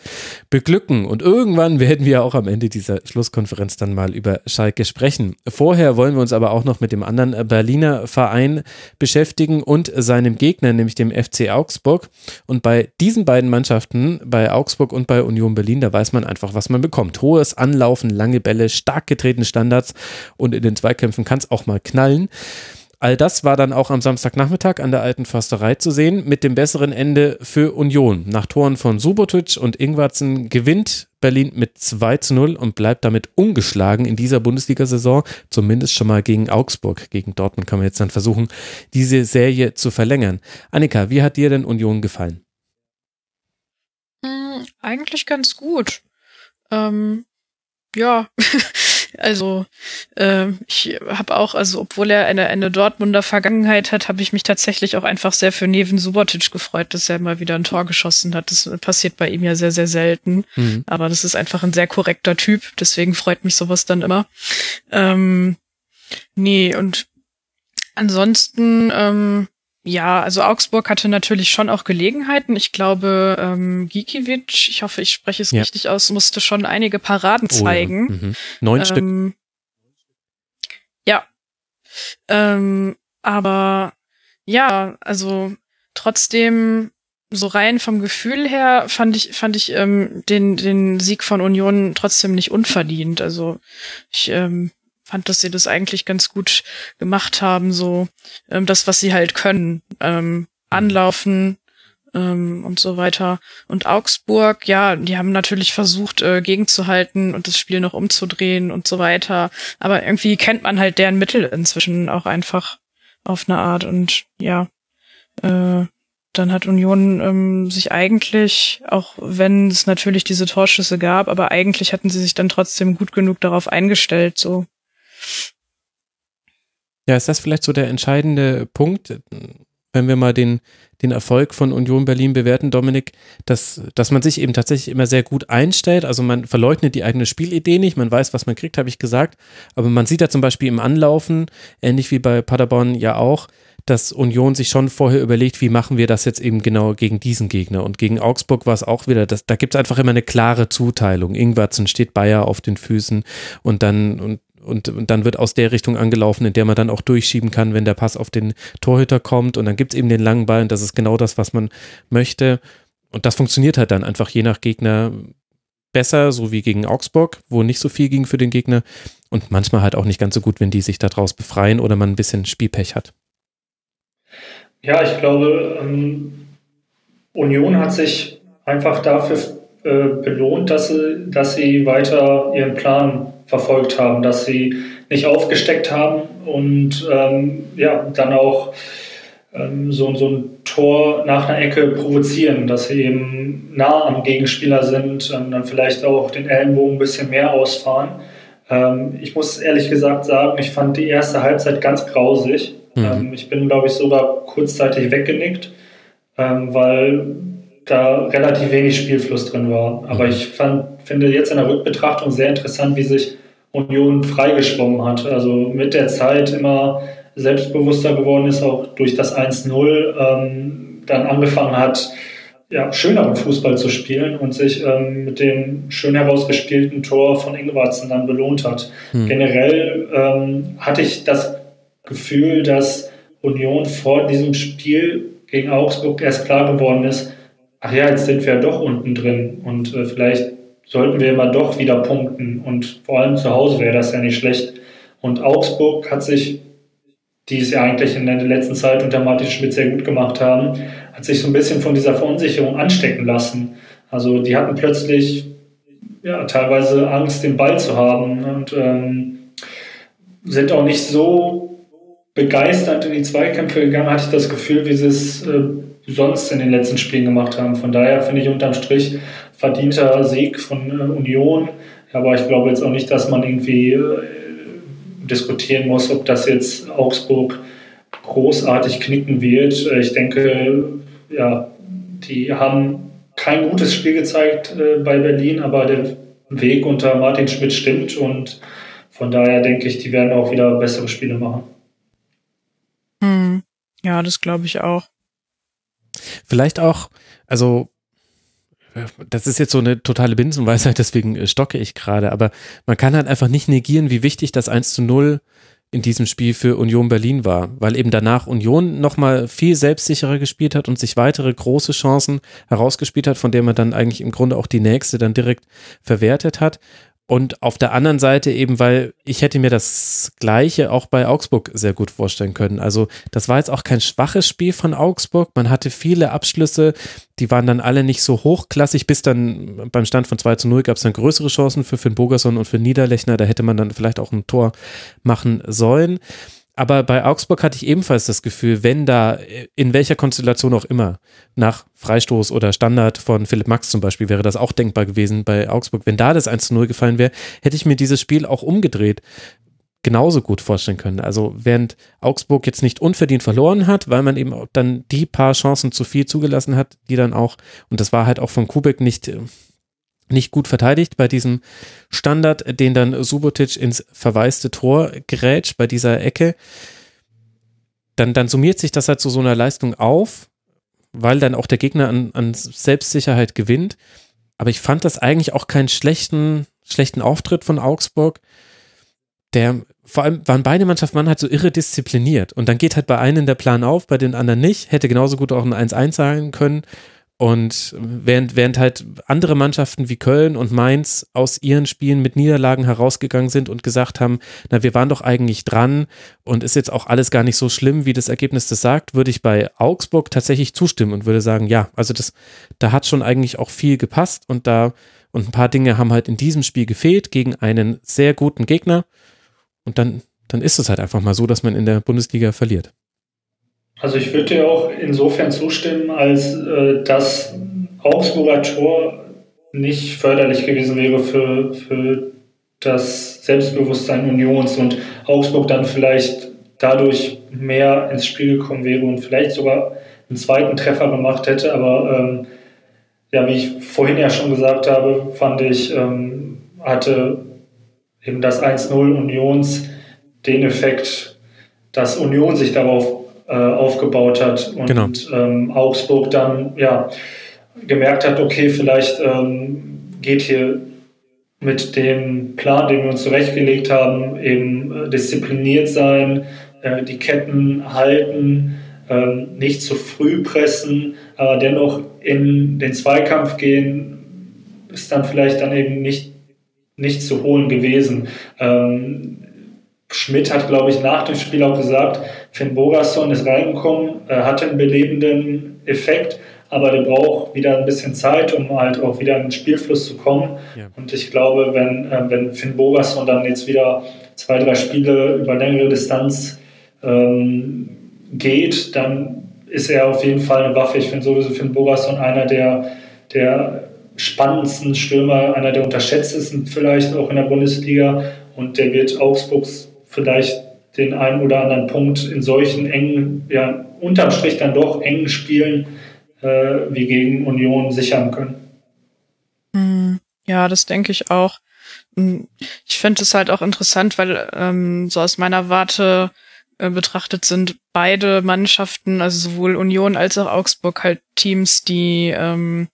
beglücken. Und irgendwann werden wir auch am Ende dieser Schlusskonferenz dann mal über Schalke sprechen. Vorher wollen wir uns aber auch noch mit dem anderen Berliner Verein beschäftigen und seinem Gegner, nämlich dem FC Augsburg. Und bei diesen beiden Mannschaften, bei Augsburg und bei Union Berlin, da weiß man einfach, was man bekommt. Hohes Anlaufen, lange Bälle, stark getretene Standards und in den Zweikämpfen kann es auch mal knallen. All das war dann auch am Samstagnachmittag an der alten Försterei zu sehen, mit dem besseren Ende für Union. Nach Toren von Subotic und Ingwarzen gewinnt Berlin mit 2 zu 0 und bleibt damit ungeschlagen in dieser Bundesliga-Saison, zumindest schon mal gegen Augsburg. Gegen Dortmund kann man jetzt dann versuchen, diese Serie zu verlängern. Annika, wie hat dir denn Union gefallen? Hm, eigentlich ganz gut. Ähm, ja, also äh, ich habe auch, also obwohl er eine, eine Dortmunder Vergangenheit hat, habe ich mich tatsächlich auch einfach sehr für Neven Subotic gefreut, dass er mal wieder ein Tor geschossen hat. Das passiert bei ihm ja sehr, sehr selten. Mhm. Aber das ist einfach ein sehr korrekter Typ, deswegen freut mich sowas dann immer. Ähm, nee, und ansonsten, ähm, ja, also Augsburg hatte natürlich schon auch Gelegenheiten. Ich glaube, ähm, Gikiewicz, ich hoffe, ich spreche es ja. richtig aus, musste schon einige Paraden zeigen. Oh ja. mhm. Neun ähm, Stück. Ja. Ähm, aber ja, also trotzdem so rein vom Gefühl her fand ich fand ich ähm, den den Sieg von Union trotzdem nicht unverdient. Also ich ähm, fand, dass sie das eigentlich ganz gut gemacht haben, so ähm, das, was sie halt können, ähm, anlaufen ähm, und so weiter. Und Augsburg, ja, die haben natürlich versucht, äh, gegenzuhalten und das Spiel noch umzudrehen und so weiter. Aber irgendwie kennt man halt deren Mittel inzwischen auch einfach auf eine Art und ja, äh, dann hat Union ähm, sich eigentlich, auch wenn es natürlich diese Torschüsse gab, aber eigentlich hatten sie sich dann trotzdem gut genug darauf eingestellt, so ja, ist das vielleicht so der entscheidende Punkt, wenn wir mal den, den Erfolg von Union Berlin bewerten, Dominik, dass, dass man sich eben tatsächlich immer sehr gut einstellt. Also man verleugnet die eigene Spielidee nicht, man weiß, was man kriegt, habe ich gesagt. Aber man sieht da zum Beispiel im Anlaufen, ähnlich wie bei Paderborn ja auch, dass Union sich schon vorher überlegt, wie machen wir das jetzt eben genau gegen diesen Gegner. Und gegen Augsburg war es auch wieder, das, da gibt es einfach immer eine klare Zuteilung. Ingwertsen steht Bayer auf den Füßen und dann, und und, und dann wird aus der Richtung angelaufen, in der man dann auch durchschieben kann, wenn der Pass auf den Torhüter kommt und dann gibt es eben den langen Ball und das ist genau das, was man möchte. Und das funktioniert halt dann einfach je nach Gegner besser, so wie gegen Augsburg, wo nicht so viel ging für den Gegner und manchmal halt auch nicht ganz so gut, wenn die sich daraus befreien oder man ein bisschen Spielpech hat. Ja, ich glaube, ähm, Union hat sich einfach dafür äh, belohnt, dass sie, dass sie weiter ihren Plan verfolgt haben, dass sie nicht aufgesteckt haben und ähm, ja, dann auch ähm, so, so ein Tor nach einer Ecke provozieren, dass sie eben nah am Gegenspieler sind und dann vielleicht auch den Ellenbogen ein bisschen mehr ausfahren. Ähm, ich muss ehrlich gesagt sagen, ich fand die erste Halbzeit ganz grausig. Mhm. Ähm, ich bin, glaube ich, sogar kurzzeitig weggenickt, ähm, weil da relativ wenig Spielfluss drin war. Aber mhm. ich fand, finde jetzt in der Rückbetrachtung sehr interessant, wie sich Union freigeschwommen hat. Also mit der Zeit immer selbstbewusster geworden ist, auch durch das 1-0 ähm, dann angefangen hat, ja, schöneren Fußball zu spielen und sich ähm, mit dem schön herausgespielten Tor von Ingwarzen dann belohnt hat. Mhm. Generell ähm, hatte ich das Gefühl, dass Union vor diesem Spiel gegen Augsburg erst klar geworden ist, ach ja, jetzt sind wir ja doch unten drin und äh, vielleicht sollten wir mal doch wieder punkten und vor allem zu Hause wäre das ja nicht schlecht. Und Augsburg hat sich, die es ja eigentlich in der letzten Zeit unter Martin Schmidt sehr gut gemacht haben, hat sich so ein bisschen von dieser Verunsicherung anstecken lassen. Also die hatten plötzlich ja, teilweise Angst, den Ball zu haben und ähm, sind auch nicht so begeistert in die Zweikämpfe gegangen, hatte ich das Gefühl, wie sie es äh, sonst in den letzten Spielen gemacht haben. Von daher finde ich unterm Strich verdienter Sieg von äh, Union. Aber ich glaube jetzt auch nicht, dass man irgendwie äh, diskutieren muss, ob das jetzt Augsburg großartig knicken wird. Äh, ich denke, ja, die haben kein gutes Spiel gezeigt bei Berlin, aber der Weg unter Martin Schmidt stimmt und von daher denke ich, die werden auch wieder bessere Spiele machen. Hm. Ja, das glaube ich auch. Vielleicht auch, also das ist jetzt so eine totale Binsenweisheit, deswegen äh, stocke ich gerade, aber man kann halt einfach nicht negieren, wie wichtig das 1 zu 0 in diesem Spiel für Union Berlin war, weil eben danach Union nochmal viel selbstsicherer gespielt hat und sich weitere große Chancen herausgespielt hat, von der man dann eigentlich im Grunde auch die nächste dann direkt verwertet hat. Und auf der anderen Seite eben, weil ich hätte mir das Gleiche auch bei Augsburg sehr gut vorstellen können. Also das war jetzt auch kein schwaches Spiel von Augsburg. Man hatte viele Abschlüsse, die waren dann alle nicht so hochklassig. Bis dann beim Stand von 2 zu 0 gab es dann größere Chancen für Finn Bogerson und für Niederlechner. Da hätte man dann vielleicht auch ein Tor machen sollen. Aber bei Augsburg hatte ich ebenfalls das Gefühl, wenn da, in welcher Konstellation auch immer, nach Freistoß oder Standard von Philipp Max zum Beispiel, wäre das auch denkbar gewesen bei Augsburg. Wenn da das 1 zu 0 gefallen wäre, hätte ich mir dieses Spiel auch umgedreht genauso gut vorstellen können. Also während Augsburg jetzt nicht unverdient verloren hat, weil man eben dann die paar Chancen zu viel zugelassen hat, die dann auch, und das war halt auch von Kubek nicht, nicht gut verteidigt bei diesem Standard, den dann Subotic ins verwaiste Tor grätscht bei dieser Ecke, dann, dann summiert sich das halt zu so einer Leistung auf, weil dann auch der Gegner an, an Selbstsicherheit gewinnt. Aber ich fand das eigentlich auch keinen schlechten, schlechten Auftritt von Augsburg. Der vor allem waren beide Mannschaften waren halt so irre diszipliniert. Und dann geht halt bei einem der Plan auf, bei den anderen nicht, hätte genauso gut auch ein 1-1 sein können und während, während halt andere Mannschaften wie Köln und Mainz aus ihren Spielen mit Niederlagen herausgegangen sind und gesagt haben, na, wir waren doch eigentlich dran und ist jetzt auch alles gar nicht so schlimm, wie das Ergebnis das sagt, würde ich bei Augsburg tatsächlich zustimmen und würde sagen, ja, also das, da hat schon eigentlich auch viel gepasst und da, und ein paar Dinge haben halt in diesem Spiel gefehlt gegen einen sehr guten Gegner und dann, dann ist es halt einfach mal so, dass man in der Bundesliga verliert. Also ich würde dir auch insofern zustimmen, als äh, das Augsburger Tor nicht förderlich gewesen wäre für, für das Selbstbewusstsein Unions und Augsburg dann vielleicht dadurch mehr ins Spiel gekommen wäre und vielleicht sogar einen zweiten Treffer gemacht hätte. Aber ähm, ja, wie ich vorhin ja schon gesagt habe, fand ich, ähm, hatte eben das 1-0 Unions den Effekt, dass Union sich darauf äh, aufgebaut hat und genau. ähm, Augsburg dann ja gemerkt hat, okay, vielleicht ähm, geht hier mit dem Plan, den wir uns zurechtgelegt haben, eben äh, diszipliniert sein, äh, die Ketten halten, ähm, nicht zu früh pressen, aber dennoch in den Zweikampf gehen, ist dann vielleicht dann eben nicht nicht zu holen gewesen. Ähm, Schmidt hat, glaube ich, nach dem Spiel auch gesagt, Finn Bogerson ist reingekommen, äh, hatte einen belebenden Effekt, aber der braucht wieder ein bisschen Zeit, um halt auch wieder in den Spielfluss zu kommen. Ja. Und ich glaube, wenn, äh, wenn Finn Bogerson dann jetzt wieder zwei, drei Spiele über längere Distanz ähm, geht, dann ist er auf jeden Fall eine Waffe. Ich finde sowieso Finn Bogerson einer der, der spannendsten Stürmer, einer der unterschätztesten vielleicht auch in der Bundesliga. Und der wird Augsburgs vielleicht den einen oder anderen Punkt in solchen engen, ja, unterm Strich dann doch engen Spielen äh, wie gegen Union sichern können. Hm, ja, das denke ich auch. Hm, ich finde es halt auch interessant, weil ähm, so aus meiner Warte äh, betrachtet sind beide Mannschaften, also sowohl Union als auch Augsburg halt Teams, die ähm,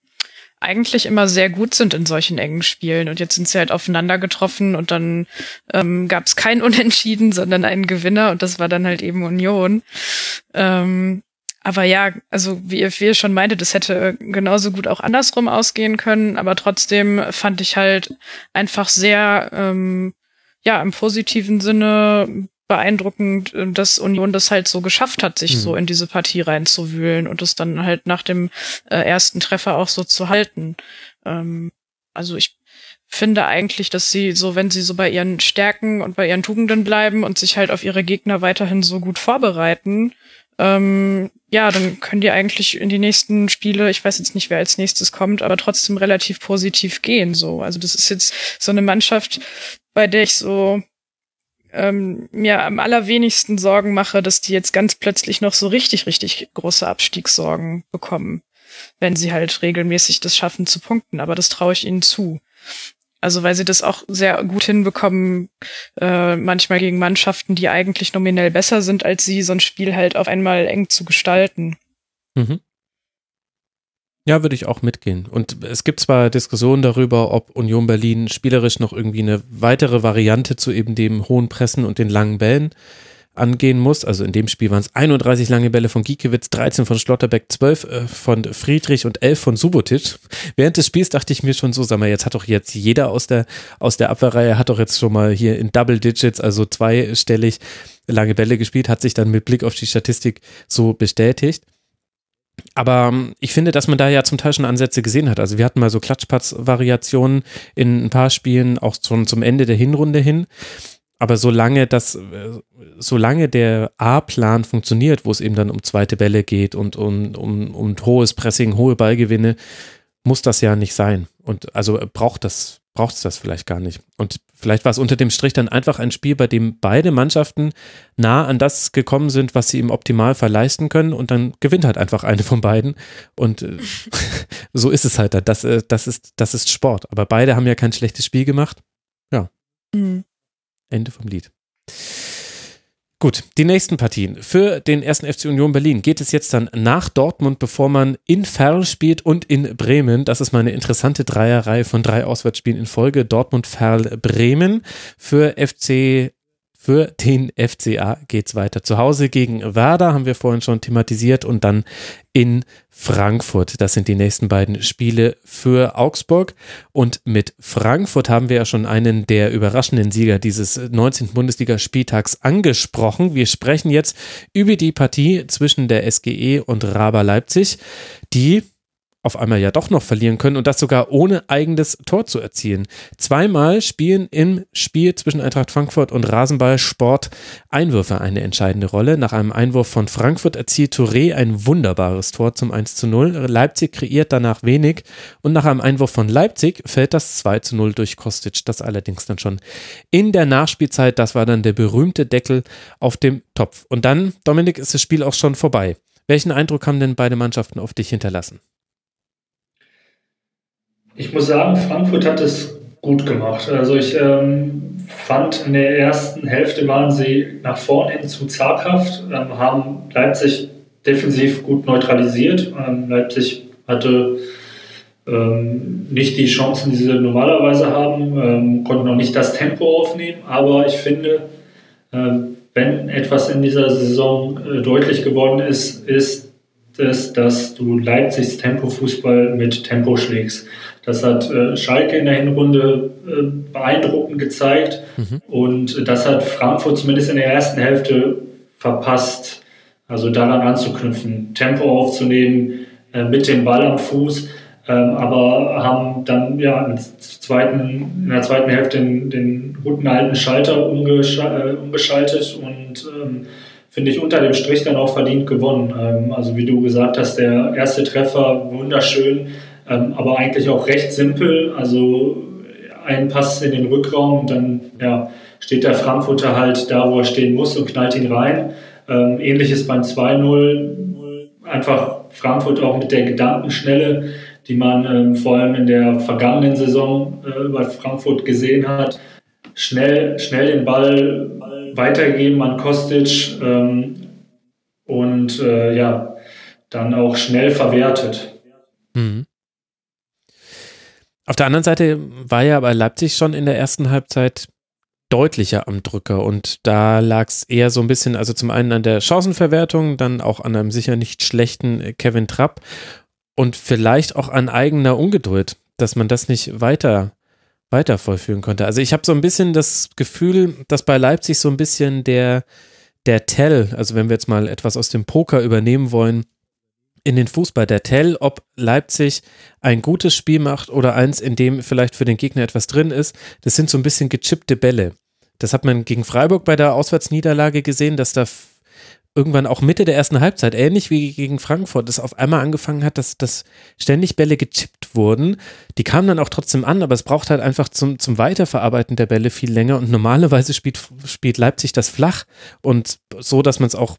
eigentlich immer sehr gut sind in solchen engen Spielen. Und jetzt sind sie halt aufeinander getroffen und dann ähm, gab es kein Unentschieden, sondern einen Gewinner und das war dann halt eben Union. Ähm, aber ja, also wie ihr, wie ihr schon meinte, das hätte genauso gut auch andersrum ausgehen können, aber trotzdem fand ich halt einfach sehr, ähm, ja, im positiven Sinne beeindruckend, äh, dass Union das halt so geschafft hat, sich mhm. so in diese Partie reinzuwühlen und es dann halt nach dem äh, ersten Treffer auch so zu halten. Ähm, also ich finde eigentlich, dass sie so, wenn sie so bei ihren Stärken und bei ihren Tugenden bleiben und sich halt auf ihre Gegner weiterhin so gut vorbereiten, ähm, ja, dann können die eigentlich in die nächsten Spiele, ich weiß jetzt nicht, wer als nächstes kommt, aber trotzdem relativ positiv gehen. So, also das ist jetzt so eine Mannschaft, bei der ich so ähm, mir am allerwenigsten Sorgen mache, dass die jetzt ganz plötzlich noch so richtig, richtig große Abstiegssorgen bekommen, wenn sie halt regelmäßig das schaffen zu punkten. Aber das traue ich ihnen zu. Also weil sie das auch sehr gut hinbekommen, äh, manchmal gegen Mannschaften, die eigentlich nominell besser sind als sie, so ein Spiel halt auf einmal eng zu gestalten. Mhm. Ja, würde ich auch mitgehen. Und es gibt zwar Diskussionen darüber, ob Union Berlin spielerisch noch irgendwie eine weitere Variante zu eben dem hohen Pressen und den langen Bällen angehen muss. Also in dem Spiel waren es 31 lange Bälle von Giekewitz, 13 von Schlotterbeck, 12 äh, von Friedrich und 11 von Subotic. Während des Spiels dachte ich mir schon so, sag mal, jetzt hat doch jetzt jeder aus der, aus der Abwehrreihe hat doch jetzt schon mal hier in Double Digits, also zweistellig lange Bälle gespielt, hat sich dann mit Blick auf die Statistik so bestätigt. Aber ähm, ich finde, dass man da ja zum Teil schon Ansätze gesehen hat. Also wir hatten mal so Klatschpatz-Variationen in ein paar Spielen, auch schon zum Ende der Hinrunde hin. aber solange das, äh, solange der A-Plan funktioniert, wo es eben dann um zweite Bälle geht und um, um, um hohes Pressing, hohe Ballgewinne, muss das ja nicht sein. Und also braucht das, braucht es das vielleicht gar nicht. Und vielleicht war es unter dem Strich dann einfach ein Spiel, bei dem beide Mannschaften nah an das gekommen sind, was sie im Optimalfall leisten können und dann gewinnt halt einfach eine von beiden. Und äh, so ist es halt. Das, äh, das, ist, das ist Sport. Aber beide haben ja kein schlechtes Spiel gemacht. Ja. Mhm. Ende vom Lied. Gut, die nächsten Partien. Für den ersten FC Union Berlin geht es jetzt dann nach Dortmund, bevor man in Ferl spielt und in Bremen. Das ist mal eine interessante Dreierreihe von drei Auswärtsspielen in Folge. Dortmund, Ferl, Bremen. Für FC für den FCA geht es weiter. Zu Hause gegen Werder haben wir vorhin schon thematisiert und dann in Frankfurt. Das sind die nächsten beiden Spiele für Augsburg. Und mit Frankfurt haben wir ja schon einen der überraschenden Sieger dieses 19. Bundesligaspieltags angesprochen. Wir sprechen jetzt über die Partie zwischen der SGE und Raba Leipzig, die auf einmal ja doch noch verlieren können und das sogar ohne eigenes Tor zu erzielen. Zweimal spielen im Spiel zwischen Eintracht Frankfurt und Rasenball Sport Einwürfe eine entscheidende Rolle. Nach einem Einwurf von Frankfurt erzielt Touré ein wunderbares Tor zum 1 zu 0. Leipzig kreiert danach wenig und nach einem Einwurf von Leipzig fällt das 2 zu 0 durch Kostic. Das allerdings dann schon in der Nachspielzeit. Das war dann der berühmte Deckel auf dem Topf. Und dann, Dominik, ist das Spiel auch schon vorbei. Welchen Eindruck haben denn beide Mannschaften auf dich hinterlassen? Ich muss sagen, Frankfurt hat es gut gemacht. Also ich ähm, fand in der ersten Hälfte waren sie nach vorne hin zu zaghaft, ähm, haben Leipzig defensiv gut neutralisiert. Ähm, Leipzig hatte ähm, nicht die Chancen, die sie normalerweise haben, ähm, konnten noch nicht das Tempo aufnehmen, aber ich finde, äh, wenn etwas in dieser Saison äh, deutlich geworden ist, ist es, dass du Leipzigs Tempo-Fußball mit Tempo schlägst. Das hat äh, Schalke in der Hinrunde äh, beeindruckend gezeigt mhm. und das hat Frankfurt zumindest in der ersten Hälfte verpasst, also daran anzuknüpfen, Tempo aufzunehmen äh, mit dem Ball am Fuß, ähm, aber haben dann ja in, zweiten, in der zweiten Hälfte den, den guten alten Schalter umgeschaltet, äh, umgeschaltet und ähm, finde ich unter dem Strich dann auch verdient gewonnen. Ähm, also wie du gesagt hast, der erste Treffer wunderschön ähm, aber eigentlich auch recht simpel. Also ein Pass in den Rückraum dann ja, steht der Frankfurter halt da, wo er stehen muss und knallt ihn rein. Ähm, ähnliches beim 2-0. Einfach Frankfurt auch mit der Gedankenschnelle, die man ähm, vor allem in der vergangenen Saison äh, bei Frankfurt gesehen hat. Schnell, schnell den Ball weitergeben an Kostic ähm, und äh, ja, dann auch schnell verwertet. Auf der anderen Seite war ja bei Leipzig schon in der ersten Halbzeit deutlicher am Drücker und da lag es eher so ein bisschen, also zum einen an der Chancenverwertung, dann auch an einem sicher nicht schlechten Kevin Trapp und vielleicht auch an eigener Ungeduld, dass man das nicht weiter weiter vollführen konnte. Also ich habe so ein bisschen das Gefühl, dass bei Leipzig so ein bisschen der der Tell, also wenn wir jetzt mal etwas aus dem Poker übernehmen wollen, in den Fußball der Tell, ob Leipzig ein gutes Spiel macht oder eins, in dem vielleicht für den Gegner etwas drin ist. Das sind so ein bisschen gechippte Bälle. Das hat man gegen Freiburg bei der Auswärtsniederlage gesehen, dass da irgendwann auch Mitte der ersten Halbzeit, ähnlich wie gegen Frankfurt, das auf einmal angefangen hat, dass, dass ständig Bälle gechippt wurden. Die kamen dann auch trotzdem an, aber es braucht halt einfach zum, zum Weiterverarbeiten der Bälle viel länger und normalerweise spielt, spielt Leipzig das flach und so, dass man es auch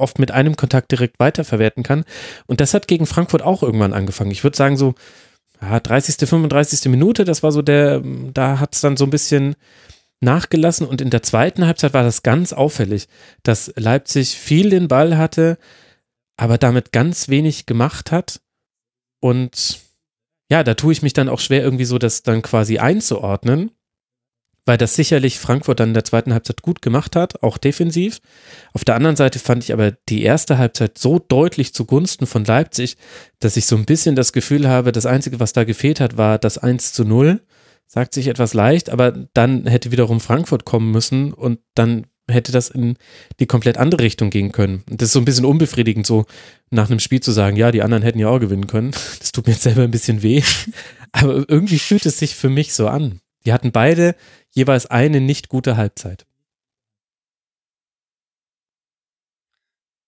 oft mit einem Kontakt direkt weiterverwerten kann. Und das hat gegen Frankfurt auch irgendwann angefangen. Ich würde sagen, so ja, 30., 35. Minute, das war so der, da hat es dann so ein bisschen nachgelassen. Und in der zweiten Halbzeit war das ganz auffällig, dass Leipzig viel den Ball hatte, aber damit ganz wenig gemacht hat. Und ja, da tue ich mich dann auch schwer, irgendwie so das dann quasi einzuordnen weil das sicherlich Frankfurt dann in der zweiten Halbzeit gut gemacht hat, auch defensiv. Auf der anderen Seite fand ich aber die erste Halbzeit so deutlich zugunsten von Leipzig, dass ich so ein bisschen das Gefühl habe, das Einzige, was da gefehlt hat, war das 1 zu 0. Sagt sich etwas leicht, aber dann hätte wiederum Frankfurt kommen müssen und dann hätte das in die komplett andere Richtung gehen können. Das ist so ein bisschen unbefriedigend, so nach einem Spiel zu sagen, ja, die anderen hätten ja auch gewinnen können. Das tut mir jetzt selber ein bisschen weh. Aber irgendwie fühlt es sich für mich so an. Die hatten beide jeweils eine nicht gute Halbzeit.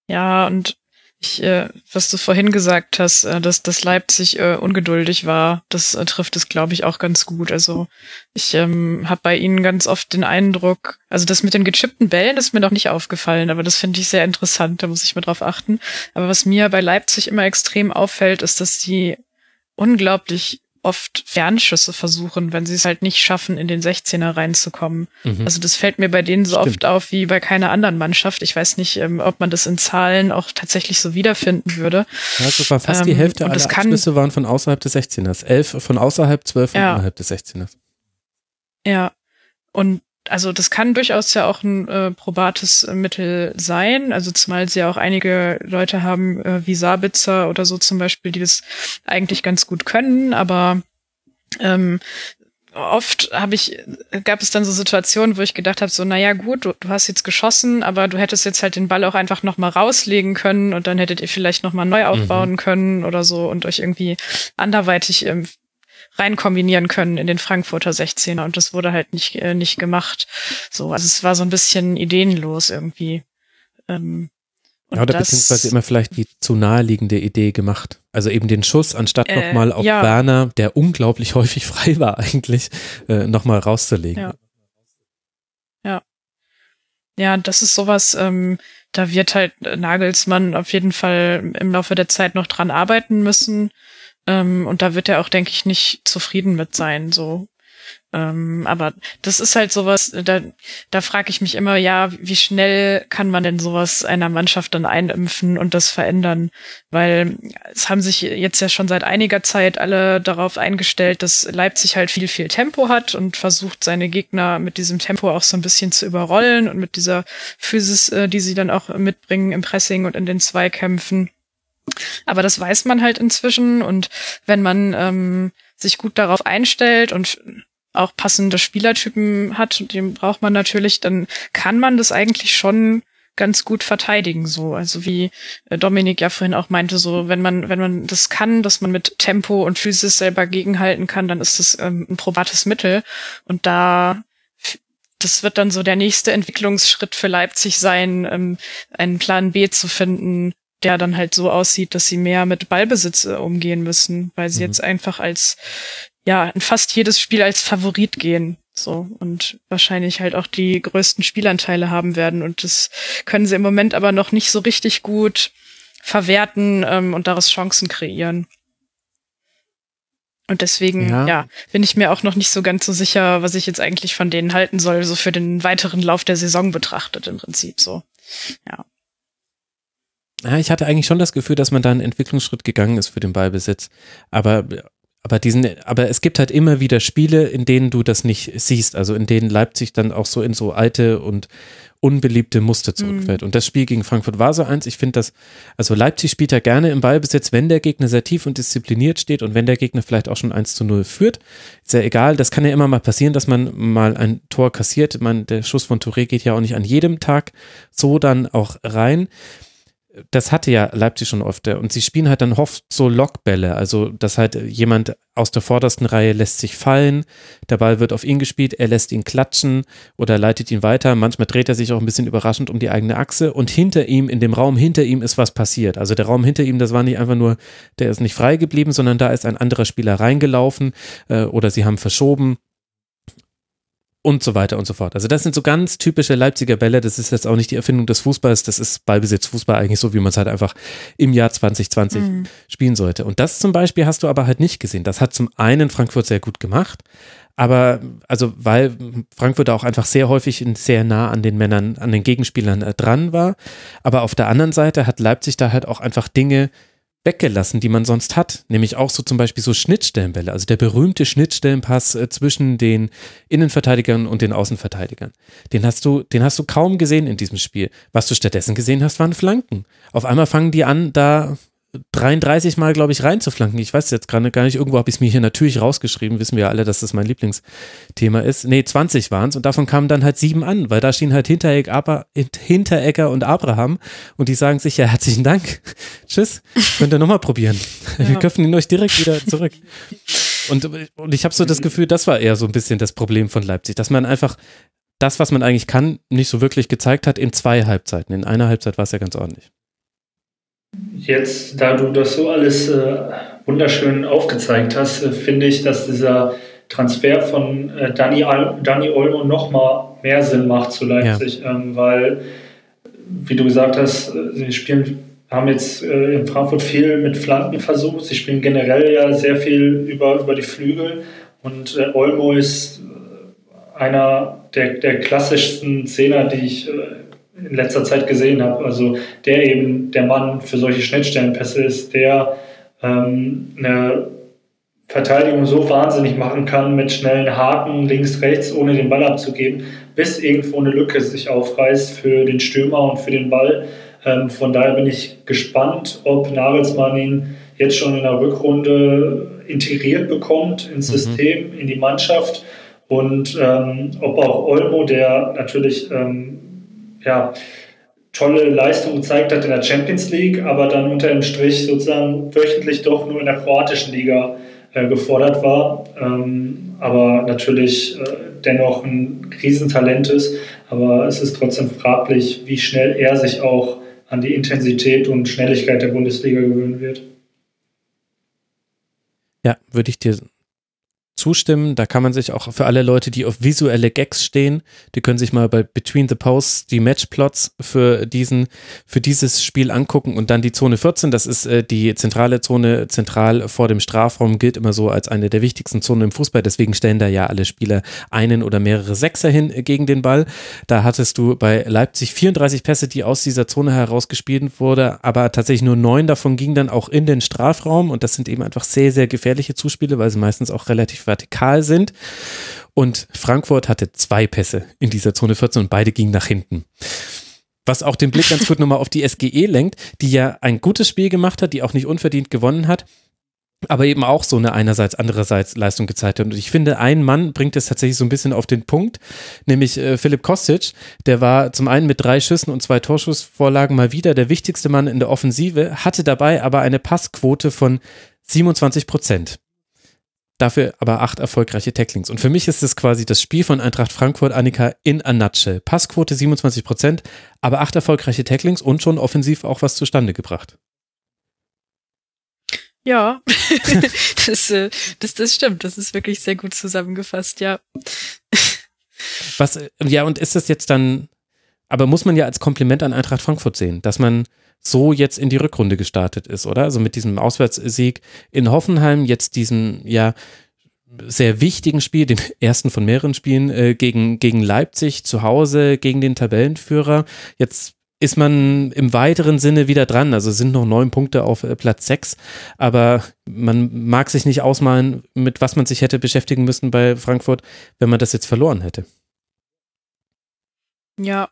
Ja, und ich, äh, was du vorhin gesagt hast, äh, dass, dass Leipzig äh, ungeduldig war, das äh, trifft es, glaube ich, auch ganz gut. Also ich ähm, habe bei ihnen ganz oft den Eindruck, also das mit den gechippten Bällen ist mir noch nicht aufgefallen, aber das finde ich sehr interessant, da muss ich mal drauf achten. Aber was mir bei Leipzig immer extrem auffällt, ist, dass sie unglaublich oft Fernschüsse versuchen, wenn sie es halt nicht schaffen, in den 16er reinzukommen. Mhm. Also das fällt mir bei denen so Stimmt. oft auf wie bei keiner anderen Mannschaft. Ich weiß nicht, ähm, ob man das in Zahlen auch tatsächlich so wiederfinden würde. Ja, also war fast ähm, die Hälfte aller Abschlüsse waren von außerhalb des 16ers. Elf von außerhalb, zwölf ja. innerhalb des 16ers. Ja, und also das kann durchaus ja auch ein äh, probates Mittel sein. Also zumal sie ja auch einige Leute haben, äh, wie Sabitzer oder so zum Beispiel, die das eigentlich ganz gut können, aber ähm, oft habe ich, gab es dann so Situationen, wo ich gedacht habe, so, naja gut, du, du, hast jetzt geschossen, aber du hättest jetzt halt den Ball auch einfach nochmal rauslegen können und dann hättet ihr vielleicht nochmal neu aufbauen mhm. können oder so und euch irgendwie anderweitig ähm, rein kombinieren können in den Frankfurter 16er und das wurde halt nicht, äh, nicht gemacht. So, also es war so ein bisschen ideenlos irgendwie. Ähm, ja, oder das, beziehungsweise immer vielleicht die zu naheliegende Idee gemacht. Also eben den Schuss, anstatt äh, nochmal auf ja. Werner, der unglaublich häufig frei war eigentlich, äh, nochmal rauszulegen. Ja. ja. Ja, das ist sowas, ähm, da wird halt Nagelsmann auf jeden Fall im Laufe der Zeit noch dran arbeiten müssen. Ähm, und da wird er auch, denke ich, nicht zufrieden mit sein, so. Ähm, aber das ist halt sowas, da, da frage ich mich immer, ja, wie schnell kann man denn sowas einer Mannschaft dann einimpfen und das verändern? Weil es haben sich jetzt ja schon seit einiger Zeit alle darauf eingestellt, dass Leipzig halt viel, viel Tempo hat und versucht, seine Gegner mit diesem Tempo auch so ein bisschen zu überrollen und mit dieser Physis, äh, die sie dann auch mitbringen im Pressing und in den Zweikämpfen. Aber das weiß man halt inzwischen und wenn man ähm, sich gut darauf einstellt und auch passende Spielertypen hat, den braucht man natürlich, dann kann man das eigentlich schon ganz gut verteidigen, so. Also wie äh, Dominik ja vorhin auch meinte, so, wenn man, wenn man das kann, dass man mit Tempo und Physis selber gegenhalten kann, dann ist das ähm, ein probates Mittel. Und da, das wird dann so der nächste Entwicklungsschritt für Leipzig sein, ähm, einen Plan B zu finden, der dann halt so aussieht, dass sie mehr mit Ballbesitz äh, umgehen müssen, weil sie mhm. jetzt einfach als, ja, in fast jedes Spiel als Favorit gehen. So, und wahrscheinlich halt auch die größten Spielanteile haben werden. Und das können sie im Moment aber noch nicht so richtig gut verwerten ähm, und daraus Chancen kreieren. Und deswegen, ja. ja, bin ich mir auch noch nicht so ganz so sicher, was ich jetzt eigentlich von denen halten soll, so für den weiteren Lauf der Saison betrachtet im Prinzip so. Ja. Ja, ich hatte eigentlich schon das Gefühl, dass man da einen Entwicklungsschritt gegangen ist für den Ballbesitz. Aber, aber diesen, aber es gibt halt immer wieder Spiele, in denen du das nicht siehst. Also in denen Leipzig dann auch so in so alte und unbeliebte Muster zurückfällt. Mhm. Und das Spiel gegen Frankfurt war so eins. Ich finde das, also Leipzig spielt ja gerne im Ballbesitz, wenn der Gegner sehr tief und diszipliniert steht und wenn der Gegner vielleicht auch schon 1 zu 0 führt. Ist ja egal. Das kann ja immer mal passieren, dass man mal ein Tor kassiert. Man, der Schuss von Touré geht ja auch nicht an jedem Tag so dann auch rein das hatte ja Leipzig schon oft. Und sie spielen halt dann oft so Lockbälle. Also, dass halt jemand aus der vordersten Reihe lässt sich fallen, der Ball wird auf ihn gespielt, er lässt ihn klatschen oder leitet ihn weiter. Manchmal dreht er sich auch ein bisschen überraschend um die eigene Achse und hinter ihm, in dem Raum hinter ihm ist was passiert. Also der Raum hinter ihm, das war nicht einfach nur, der ist nicht frei geblieben, sondern da ist ein anderer Spieler reingelaufen äh, oder sie haben verschoben und so weiter und so fort. Also das sind so ganz typische Leipziger Bälle. Das ist jetzt auch nicht die Erfindung des Fußballs. Das ist Ballbesitz Fußball eigentlich so, wie man es halt einfach im Jahr 2020 mhm. spielen sollte. Und das zum Beispiel hast du aber halt nicht gesehen. Das hat zum einen Frankfurt sehr gut gemacht. Aber also, weil Frankfurt auch einfach sehr häufig sehr nah an den Männern, an den Gegenspielern äh, dran war. Aber auf der anderen Seite hat Leipzig da halt auch einfach Dinge weggelassen, die man sonst hat. Nämlich auch so zum Beispiel so Schnittstellenbälle, also der berühmte Schnittstellenpass äh, zwischen den Innenverteidigern und den Außenverteidigern. Den hast du, den hast du kaum gesehen in diesem Spiel. Was du stattdessen gesehen hast, waren Flanken. Auf einmal fangen die an, da 33 Mal, glaube ich, reinzuflanken. Ich weiß jetzt gerade gar nicht, irgendwo habe ich es mir hier natürlich rausgeschrieben, wissen wir ja alle, dass das mein Lieblingsthema ist. Nee, 20 waren es und davon kamen dann halt sieben an, weil da stehen halt Hinteregger, Hinteregger und Abraham und die sagen sich, ja, herzlichen Dank, tschüss, könnt ihr nochmal probieren. Ja. Wir köpfen ihn euch direkt wieder zurück. Und, und ich habe so das Gefühl, das war eher so ein bisschen das Problem von Leipzig, dass man einfach das, was man eigentlich kann, nicht so wirklich gezeigt hat in zwei Halbzeiten. In einer Halbzeit war es ja ganz ordentlich. Jetzt, da du das so alles äh, wunderschön aufgezeigt hast, äh, finde ich, dass dieser Transfer von äh, Dani, Dani Olmo noch mal mehr Sinn macht zu Leipzig, ja. ähm, weil, wie du gesagt hast, äh, sie spielen, haben jetzt äh, in Frankfurt viel mit Flanken versucht. Sie spielen generell ja sehr viel über, über die Flügel und äh, Olmo ist einer der, der klassischsten Zehner, die ich in letzter Zeit gesehen habe. Also der eben der Mann für solche Schnittstellenpässe ist, der ähm, eine Verteidigung so wahnsinnig machen kann mit schnellen Haken links, rechts, ohne den Ball abzugeben, bis irgendwo eine Lücke sich aufreißt für den Stürmer und für den Ball. Ähm, von daher bin ich gespannt, ob Nagelsmann ihn jetzt schon in der Rückrunde integriert bekommt ins mhm. System, in die Mannschaft und ähm, ob auch Olmo, der natürlich ähm, ja, tolle Leistung gezeigt hat in der Champions League, aber dann unter dem Strich sozusagen wöchentlich doch nur in der kroatischen Liga äh, gefordert war. Ähm, aber natürlich äh, dennoch ein Riesentalent ist. Aber es ist trotzdem fraglich, wie schnell er sich auch an die Intensität und Schnelligkeit der Bundesliga gewöhnen wird. Ja, würde ich dir zustimmen. Da kann man sich auch für alle Leute, die auf visuelle Gags stehen, die können sich mal bei Between the Posts die Matchplots für diesen, für dieses Spiel angucken und dann die Zone 14. Das ist äh, die zentrale Zone, zentral vor dem Strafraum, gilt immer so als eine der wichtigsten Zonen im Fußball. Deswegen stellen da ja alle Spieler einen oder mehrere Sechser hin äh, gegen den Ball. Da hattest du bei Leipzig 34 Pässe, die aus dieser Zone herausgespielt wurde, aber tatsächlich nur neun davon gingen dann auch in den Strafraum und das sind eben einfach sehr, sehr gefährliche Zuspiele, weil sie meistens auch relativ vertikal sind. Und Frankfurt hatte zwei Pässe in dieser Zone 14 und beide gingen nach hinten. Was auch den Blick ganz gut nochmal auf die SGE lenkt, die ja ein gutes Spiel gemacht hat, die auch nicht unverdient gewonnen hat, aber eben auch so eine einerseits, andererseits Leistung gezeigt hat. Und ich finde, ein Mann bringt es tatsächlich so ein bisschen auf den Punkt, nämlich äh, Philipp Kostic. Der war zum einen mit drei Schüssen und zwei Torschussvorlagen mal wieder der wichtigste Mann in der Offensive, hatte dabei aber eine Passquote von 27 Prozent dafür aber acht erfolgreiche Tacklings. Und für mich ist es quasi das Spiel von Eintracht Frankfurt, Annika, in a nutshell. Passquote 27 Prozent, aber acht erfolgreiche Tacklings und schon offensiv auch was zustande gebracht. Ja, das, äh, das, das stimmt. Das ist wirklich sehr gut zusammengefasst, ja. Was, ja, und ist das jetzt dann, aber muss man ja als Kompliment an Eintracht Frankfurt sehen, dass man so jetzt in die Rückrunde gestartet ist, oder? Also mit diesem Auswärtssieg in Hoffenheim, jetzt diesen, ja, sehr wichtigen Spiel, den ersten von mehreren Spielen äh, gegen, gegen Leipzig zu Hause, gegen den Tabellenführer. Jetzt ist man im weiteren Sinne wieder dran. Also sind noch neun Punkte auf äh, Platz sechs, aber man mag sich nicht ausmalen, mit was man sich hätte beschäftigen müssen bei Frankfurt, wenn man das jetzt verloren hätte. Ja,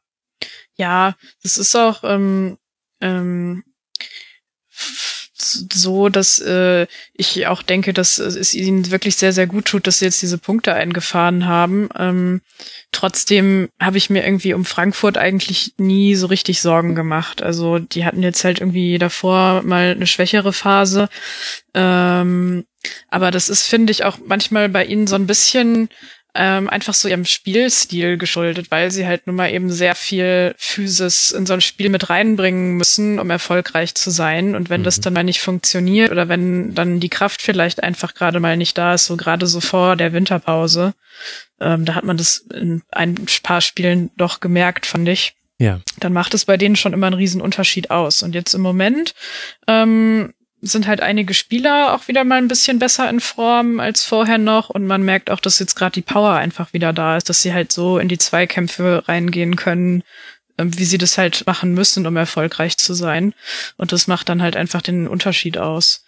ja, das ist auch, ähm, ähm, so, dass äh, ich auch denke, dass es ihnen wirklich sehr, sehr gut tut, dass sie jetzt diese Punkte eingefahren haben. Ähm, trotzdem habe ich mir irgendwie um Frankfurt eigentlich nie so richtig Sorgen gemacht. Also die hatten jetzt halt irgendwie davor mal eine schwächere Phase. Ähm, aber das ist, finde ich, auch manchmal bei ihnen so ein bisschen ähm, einfach so ihrem Spielstil geschuldet, weil sie halt nun mal eben sehr viel Physis in so ein Spiel mit reinbringen müssen, um erfolgreich zu sein. Und wenn mhm. das dann mal nicht funktioniert oder wenn dann die Kraft vielleicht einfach gerade mal nicht da ist, so gerade so vor der Winterpause, ähm, da hat man das in ein paar Spielen doch gemerkt, fand ich. Ja. Dann macht es bei denen schon immer einen riesen Unterschied aus. Und jetzt im Moment ähm, sind halt einige Spieler auch wieder mal ein bisschen besser in Form als vorher noch und man merkt auch, dass jetzt gerade die Power einfach wieder da ist, dass sie halt so in die Zweikämpfe reingehen können, ähm, wie sie das halt machen müssen, um erfolgreich zu sein. Und das macht dann halt einfach den Unterschied aus.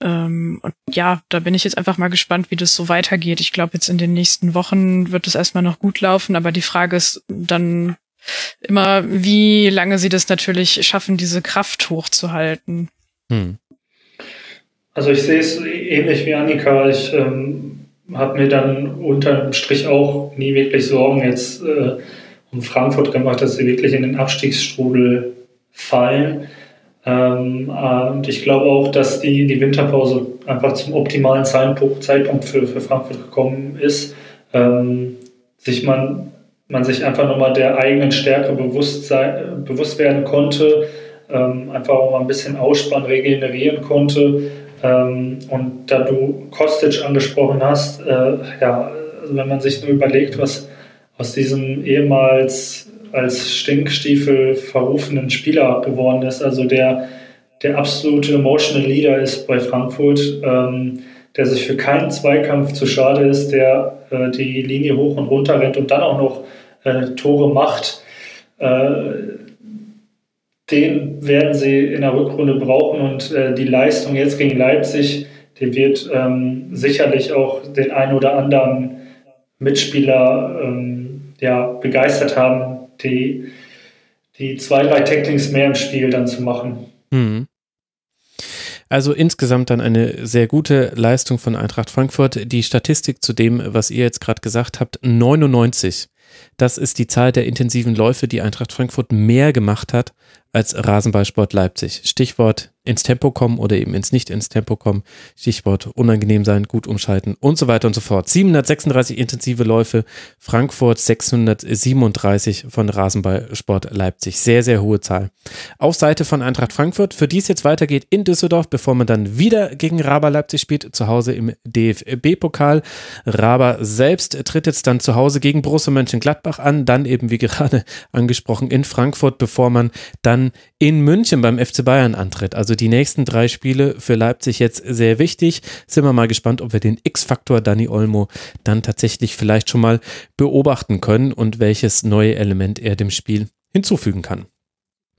Ähm, und ja, da bin ich jetzt einfach mal gespannt, wie das so weitergeht. Ich glaube, jetzt in den nächsten Wochen wird es erstmal noch gut laufen, aber die Frage ist dann immer, wie lange sie das natürlich schaffen, diese Kraft hochzuhalten. Hm. Also ich sehe es ähnlich wie Annika. Ich ähm, habe mir dann unterm Strich auch nie wirklich Sorgen jetzt äh, um Frankfurt gemacht, dass sie wirklich in den Abstiegsstrudel fallen. Ähm, und ich glaube auch, dass die, die Winterpause einfach zum optimalen Zeitpunkt, Zeitpunkt für, für Frankfurt gekommen ist. Ähm, sich man, man sich einfach nochmal der eigenen Stärke bewusst, sein, bewusst werden konnte ähm, einfach auch mal ein bisschen Ausspann regenerieren konnte. Ähm, und da du Kostic angesprochen hast, äh, ja, also wenn man sich nur überlegt, was aus diesem ehemals als Stinkstiefel verrufenen Spieler geworden ist, also der der absolute emotional Leader ist bei Frankfurt, ähm, der sich für keinen Zweikampf zu schade ist, der äh, die Linie hoch und runter rennt und dann auch noch äh, Tore macht. Äh, den werden sie in der Rückrunde brauchen und äh, die Leistung jetzt gegen Leipzig, die wird ähm, sicherlich auch den einen oder anderen Mitspieler ähm, ja, begeistert haben, die, die zwei, drei Tacklings mehr im Spiel dann zu machen. Mhm. Also insgesamt dann eine sehr gute Leistung von Eintracht Frankfurt. Die Statistik zu dem, was ihr jetzt gerade gesagt habt, 99. Das ist die Zahl der intensiven Läufe, die Eintracht Frankfurt mehr gemacht hat als Rasenballsport Leipzig. Stichwort ins Tempo kommen oder eben ins nicht ins Tempo kommen. Stichwort unangenehm sein, gut umschalten und so weiter und so fort. 736 intensive Läufe, Frankfurt 637 von Rasenballsport Leipzig. Sehr, sehr hohe Zahl. Auf Seite von Eintracht Frankfurt, für die es jetzt weitergeht in Düsseldorf, bevor man dann wieder gegen Raber Leipzig spielt, zu Hause im DFB-Pokal. Raber selbst tritt jetzt dann zu Hause gegen Borussia Mönchengladbach an, dann eben wie gerade angesprochen in Frankfurt, bevor man dann in München beim FC Bayern antritt. Also die nächsten drei Spiele für Leipzig jetzt sehr wichtig. Sind wir mal gespannt, ob wir den X-Faktor Dani Olmo dann tatsächlich vielleicht schon mal beobachten können und welches neue Element er dem Spiel hinzufügen kann.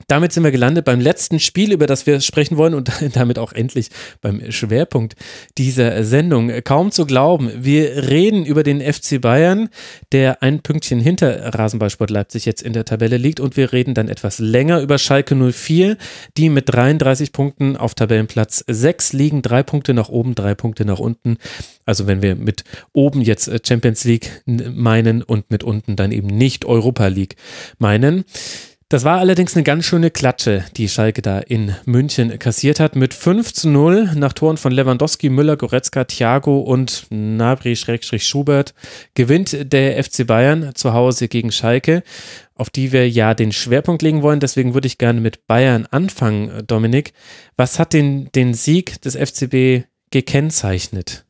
Damit sind wir gelandet beim letzten Spiel, über das wir sprechen wollen und damit auch endlich beim Schwerpunkt dieser Sendung. Kaum zu glauben, wir reden über den FC Bayern, der ein Pünktchen hinter Rasenballsport Leipzig jetzt in der Tabelle liegt und wir reden dann etwas länger über Schalke 04, die mit 33 Punkten auf Tabellenplatz 6 liegen, drei Punkte nach oben, drei Punkte nach unten. Also wenn wir mit oben jetzt Champions League meinen und mit unten dann eben nicht Europa League meinen. Das war allerdings eine ganz schöne Klatsche, die Schalke da in München kassiert hat. Mit 5 zu 0 nach Toren von Lewandowski, Müller, Goretzka, Thiago und Nabri-Schubert gewinnt der FC Bayern zu Hause gegen Schalke, auf die wir ja den Schwerpunkt legen wollen. Deswegen würde ich gerne mit Bayern anfangen, Dominik. Was hat den, den Sieg des FCB gekennzeichnet?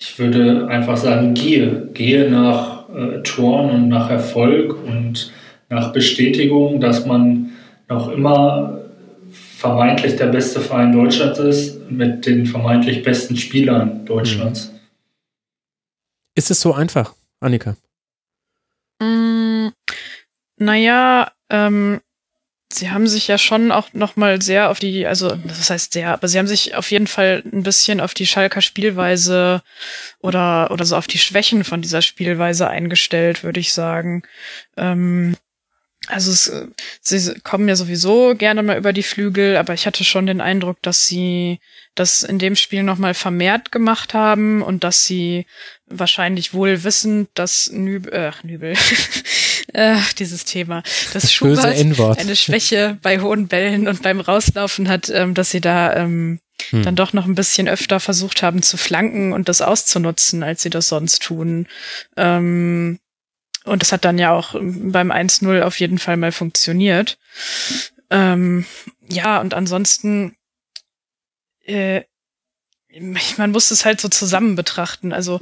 Ich würde einfach sagen, gehe. Gehe nach äh, Toren und nach Erfolg und nach Bestätigung, dass man noch immer vermeintlich der beste Verein Deutschlands ist, mit den vermeintlich besten Spielern Deutschlands. Mhm. Ist es so einfach, Annika? Mm, naja, ähm, sie haben sich ja schon auch nochmal sehr auf die, also das heißt sehr, aber sie haben sich auf jeden Fall ein bisschen auf die Schalker Spielweise oder, oder so auf die Schwächen von dieser Spielweise eingestellt, würde ich sagen. Ähm, also es, sie kommen ja sowieso gerne mal über die Flügel, aber ich hatte schon den Eindruck, dass sie das in dem Spiel nochmal vermehrt gemacht haben und dass sie wahrscheinlich wohl wissen, dass Nübel, äh, Nübel, äh, dieses Thema, dass Schubert eine Schwäche bei hohen Bällen und beim Rauslaufen hat, ähm, dass sie da ähm, hm. dann doch noch ein bisschen öfter versucht haben zu flanken und das auszunutzen, als sie das sonst tun. Ähm, und das hat dann ja auch beim 1-0 auf jeden Fall mal funktioniert. Ähm, ja, und ansonsten äh, man muss es halt so zusammen betrachten. Also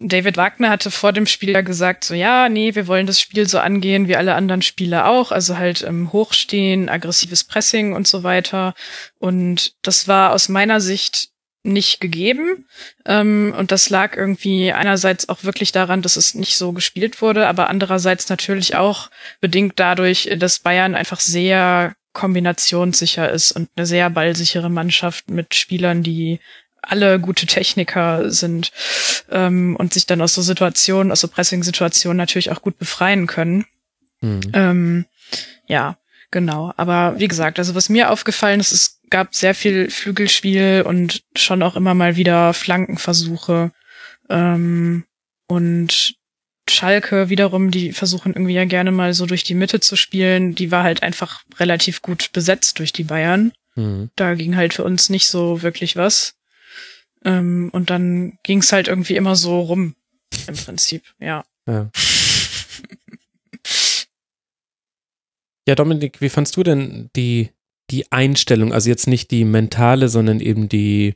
David Wagner hatte vor dem Spiel ja gesagt, so ja, nee, wir wollen das Spiel so angehen wie alle anderen Spieler auch, also halt ähm, Hochstehen, aggressives Pressing und so weiter. Und das war aus meiner Sicht nicht gegeben. Ähm, und das lag irgendwie einerseits auch wirklich daran, dass es nicht so gespielt wurde, aber andererseits natürlich auch bedingt dadurch, dass Bayern einfach sehr kombinationssicher ist und eine sehr ballsichere Mannschaft mit Spielern, die alle gute Techniker sind ähm, und sich dann aus so Situationen, aus so Pressing-Situationen natürlich auch gut befreien können. Mhm. Ähm, ja, genau. Aber wie gesagt, also was mir aufgefallen ist, es gab sehr viel Flügelspiel und schon auch immer mal wieder Flankenversuche. Ähm, und Schalke wiederum, die versuchen irgendwie ja gerne mal so durch die Mitte zu spielen. Die war halt einfach relativ gut besetzt durch die Bayern. Mhm. Da ging halt für uns nicht so wirklich was. Ähm, und dann ging es halt irgendwie immer so rum, im Prinzip, ja. ja. Ja, Dominik, wie fandst du denn die, die Einstellung, also jetzt nicht die mentale, sondern eben die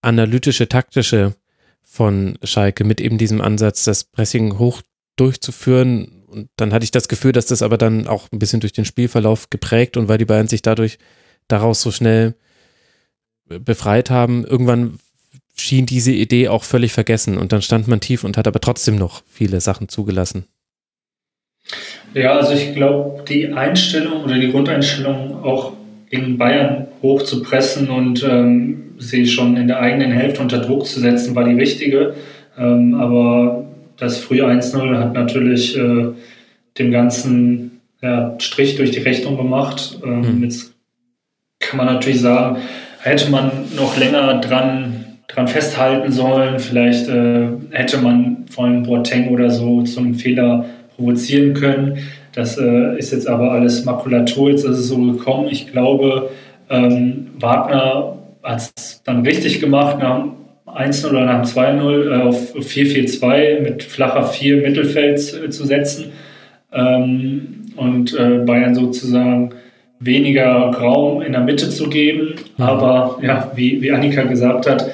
analytische, taktische von Schalke mit eben diesem Ansatz, das Pressing hoch durchzuführen. Und dann hatte ich das Gefühl, dass das aber dann auch ein bisschen durch den Spielverlauf geprägt und weil die Bayern sich dadurch daraus so schnell befreit haben, irgendwann schien diese Idee auch völlig vergessen und dann stand man tief und hat aber trotzdem noch viele Sachen zugelassen. Ja, also ich glaube, die Einstellung oder die Grundeinstellung auch gegen Bayern hoch zu pressen und ähm, sie schon in der eigenen Hälfte unter Druck zu setzen, war die richtige. Ähm, aber das frühe 1-0 hat natürlich äh, dem Ganzen ja, Strich durch die Rechnung gemacht. Ähm, mhm. Jetzt kann man natürlich sagen, hätte man noch länger dran, dran festhalten sollen. Vielleicht äh, hätte man vor allem Boateng oder so zu einem Fehler provozieren können. Das äh, ist jetzt aber alles Makulatur, jetzt ist es so gekommen. Ich glaube, ähm, Wagner hat es dann richtig gemacht, nach dem 1-0 oder nach dem 2-0 äh, auf 4-4-2 mit flacher 4 Mittelfeld äh, zu setzen ähm, und äh, Bayern sozusagen weniger Raum in der Mitte zu geben. Mhm. Aber ja, wie, wie Annika gesagt hat,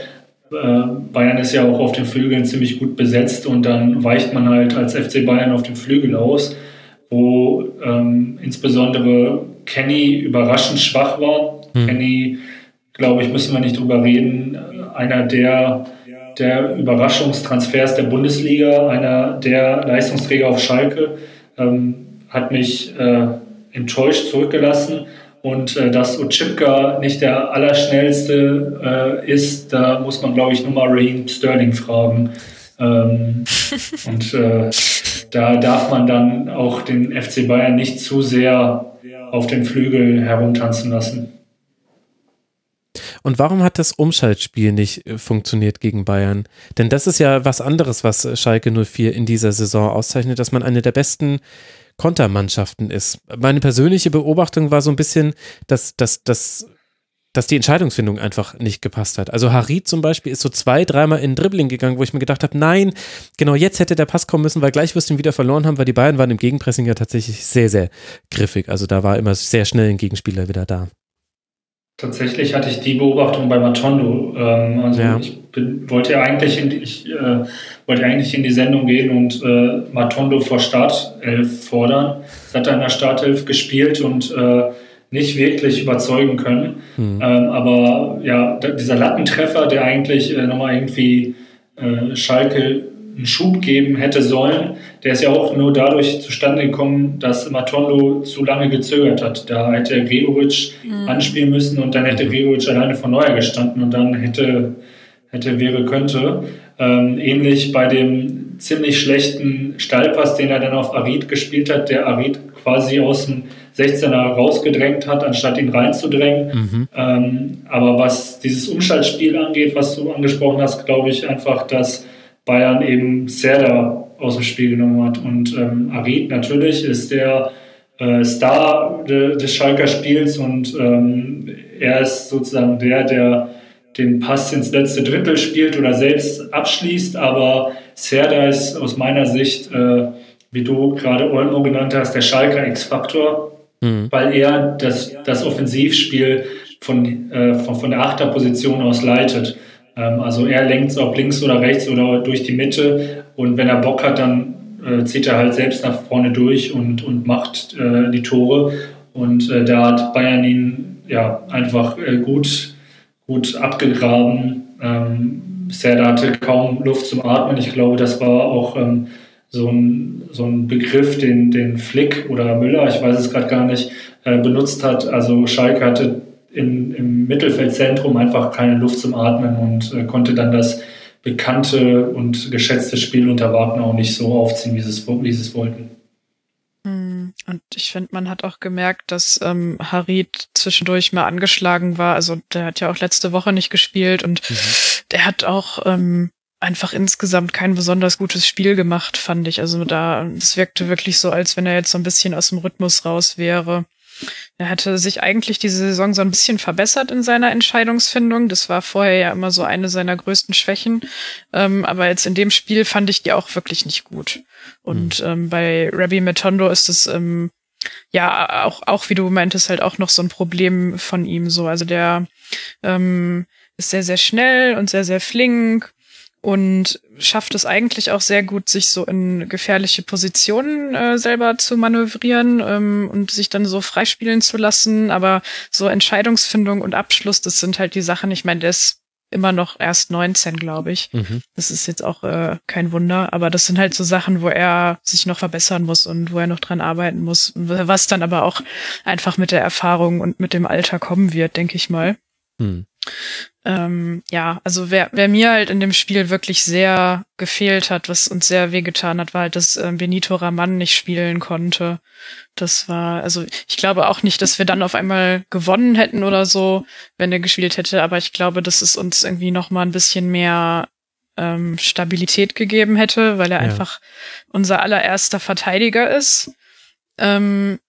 Bayern ist ja auch auf den Flügeln ziemlich gut besetzt und dann weicht man halt als FC Bayern auf den Flügel aus wo ähm, insbesondere Kenny überraschend schwach war. Hm. Kenny, glaube ich, müssen wir nicht drüber reden, einer der, der Überraschungstransfers der Bundesliga, einer der Leistungsträger auf Schalke, ähm, hat mich äh, enttäuscht zurückgelassen. Und äh, dass Ochipka nicht der Allerschnellste äh, ist, da muss man, glaube ich, nur mal Raheem Sterling fragen. Ähm, und äh, da darf man dann auch den FC Bayern nicht zu sehr auf den Flügel herumtanzen lassen. Und warum hat das Umschaltspiel nicht äh, funktioniert gegen Bayern? Denn das ist ja was anderes, was Schalke 04 in dieser Saison auszeichnet, dass man eine der besten Kontermannschaften ist. Meine persönliche Beobachtung war so ein bisschen, dass, dass, dass dass die Entscheidungsfindung einfach nicht gepasst hat. Also Harid zum Beispiel ist so zwei, dreimal in Dribbling gegangen, wo ich mir gedacht habe, nein, genau jetzt hätte der Pass kommen müssen, weil gleich wirst du ihn wieder verloren haben, weil die Bayern waren im Gegenpressing ja tatsächlich sehr, sehr griffig. Also da war immer sehr schnell ein Gegenspieler wieder da. Tatsächlich hatte ich die Beobachtung bei Matondo. Ähm, also ja. ich bin, wollte ja eigentlich in die, ich, äh, wollte eigentlich in die Sendung gehen und äh, Matondo vor Startelf fordern. Das hat er in der Startelf gespielt und äh, nicht wirklich überzeugen können. Mhm. Ähm, aber ja, dieser Lattentreffer, der eigentlich äh, nochmal irgendwie äh, Schalke einen Schub geben hätte sollen, der ist ja auch nur dadurch zustande gekommen, dass Matondo zu lange gezögert hat. Da hätte Gregoritsch mhm. anspielen müssen und dann hätte mhm. Gregoritsch alleine vor Neuer gestanden und dann hätte, hätte wäre, könnte. Ähm, ähnlich bei dem ziemlich schlechten Stallpass, den er dann auf Arid gespielt hat, der Arid quasi aus dem 16er rausgedrängt hat, anstatt ihn reinzudrängen. Mhm. Ähm, aber was dieses Umschaltspiel angeht, was du angesprochen hast, glaube ich einfach, dass Bayern eben Serda aus dem Spiel genommen hat. Und ähm, Arid natürlich ist der äh, Star de, des Schalker Spiels und ähm, er ist sozusagen der, der den Pass ins letzte Drittel spielt oder selbst abschließt. Aber Serda ist aus meiner Sicht, äh, wie du gerade Olmo genannt hast, der Schalker X-Faktor mhm. weil er das, das Offensivspiel von, äh, von, von der Achterposition aus leitet. Ähm, also er lenkt es auch links oder rechts oder durch die Mitte und wenn er Bock hat, dann äh, zieht er halt selbst nach vorne durch und, und macht äh, die Tore. Und äh, da hat Bayern ihn ja einfach äh, gut, gut abgegraben. Ähm, Serda hatte kaum Luft zum Atmen. Ich glaube, das war auch ähm, so ein, so ein Begriff, den, den Flick oder Müller, ich weiß es gerade gar nicht, äh, benutzt hat. Also Schalke hatte in, im Mittelfeldzentrum einfach keine Luft zum Atmen und äh, konnte dann das bekannte und geschätzte Spiel unter Wagner auch nicht so aufziehen, wie sie es, wie sie es wollten. Hm, und ich finde, man hat auch gemerkt, dass ähm, Harid zwischendurch mal angeschlagen war. Also der hat ja auch letzte Woche nicht gespielt und mhm. der hat auch ähm, einfach insgesamt kein besonders gutes Spiel gemacht, fand ich. Also da, es wirkte wirklich so, als wenn er jetzt so ein bisschen aus dem Rhythmus raus wäre. Er hatte sich eigentlich diese Saison so ein bisschen verbessert in seiner Entscheidungsfindung. Das war vorher ja immer so eine seiner größten Schwächen. Ähm, aber jetzt in dem Spiel fand ich die auch wirklich nicht gut. Und mhm. ähm, bei Rabbi Metondo ist es ähm, ja, auch, auch wie du meintest, halt auch noch so ein Problem von ihm so. Also der ähm, ist sehr, sehr schnell und sehr, sehr flink und schafft es eigentlich auch sehr gut, sich so in gefährliche Positionen äh, selber zu manövrieren ähm, und sich dann so freispielen zu lassen. Aber so Entscheidungsfindung und Abschluss, das sind halt die Sachen. Ich meine, der ist immer noch erst 19, glaube ich. Mhm. Das ist jetzt auch äh, kein Wunder, aber das sind halt so Sachen, wo er sich noch verbessern muss und wo er noch dran arbeiten muss, was dann aber auch einfach mit der Erfahrung und mit dem Alter kommen wird, denke ich mal. Mhm. Ähm, ja, also wer, wer mir halt in dem Spiel wirklich sehr gefehlt hat, was uns sehr wehgetan hat, war halt, dass äh, Benito Raman nicht spielen konnte. Das war, also ich glaube auch nicht, dass wir dann auf einmal gewonnen hätten oder so, wenn er gespielt hätte, aber ich glaube, dass es uns irgendwie noch mal ein bisschen mehr ähm, Stabilität gegeben hätte, weil er ja. einfach unser allererster Verteidiger ist. Ähm,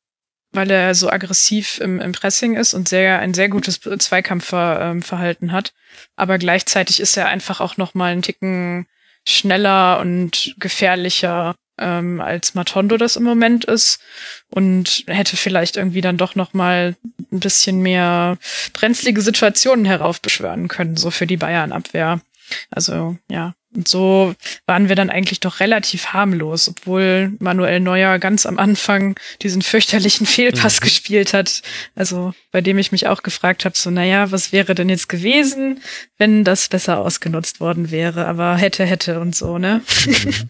weil er so aggressiv im, im Pressing ist und sehr ein sehr gutes Zweikampfverhalten hat. Aber gleichzeitig ist er einfach auch noch mal einen Ticken schneller und gefährlicher ähm, als Matondo das im Moment ist und hätte vielleicht irgendwie dann doch noch mal ein bisschen mehr brenzlige Situationen heraufbeschwören können so für die Bayern-Abwehr. Also ja, und so waren wir dann eigentlich doch relativ harmlos, obwohl Manuel Neuer ganz am Anfang diesen fürchterlichen Fehlpass mhm. gespielt hat. Also bei dem ich mich auch gefragt habe, so, naja, was wäre denn jetzt gewesen, wenn das besser ausgenutzt worden wäre? Aber hätte, hätte und so, ne? Mhm.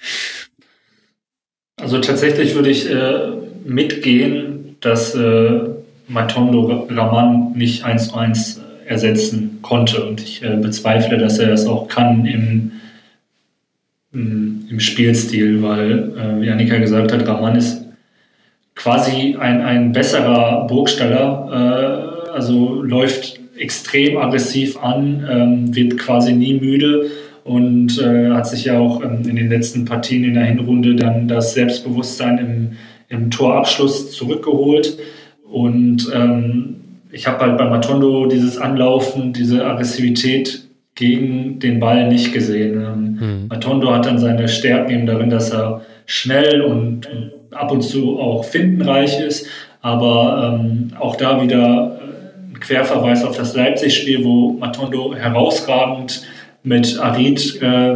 Also tatsächlich würde ich äh, mitgehen, dass äh, Matondo Raman nicht eins zu eins ersetzen konnte. Und ich äh, bezweifle, dass er das auch kann im im Spielstil, weil, äh, wie Annika gesagt hat, Raman ist quasi ein, ein besserer Burgsteller, äh, also läuft extrem aggressiv an, ähm, wird quasi nie müde und äh, hat sich ja auch ähm, in den letzten Partien in der Hinrunde dann das Selbstbewusstsein im, im Torabschluss zurückgeholt. Und ähm, ich habe halt bei Matondo dieses Anlaufen, diese Aggressivität gegen den Ball nicht gesehen. Mhm. Matondo hat dann seine Stärken eben darin, dass er schnell und, ab und zu auch findenreich ist, aber ähm, auch da wieder äh, ein Querverweis auf das Leipzig-Spiel, wo Matondo herausragend mit Arid äh,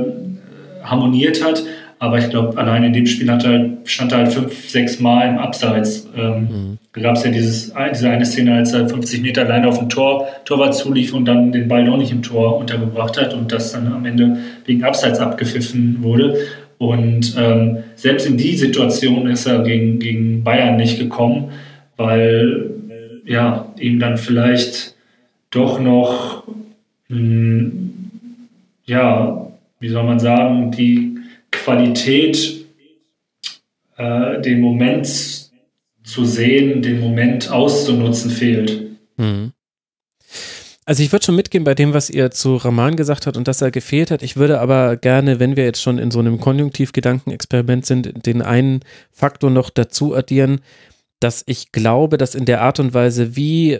harmoniert hat. Aber ich glaube, allein in dem Spiel hat er, stand er halt fünf, sechs Mal im Abseits. Ähm, mhm. Da gab es ja dieses, diese eine Szene, als er 50 Meter alleine auf dem Tor, Torwart zulief und dann den Ball doch nicht im Tor untergebracht hat und das dann am Ende wegen Abseits abgepfiffen wurde. Und ähm, selbst in die Situation ist er gegen, gegen Bayern nicht gekommen, weil ja, ihm dann vielleicht doch noch, mh, hm, ja, wie soll man sagen, die Qualität, äh, den Moment zu sehen, den Moment auszunutzen, fehlt. Mhm. Also ich würde schon mitgehen bei dem, was ihr zu Raman gesagt habt und dass er gefehlt hat. Ich würde aber gerne, wenn wir jetzt schon in so einem Konjunktiv-Gedankenexperiment sind, den einen Faktor noch dazu addieren, dass ich glaube, dass in der Art und Weise, wie,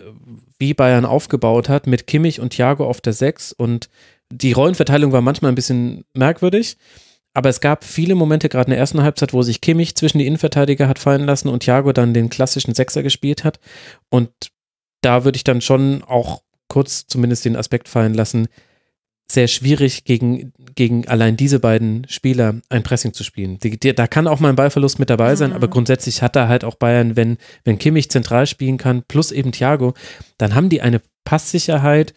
wie Bayern aufgebaut hat, mit Kimmich und Thiago auf der 6 und die Rollenverteilung war manchmal ein bisschen merkwürdig, aber es gab viele Momente, gerade in der ersten Halbzeit, wo sich Kimmich zwischen die Innenverteidiger hat fallen lassen und Thiago dann den klassischen Sechser gespielt hat. Und da würde ich dann schon auch kurz zumindest den Aspekt fallen lassen, sehr schwierig gegen, gegen allein diese beiden Spieler ein Pressing zu spielen. Die, die, da kann auch mal ein Ballverlust mit dabei sein, mhm. aber grundsätzlich hat da halt auch Bayern, wenn, wenn Kimmich zentral spielen kann, plus eben Thiago, dann haben die eine Passsicherheit,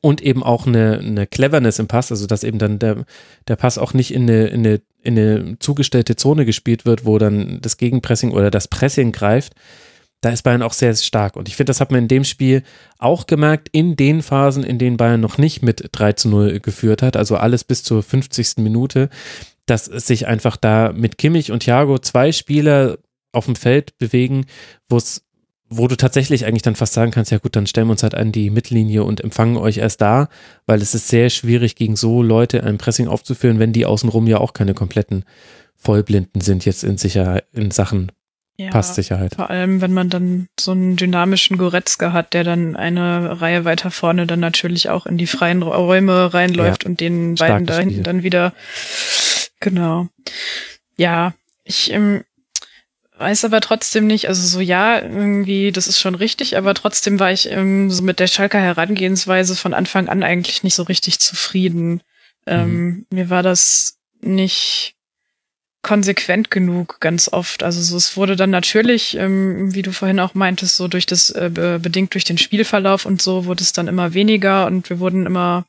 und eben auch eine, eine Cleverness im Pass, also dass eben dann der, der Pass auch nicht in eine, in, eine, in eine zugestellte Zone gespielt wird, wo dann das Gegenpressing oder das Pressing greift. Da ist Bayern auch sehr stark. Und ich finde, das hat man in dem Spiel auch gemerkt, in den Phasen, in denen Bayern noch nicht mit 3 zu 0 geführt hat, also alles bis zur 50. Minute, dass sich einfach da mit Kimmich und Thiago zwei Spieler auf dem Feld bewegen, wo es wo du tatsächlich eigentlich dann fast sagen kannst, ja gut, dann stellen wir uns halt an die Mittellinie und empfangen euch erst da, weil es ist sehr schwierig, gegen so Leute ein Pressing aufzuführen, wenn die außenrum ja auch keine kompletten Vollblinden sind jetzt in Sicherheit, in Sachen ja, Passsicherheit. Vor allem, wenn man dann so einen dynamischen Goretzka hat, der dann eine Reihe weiter vorne dann natürlich auch in die freien Räume reinläuft ja, und den beiden da hinten dann wieder, genau. Ja, ich, ähm, weiß aber trotzdem nicht, also so ja, irgendwie, das ist schon richtig, aber trotzdem war ich ähm, so mit der Schalker Herangehensweise von Anfang an eigentlich nicht so richtig zufrieden. Ähm, mhm. mir war das nicht konsequent genug ganz oft. Also so, es wurde dann natürlich, ähm, wie du vorhin auch meintest, so durch das, äh, bedingt durch den Spielverlauf und so, wurde es dann immer weniger und wir wurden immer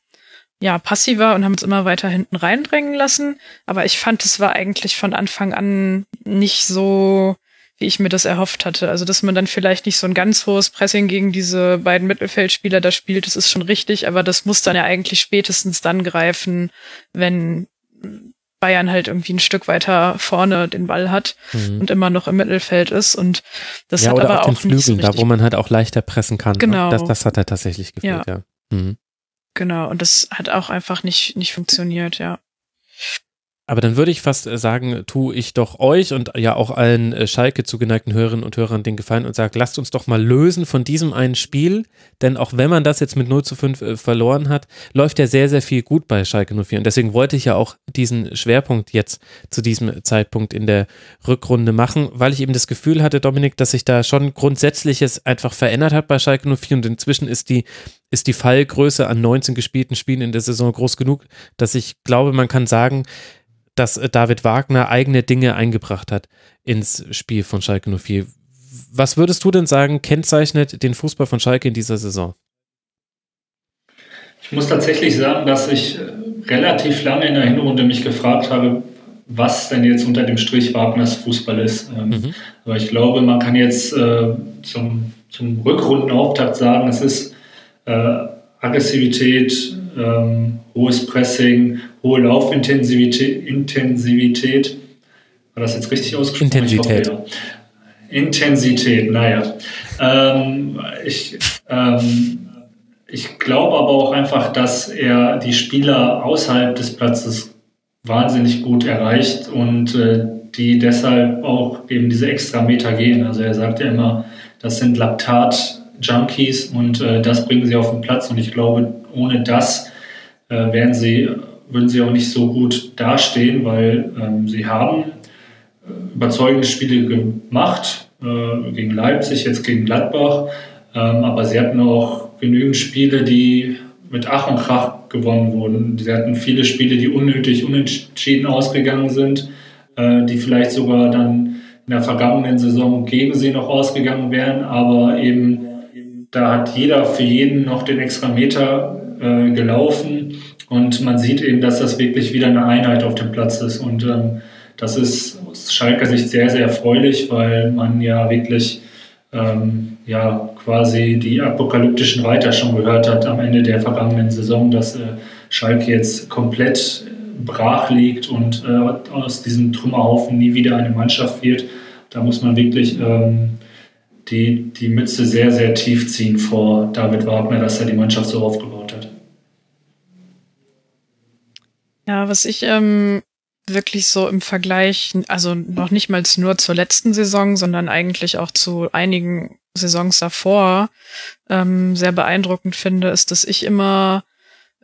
ja, passiver und haben uns immer weiter hinten reindrängen lassen. Aber ich fand, es war eigentlich von Anfang an nicht so, wie ich mir das erhofft hatte. Also, dass man dann vielleicht nicht so ein ganz hohes Pressing gegen diese beiden Mittelfeldspieler da spielt, das ist schon richtig, aber das muss dann ja eigentlich spätestens dann greifen, wenn Bayern halt irgendwie ein Stück weiter vorne den Ball hat mhm. und immer noch im Mittelfeld ist und das ja, hat oder aber auf den Flügeln, da wo man halt auch leichter pressen kann. Ne? Genau. Das, das hat er tatsächlich gefehlt, ja. ja. Mhm. Genau, und das hat auch einfach nicht, nicht funktioniert, ja. Aber dann würde ich fast äh, sagen, tue ich doch euch und ja auch allen äh, Schalke zugeneigten Hörerinnen und Hörern den Gefallen und sage, lasst uns doch mal lösen von diesem einen Spiel, denn auch wenn man das jetzt mit 0 zu 5 äh, verloren hat, läuft ja sehr, sehr viel gut bei Schalke 04 und deswegen wollte ich ja auch diesen Schwerpunkt jetzt zu diesem Zeitpunkt in der Rückrunde machen, weil ich eben das Gefühl hatte, Dominik, dass sich da schon Grundsätzliches einfach verändert hat bei Schalke 04 und inzwischen ist die ist die Fallgröße an 19 gespielten Spielen in der Saison groß genug, dass ich glaube, man kann sagen, dass äh, David Wagner eigene Dinge eingebracht hat ins Spiel von Schalke 04. Was würdest du denn sagen, kennzeichnet den Fußball von Schalke in dieser Saison? Ich muss tatsächlich sagen, dass ich äh, relativ lange in der Hinrunde mich gefragt habe, was denn jetzt unter dem Strich Wagners Fußball ist. Ähm, mhm. Aber ich glaube, man kann jetzt äh, zum, zum Rückrundenauftakt sagen, es ist äh, Aggressivität, ähm, hohes Pressing, hohe Laufintensivität. Intensivität. War das jetzt richtig ausgesprochen? Intensität. Hoffe, ja. Intensität, naja. Ähm, ich, ähm, ich glaube aber auch einfach, dass er die Spieler außerhalb des Platzes wahnsinnig gut erreicht und äh, die deshalb auch eben diese extra Meter gehen. Also er sagt ja immer, das sind Laktat-Junkies und äh, das bringen sie auf den Platz und ich glaube, ohne das äh, werden sie, würden sie auch nicht so gut dastehen, weil ähm, sie haben äh, überzeugende Spiele gemacht, äh, gegen Leipzig, jetzt gegen Gladbach, ähm, aber sie hatten auch genügend Spiele, die mit Ach und Krach gewonnen wurden. Sie hatten viele Spiele, die unnötig unentschieden ausgegangen sind, äh, die vielleicht sogar dann in der vergangenen Saison gegen sie noch ausgegangen wären, aber eben da hat jeder für jeden noch den extra Meter äh, gelaufen und man sieht eben, dass das wirklich wieder eine Einheit auf dem Platz ist. Und ähm, das ist aus Schalker Sicht sehr, sehr erfreulich, weil man ja wirklich ähm, ja, quasi die apokalyptischen Reiter schon gehört hat am Ende der vergangenen Saison, dass äh, Schalke jetzt komplett brach liegt und äh, aus diesem Trümmerhaufen nie wieder eine Mannschaft wird. Da muss man wirklich ähm, die, die Mütze sehr, sehr tief ziehen vor David Wagner, dass er die Mannschaft so aufgebaut hat. Ja, was ich ähm, wirklich so im Vergleich, also noch nicht mal nur zur letzten Saison, sondern eigentlich auch zu einigen Saisons davor ähm, sehr beeindruckend finde, ist, dass ich immer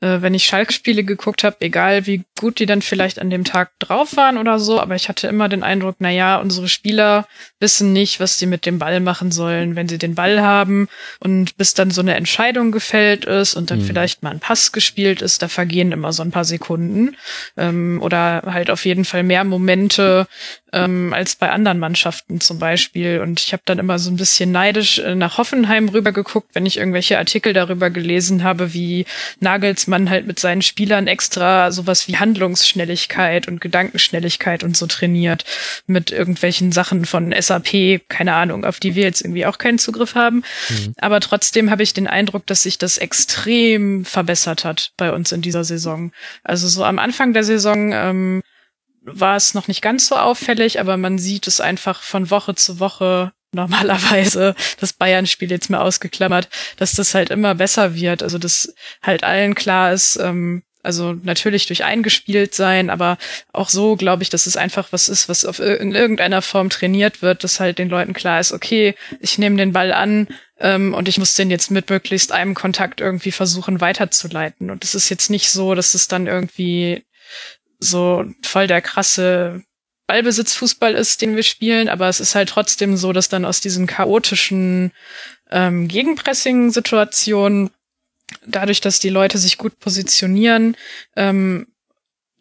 äh, wenn ich Schalke-Spiele geguckt habe, egal wie gut die dann vielleicht an dem Tag drauf waren oder so, aber ich hatte immer den Eindruck, na ja, unsere Spieler wissen nicht, was sie mit dem Ball machen sollen, wenn sie den Ball haben und bis dann so eine Entscheidung gefällt ist und dann mhm. vielleicht mal ein Pass gespielt ist, da vergehen immer so ein paar Sekunden ähm, oder halt auf jeden Fall mehr Momente ähm, als bei anderen Mannschaften zum Beispiel und ich habe dann immer so ein bisschen neidisch äh, nach Hoffenheim rübergeguckt, wenn ich irgendwelche Artikel darüber gelesen habe, wie Nagels man halt mit seinen Spielern extra sowas wie Handlungsschnelligkeit und Gedankenschnelligkeit und so trainiert mit irgendwelchen Sachen von SAP, keine Ahnung, auf die wir jetzt irgendwie auch keinen Zugriff haben. Mhm. Aber trotzdem habe ich den Eindruck, dass sich das extrem verbessert hat bei uns in dieser Saison. Also so am Anfang der Saison ähm, war es noch nicht ganz so auffällig, aber man sieht es einfach von Woche zu Woche normalerweise das Bayern-Spiel jetzt mal ausgeklammert, dass das halt immer besser wird. Also dass halt allen klar ist, ähm, also natürlich durch eingespielt sein, aber auch so glaube ich, dass es einfach was ist, was auf, in irgendeiner Form trainiert wird, dass halt den Leuten klar ist, okay, ich nehme den Ball an ähm, und ich muss den jetzt mit möglichst einem Kontakt irgendwie versuchen weiterzuleiten. Und es ist jetzt nicht so, dass es dann irgendwie so voll der krasse Ballbesitzfußball ist, den wir spielen, aber es ist halt trotzdem so, dass dann aus diesen chaotischen ähm, Gegenpressing-Situationen, dadurch, dass die Leute sich gut positionieren, ähm,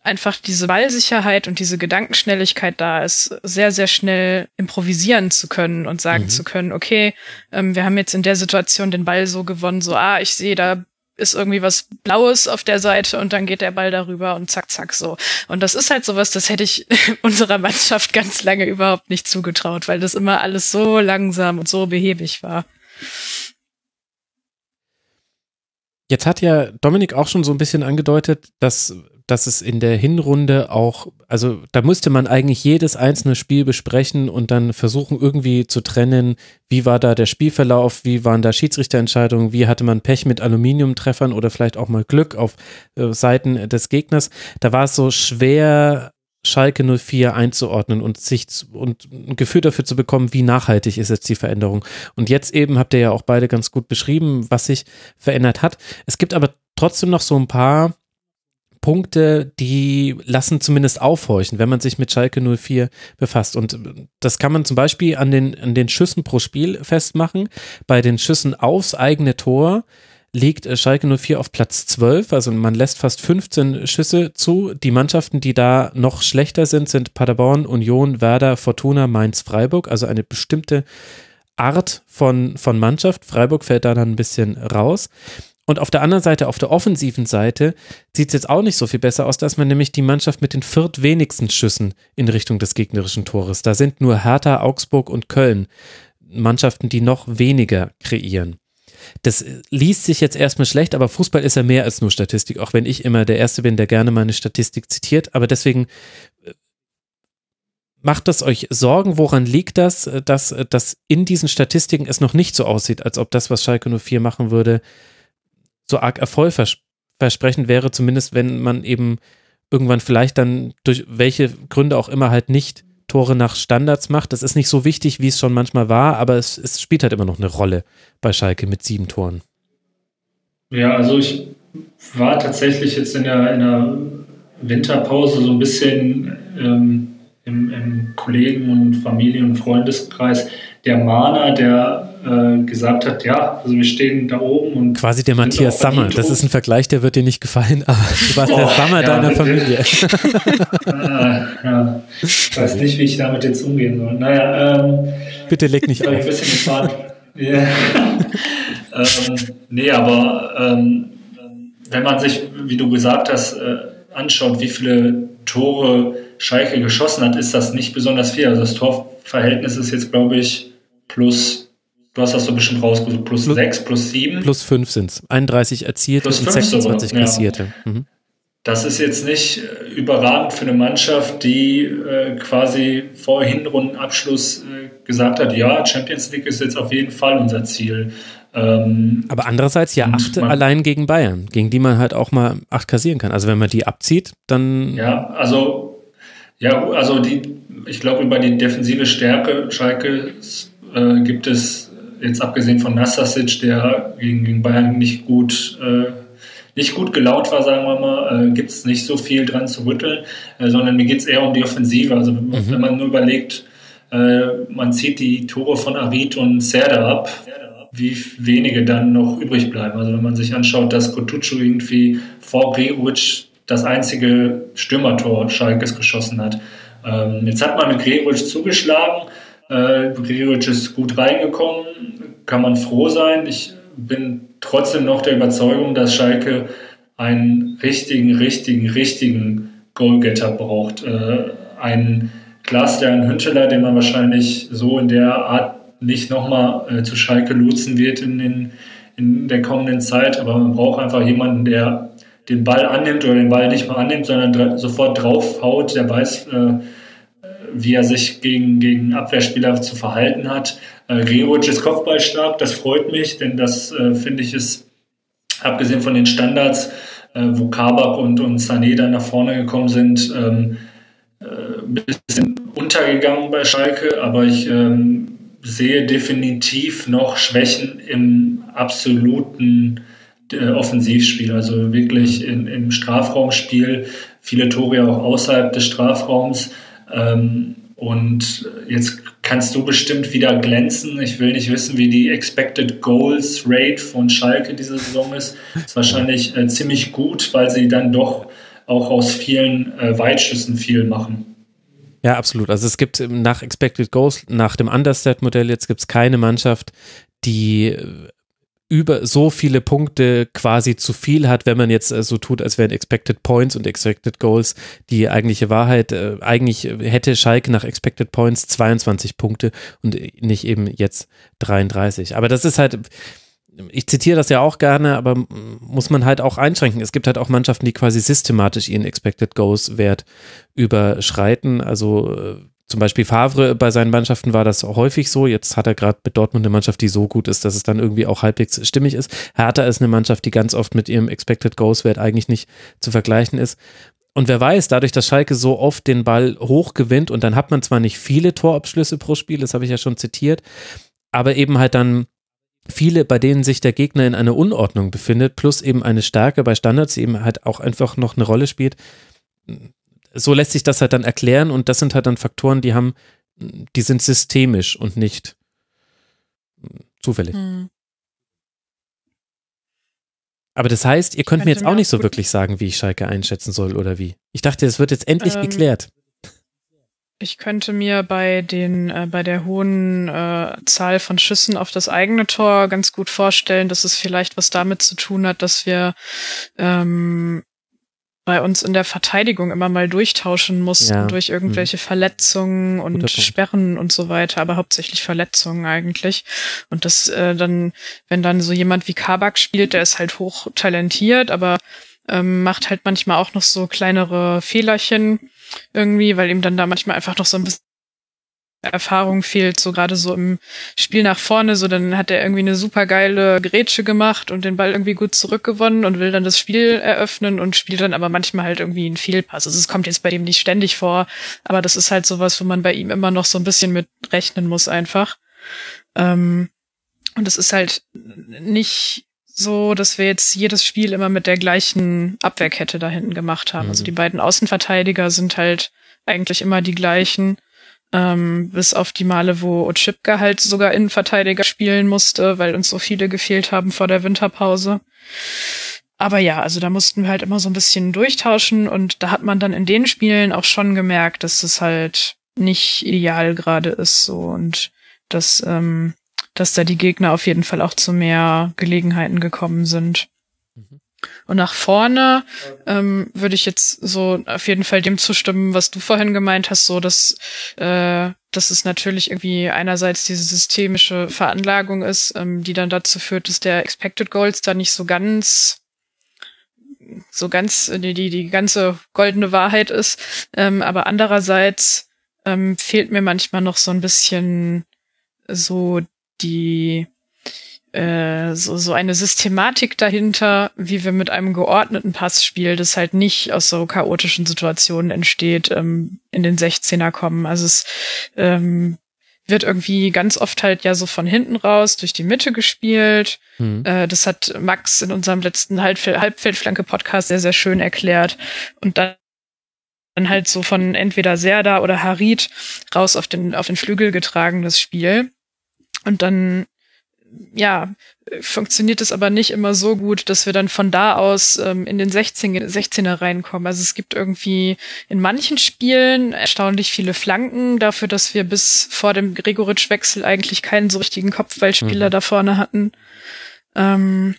einfach diese Ballsicherheit und diese Gedankenschnelligkeit da ist, sehr, sehr schnell improvisieren zu können und sagen mhm. zu können, okay, ähm, wir haben jetzt in der Situation den Ball so gewonnen, so, ah, ich sehe, da ist irgendwie was Blaues auf der Seite und dann geht der Ball darüber und zack, zack, so. Und das ist halt sowas, das hätte ich unserer Mannschaft ganz lange überhaupt nicht zugetraut, weil das immer alles so langsam und so behäbig war. Jetzt hat ja Dominik auch schon so ein bisschen angedeutet, dass dass es in der Hinrunde auch, also da müsste man eigentlich jedes einzelne Spiel besprechen und dann versuchen irgendwie zu trennen, wie war da der Spielverlauf, wie waren da Schiedsrichterentscheidungen, wie hatte man Pech mit Aluminiumtreffern oder vielleicht auch mal Glück auf äh, Seiten des Gegners. Da war es so schwer, Schalke 04 einzuordnen und sich und ein Gefühl dafür zu bekommen, wie nachhaltig ist jetzt die Veränderung. Und jetzt eben habt ihr ja auch beide ganz gut beschrieben, was sich verändert hat. Es gibt aber trotzdem noch so ein paar Punkte, die lassen zumindest aufhorchen, wenn man sich mit Schalke 04 befasst. Und das kann man zum Beispiel an den, an den Schüssen pro Spiel festmachen. Bei den Schüssen aufs eigene Tor liegt Schalke 04 auf Platz 12, also man lässt fast 15 Schüsse zu. Die Mannschaften, die da noch schlechter sind, sind Paderborn, Union, Werder, Fortuna, Mainz, Freiburg, also eine bestimmte Art von, von Mannschaft. Freiburg fällt da dann ein bisschen raus. Und auf der anderen Seite, auf der offensiven Seite, sieht es jetzt auch nicht so viel besser aus, dass man nämlich die Mannschaft mit den viertwenigsten Schüssen in Richtung des gegnerischen Tores. Da sind nur Hertha, Augsburg und Köln Mannschaften, die noch weniger kreieren. Das liest sich jetzt erstmal schlecht, aber Fußball ist ja mehr als nur Statistik, auch wenn ich immer der Erste bin, der gerne meine Statistik zitiert. Aber deswegen äh, macht das euch Sorgen? Woran liegt das, äh, dass, äh, dass in diesen Statistiken es noch nicht so aussieht, als ob das, was Schalke 04 machen würde, so arg erfolgversprechend wäre, zumindest wenn man eben irgendwann vielleicht dann durch welche Gründe auch immer halt nicht Tore nach Standards macht. Das ist nicht so wichtig, wie es schon manchmal war, aber es, es spielt halt immer noch eine Rolle bei Schalke mit sieben Toren. Ja, also ich war tatsächlich jetzt in der, in der Winterpause so ein bisschen ähm, im, im Kollegen- und Familien- und Freundeskreis der Mahner, der äh, gesagt hat, ja, also wir stehen da oben und quasi der Matthias Sammer. Das ist ein Vergleich, der wird dir nicht gefallen, aber du warst oh, der Sammer ja, deiner Familie. ah, ja. Ich weiß nicht, wie ich damit jetzt umgehen soll. Naja, ähm, bitte leg nicht auf. Ich ein bisschen gespannt. ja. ähm, nee, aber ähm, wenn man sich, wie du gesagt hast, äh, anschaut, wie viele Tore Schalke geschossen hat, ist das nicht besonders viel. Also das Torverhältnis ist jetzt, glaube ich, plus Du hast das so bestimmt rausgesucht. Plus, plus 6, plus 7. Plus 5 sind es. 31 erzielte und 26 sogar. kassierte. Ja. Mhm. Das ist jetzt nicht äh, überragend für eine Mannschaft, die äh, quasi vor Hinrundenabschluss äh, gesagt hat, ja, Champions League ist jetzt auf jeden Fall unser Ziel. Ähm, Aber andererseits ja acht allein gegen Bayern, gegen die man halt auch mal acht kassieren kann. Also wenn man die abzieht, dann. Ja, also ja, also die, ich glaube über die defensive Stärke Schalke äh, gibt es jetzt abgesehen von Nassasic, der gegen, gegen Bayern nicht gut, äh, nicht gut gelaunt war, sagen wir mal, äh, gibt es nicht so viel dran zu rütteln, äh, sondern mir geht es eher um die Offensive. Also mhm. wenn man nur überlegt, äh, man zieht die Tore von Arid und Serda ab, wie wenige dann noch übrig bleiben. Also wenn man sich anschaut, dass Kotucu irgendwie vor Gregoritsch das einzige Stürmertor Schalkes geschossen hat. Ähm, jetzt hat man mit Gregoritsch zugeschlagen, äh, Gregoritsch ist gut reingekommen, kann man froh sein. Ich bin trotzdem noch der Überzeugung, dass Schalke einen richtigen, richtigen, richtigen Goalgetter braucht. Äh, einen Glasler, Hünteler, den man wahrscheinlich so in der Art nicht nochmal äh, zu Schalke lotsen wird in, den, in der kommenden Zeit. Aber man braucht einfach jemanden, der den Ball annimmt oder den Ball nicht mal annimmt, sondern sofort draufhaut, der weiß, äh, wie er sich gegen, gegen Abwehrspieler zu verhalten hat. Äh, Gregoritsch ist kopfballstark, das freut mich, denn das äh, finde ich ist, abgesehen von den Standards, äh, wo Kabak und, und Sané dann nach vorne gekommen sind, ähm, äh, ein bisschen untergegangen bei Schalke, aber ich ähm, sehe definitiv noch Schwächen im absoluten äh, Offensivspiel, also wirklich in, im Strafraumspiel, viele Tore auch außerhalb des Strafraums. Ähm, und jetzt kannst du bestimmt wieder glänzen. Ich will nicht wissen, wie die Expected Goals Rate von Schalke diese Saison ist. Ist wahrscheinlich äh, ziemlich gut, weil sie dann doch auch aus vielen äh, Weitschüssen viel machen. Ja, absolut. Also es gibt nach Expected Goals, nach dem Understat-Modell jetzt gibt es keine Mannschaft, die über so viele Punkte quasi zu viel hat, wenn man jetzt äh, so tut, als wären Expected Points und Expected Goals die eigentliche Wahrheit. Äh, eigentlich hätte Schalke nach Expected Points 22 Punkte und nicht eben jetzt 33. Aber das ist halt, ich zitiere das ja auch gerne, aber muss man halt auch einschränken. Es gibt halt auch Mannschaften, die quasi systematisch ihren Expected Goals Wert überschreiten. Also äh, zum Beispiel Favre bei seinen Mannschaften war das häufig so. Jetzt hat er gerade mit Dortmund eine Mannschaft, die so gut ist, dass es dann irgendwie auch halbwegs stimmig ist. Hertha ist eine Mannschaft, die ganz oft mit ihrem Expected Goals Wert eigentlich nicht zu vergleichen ist. Und wer weiß, dadurch, dass Schalke so oft den Ball hoch gewinnt und dann hat man zwar nicht viele Torabschlüsse pro Spiel, das habe ich ja schon zitiert, aber eben halt dann viele, bei denen sich der Gegner in einer Unordnung befindet, plus eben eine Stärke bei Standards, die eben halt auch einfach noch eine Rolle spielt so lässt sich das halt dann erklären und das sind halt dann Faktoren, die haben, die sind systemisch und nicht zufällig. Hm. Aber das heißt, ihr könnt mir jetzt auch nicht so wirklich sagen, wie ich Schalke einschätzen soll oder wie. Ich dachte, es wird jetzt endlich ähm, geklärt. Ich könnte mir bei den äh, bei der hohen äh, Zahl von Schüssen auf das eigene Tor ganz gut vorstellen, dass es vielleicht was damit zu tun hat, dass wir ähm, bei uns in der Verteidigung immer mal durchtauschen mussten ja. durch irgendwelche hm. Verletzungen und Sperren und so weiter, aber hauptsächlich Verletzungen eigentlich. Und das äh, dann, wenn dann so jemand wie Kabak spielt, der ist halt hoch talentiert, aber ähm, macht halt manchmal auch noch so kleinere Fehlerchen irgendwie, weil ihm dann da manchmal einfach noch so ein bisschen Erfahrung fehlt, so gerade so im Spiel nach vorne, so dann hat er irgendwie eine super geile Grätsche gemacht und den Ball irgendwie gut zurückgewonnen und will dann das Spiel eröffnen und spielt dann aber manchmal halt irgendwie einen Fehlpass. Also es kommt jetzt bei dem nicht ständig vor, aber das ist halt sowas, wo man bei ihm immer noch so ein bisschen mit rechnen muss einfach. Ähm, und es ist halt nicht so, dass wir jetzt jedes Spiel immer mit der gleichen Abwehrkette da hinten gemacht haben. Also mhm. Also die beiden Außenverteidiger sind halt eigentlich immer die gleichen ähm, bis auf die Male, wo Otschipka halt sogar Innenverteidiger spielen musste, weil uns so viele gefehlt haben vor der Winterpause. Aber ja, also da mussten wir halt immer so ein bisschen durchtauschen und da hat man dann in den Spielen auch schon gemerkt, dass es halt nicht ideal gerade ist so und dass, ähm, dass da die Gegner auf jeden Fall auch zu mehr Gelegenheiten gekommen sind. Und nach vorne ähm, würde ich jetzt so auf jeden Fall dem zustimmen, was du vorhin gemeint hast, so dass, äh, dass es natürlich irgendwie einerseits diese systemische Veranlagung ist, ähm, die dann dazu führt, dass der Expected Goals da nicht so ganz so ganz die, die, die ganze goldene Wahrheit ist. Ähm, aber andererseits ähm, fehlt mir manchmal noch so ein bisschen so die äh, so, so eine Systematik dahinter, wie wir mit einem geordneten Passspiel, das halt nicht aus so chaotischen Situationen entsteht, ähm, in den 16er kommen. Also es ähm, wird irgendwie ganz oft halt ja so von hinten raus durch die Mitte gespielt. Mhm. Äh, das hat Max in unserem letzten Halbfeld Halbfeldflanke-Podcast sehr, sehr schön erklärt. Und dann dann halt so von entweder Serda oder Harid raus auf den, auf den Flügel getragen, das Spiel. Und dann ja, funktioniert es aber nicht immer so gut, dass wir dann von da aus ähm, in den 16, 16er reinkommen. Also es gibt irgendwie in manchen Spielen erstaunlich viele Flanken dafür, dass wir bis vor dem Gregoritsch-Wechsel eigentlich keinen so richtigen Kopfballspieler mhm. da vorne hatten. Ähm,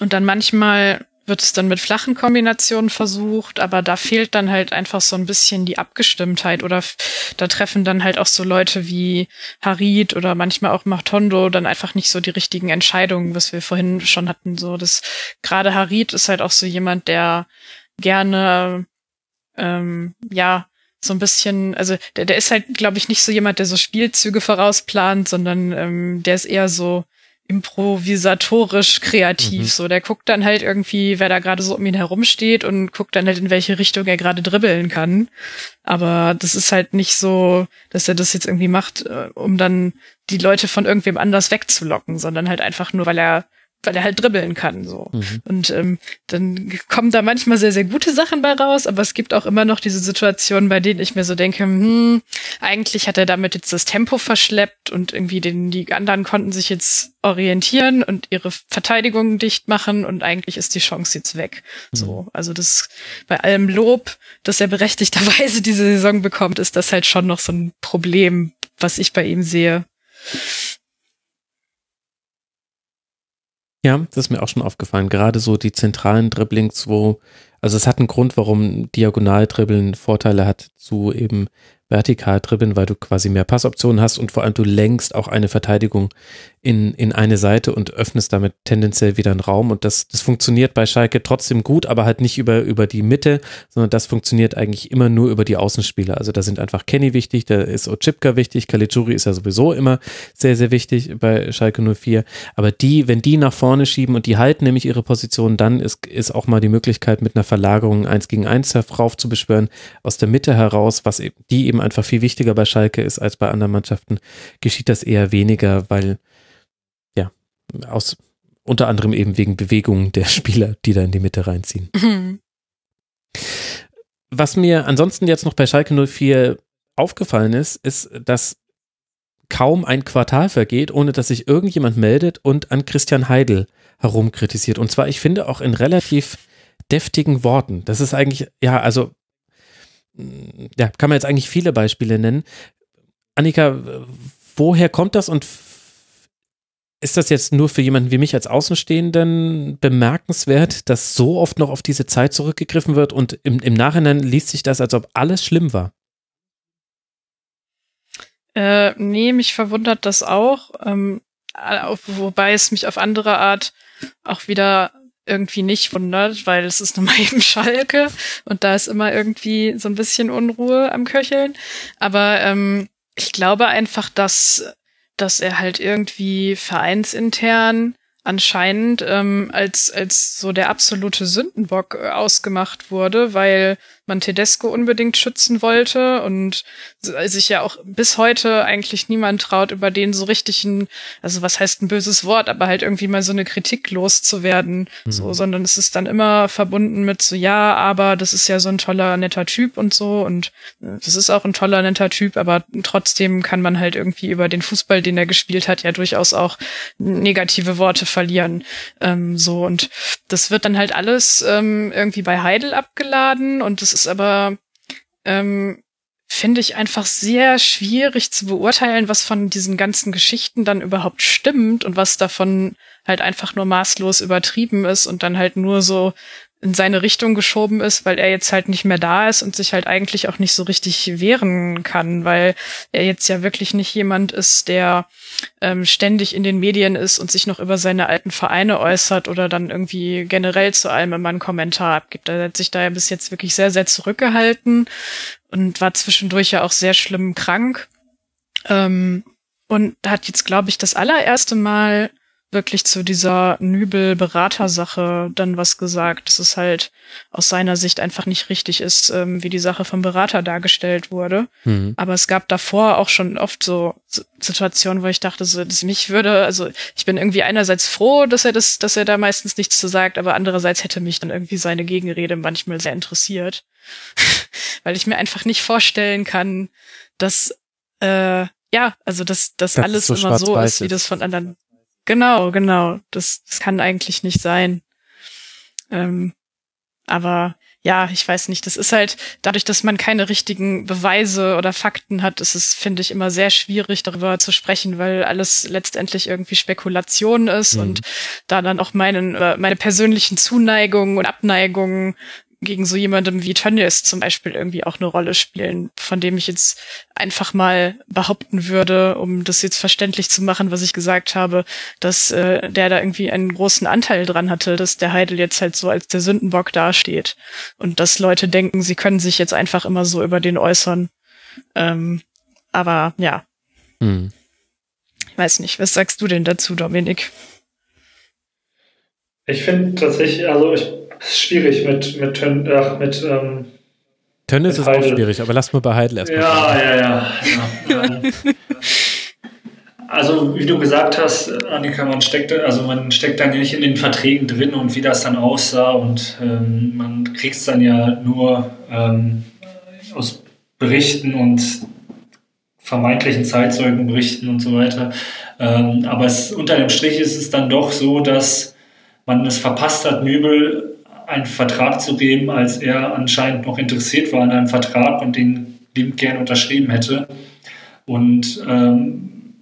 und dann manchmal wird es dann mit flachen Kombinationen versucht, aber da fehlt dann halt einfach so ein bisschen die Abgestimmtheit oder da treffen dann halt auch so Leute wie Harid oder manchmal auch Machtondo dann einfach nicht so die richtigen Entscheidungen, was wir vorhin schon hatten, so das gerade Harid ist halt auch so jemand, der gerne ähm, ja so ein bisschen, also der, der ist halt, glaube ich, nicht so jemand, der so Spielzüge vorausplant, sondern ähm, der ist eher so improvisatorisch kreativ. Mhm. So, der guckt dann halt irgendwie, wer da gerade so um ihn herumsteht und guckt dann halt, in welche Richtung er gerade dribbeln kann. Aber das ist halt nicht so, dass er das jetzt irgendwie macht, äh, um dann die Leute von irgendwem anders wegzulocken, sondern halt einfach nur, weil er weil er halt dribbeln kann so. Mhm. Und ähm, dann kommen da manchmal sehr, sehr gute Sachen bei raus, aber es gibt auch immer noch diese Situationen, bei denen ich mir so denke, hm, eigentlich hat er damit jetzt das Tempo verschleppt und irgendwie den, die anderen konnten sich jetzt orientieren und ihre Verteidigung dicht machen und eigentlich ist die Chance jetzt weg. Mhm. So, also das bei allem Lob, dass er berechtigterweise diese Saison bekommt, ist das halt schon noch so ein Problem, was ich bei ihm sehe. Ja, das ist mir auch schon aufgefallen. Gerade so die zentralen Dribblings, wo, also es hat einen Grund, warum Diagonaldribbeln Vorteile hat zu eben vertikal dribbeln, weil du quasi mehr Passoptionen hast und vor allem du lenkst auch eine Verteidigung in, in eine Seite und öffnest damit tendenziell wieder einen Raum. Und das, das funktioniert bei Schalke trotzdem gut, aber halt nicht über, über die Mitte, sondern das funktioniert eigentlich immer nur über die Außenspieler. Also da sind einfach Kenny wichtig, da ist Ochipka wichtig, Caligiuri ist ja sowieso immer sehr, sehr wichtig bei Schalke 04. Aber die, wenn die nach vorne schieben und die halten nämlich ihre Position, dann ist, ist auch mal die Möglichkeit mit einer Verlagerung eins gegen eins herauf zu beschwören, aus der Mitte heraus, was eben, die eben einfach viel wichtiger bei Schalke ist als bei anderen Mannschaften, geschieht das eher weniger, weil aus unter anderem eben wegen Bewegungen der Spieler, die da in die Mitte reinziehen. Mhm. Was mir ansonsten jetzt noch bei Schalke 04 aufgefallen ist, ist, dass kaum ein Quartal vergeht, ohne dass sich irgendjemand meldet und an Christian Heidel herumkritisiert. Und zwar, ich finde, auch in relativ deftigen Worten. Das ist eigentlich, ja, also, ja, kann man jetzt eigentlich viele Beispiele nennen. Annika, woher kommt das und ist das jetzt nur für jemanden wie mich als Außenstehenden bemerkenswert, dass so oft noch auf diese Zeit zurückgegriffen wird und im, im Nachhinein liest sich das, als ob alles schlimm war? Äh, nee, mich verwundert das auch, ähm, wobei es mich auf andere Art auch wieder irgendwie nicht wundert, weil es ist nun mal eben Schalke und da ist immer irgendwie so ein bisschen Unruhe am Köcheln. Aber ähm, ich glaube einfach, dass dass er halt irgendwie vereinsintern anscheinend ähm, als, als so der absolute Sündenbock äh, ausgemacht wurde, weil man Tedesco unbedingt schützen wollte und sich ja auch bis heute eigentlich niemand traut, über den so richtig ein, also was heißt ein böses Wort, aber halt irgendwie mal so eine Kritik loszuwerden, mhm. so, sondern es ist dann immer verbunden mit so, ja, aber das ist ja so ein toller, netter Typ und so und äh, das ist auch ein toller, netter Typ, aber trotzdem kann man halt irgendwie über den Fußball, den er gespielt hat, ja durchaus auch negative Worte verlieren, ähm, so und das wird dann halt alles ähm, irgendwie bei Heidel abgeladen und das ist aber, ähm, finde ich einfach sehr schwierig zu beurteilen, was von diesen ganzen Geschichten dann überhaupt stimmt und was davon halt einfach nur maßlos übertrieben ist und dann halt nur so in seine Richtung geschoben ist, weil er jetzt halt nicht mehr da ist und sich halt eigentlich auch nicht so richtig wehren kann, weil er jetzt ja wirklich nicht jemand ist, der ähm, ständig in den Medien ist und sich noch über seine alten Vereine äußert oder dann irgendwie generell zu allem immer einen Kommentar abgibt. Er hat sich da ja bis jetzt wirklich sehr, sehr zurückgehalten und war zwischendurch ja auch sehr schlimm krank. Ähm, und hat jetzt, glaube ich, das allererste Mal wirklich zu dieser Nübel-Berater-Sache dann was gesagt, dass es halt aus seiner Sicht einfach nicht richtig ist, ähm, wie die Sache vom Berater dargestellt wurde. Mhm. Aber es gab davor auch schon oft so Situationen, wo ich dachte, so, dass mich würde, also ich bin irgendwie einerseits froh, dass er das, dass er da meistens nichts zu sagt, aber andererseits hätte mich dann irgendwie seine Gegenrede manchmal sehr interessiert. Weil ich mir einfach nicht vorstellen kann, dass äh, ja, also dass das alles so immer so ist, wie das von anderen Genau, genau. Das, das kann eigentlich nicht sein. Ähm, aber ja, ich weiß nicht. Das ist halt dadurch, dass man keine richtigen Beweise oder Fakten hat, ist es, finde ich, immer sehr schwierig, darüber zu sprechen, weil alles letztendlich irgendwie Spekulation ist mhm. und da dann auch meinen, äh, meine persönlichen Zuneigungen und Abneigungen gegen so jemandem wie Tönnies zum Beispiel irgendwie auch eine Rolle spielen, von dem ich jetzt einfach mal behaupten würde, um das jetzt verständlich zu machen, was ich gesagt habe, dass äh, der da irgendwie einen großen Anteil dran hatte, dass der Heidel jetzt halt so als der Sündenbock dasteht und dass Leute denken, sie können sich jetzt einfach immer so über den äußern. Ähm, aber ja. Hm. Ich weiß nicht, was sagst du denn dazu, Dominik? Ich finde tatsächlich, also ich ist schwierig mit, mit, Tön, ach, mit ähm, Tönnis ist Heidel. auch schwierig, aber lass mal bei Heidel erstmal. Ja, ja, ja, ja. Also wie du gesagt hast, Annika, man steckt, also man steckt dann nicht in den Verträgen drin und wie das dann aussah und ähm, man kriegt es dann ja nur ähm, aus Berichten und vermeintlichen Zeitzeugenberichten und so weiter. Ähm, aber es, unter dem Strich ist es dann doch so, dass man es verpasst hat, Nübel einen Vertrag zu geben, als er anscheinend noch interessiert war an einem Vertrag und den liebend gern unterschrieben hätte. Und ähm,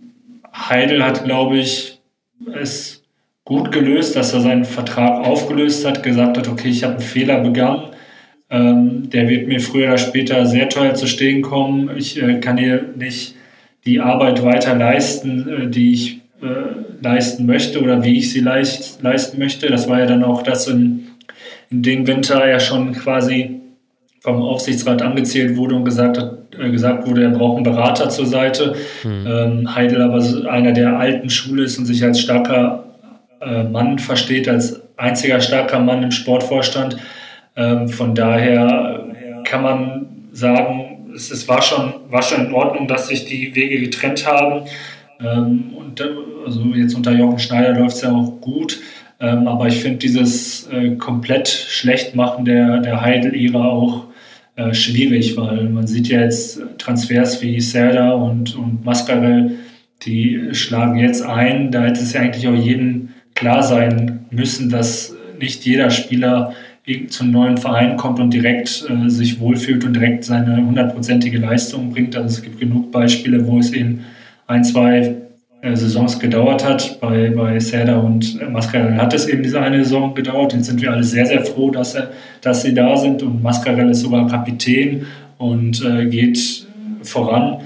Heidel hat, glaube ich, es gut gelöst, dass er seinen Vertrag aufgelöst hat, gesagt hat, okay, ich habe einen Fehler begangen. Ähm, der wird mir früher oder später sehr teuer zu stehen kommen. Ich äh, kann hier nicht die Arbeit weiter leisten, äh, die ich äh, leisten möchte oder wie ich sie leicht, leisten möchte. Das war ja dann auch das, in, in dem Winter ja schon quasi vom Aufsichtsrat angezählt wurde und gesagt, hat, äh, gesagt wurde, er braucht einen Berater zur Seite. Mhm. Ähm, Heidel aber einer der alten Schule ist und sich als starker äh, Mann versteht, als einziger starker Mann im Sportvorstand. Ähm, von daher kann man sagen, es, es, war, schon, war schon in Ordnung, dass sich die Wege getrennt haben. Ähm, und äh, also jetzt unter Jochen Schneider läuft es ja auch gut. Ähm, aber ich finde dieses äh, komplett Schlechtmachen der, der Heidel-Ära auch äh, schwierig, weil man sieht ja jetzt Transfers wie Serda und, und Mascarell, die schlagen jetzt ein. Da hätte es ja eigentlich auch jedem klar sein müssen, dass nicht jeder Spieler zum neuen Verein kommt und direkt äh, sich wohlfühlt und direkt seine hundertprozentige Leistung bringt. Also es gibt genug Beispiele, wo es eben ein, zwei Saisons gedauert hat. Bei, bei Serda und Mascarell hat es eben diese eine Saison gedauert. Jetzt sind wir alle sehr, sehr froh, dass, er, dass sie da sind. Und Mascarell ist sogar Kapitän und äh, geht voran.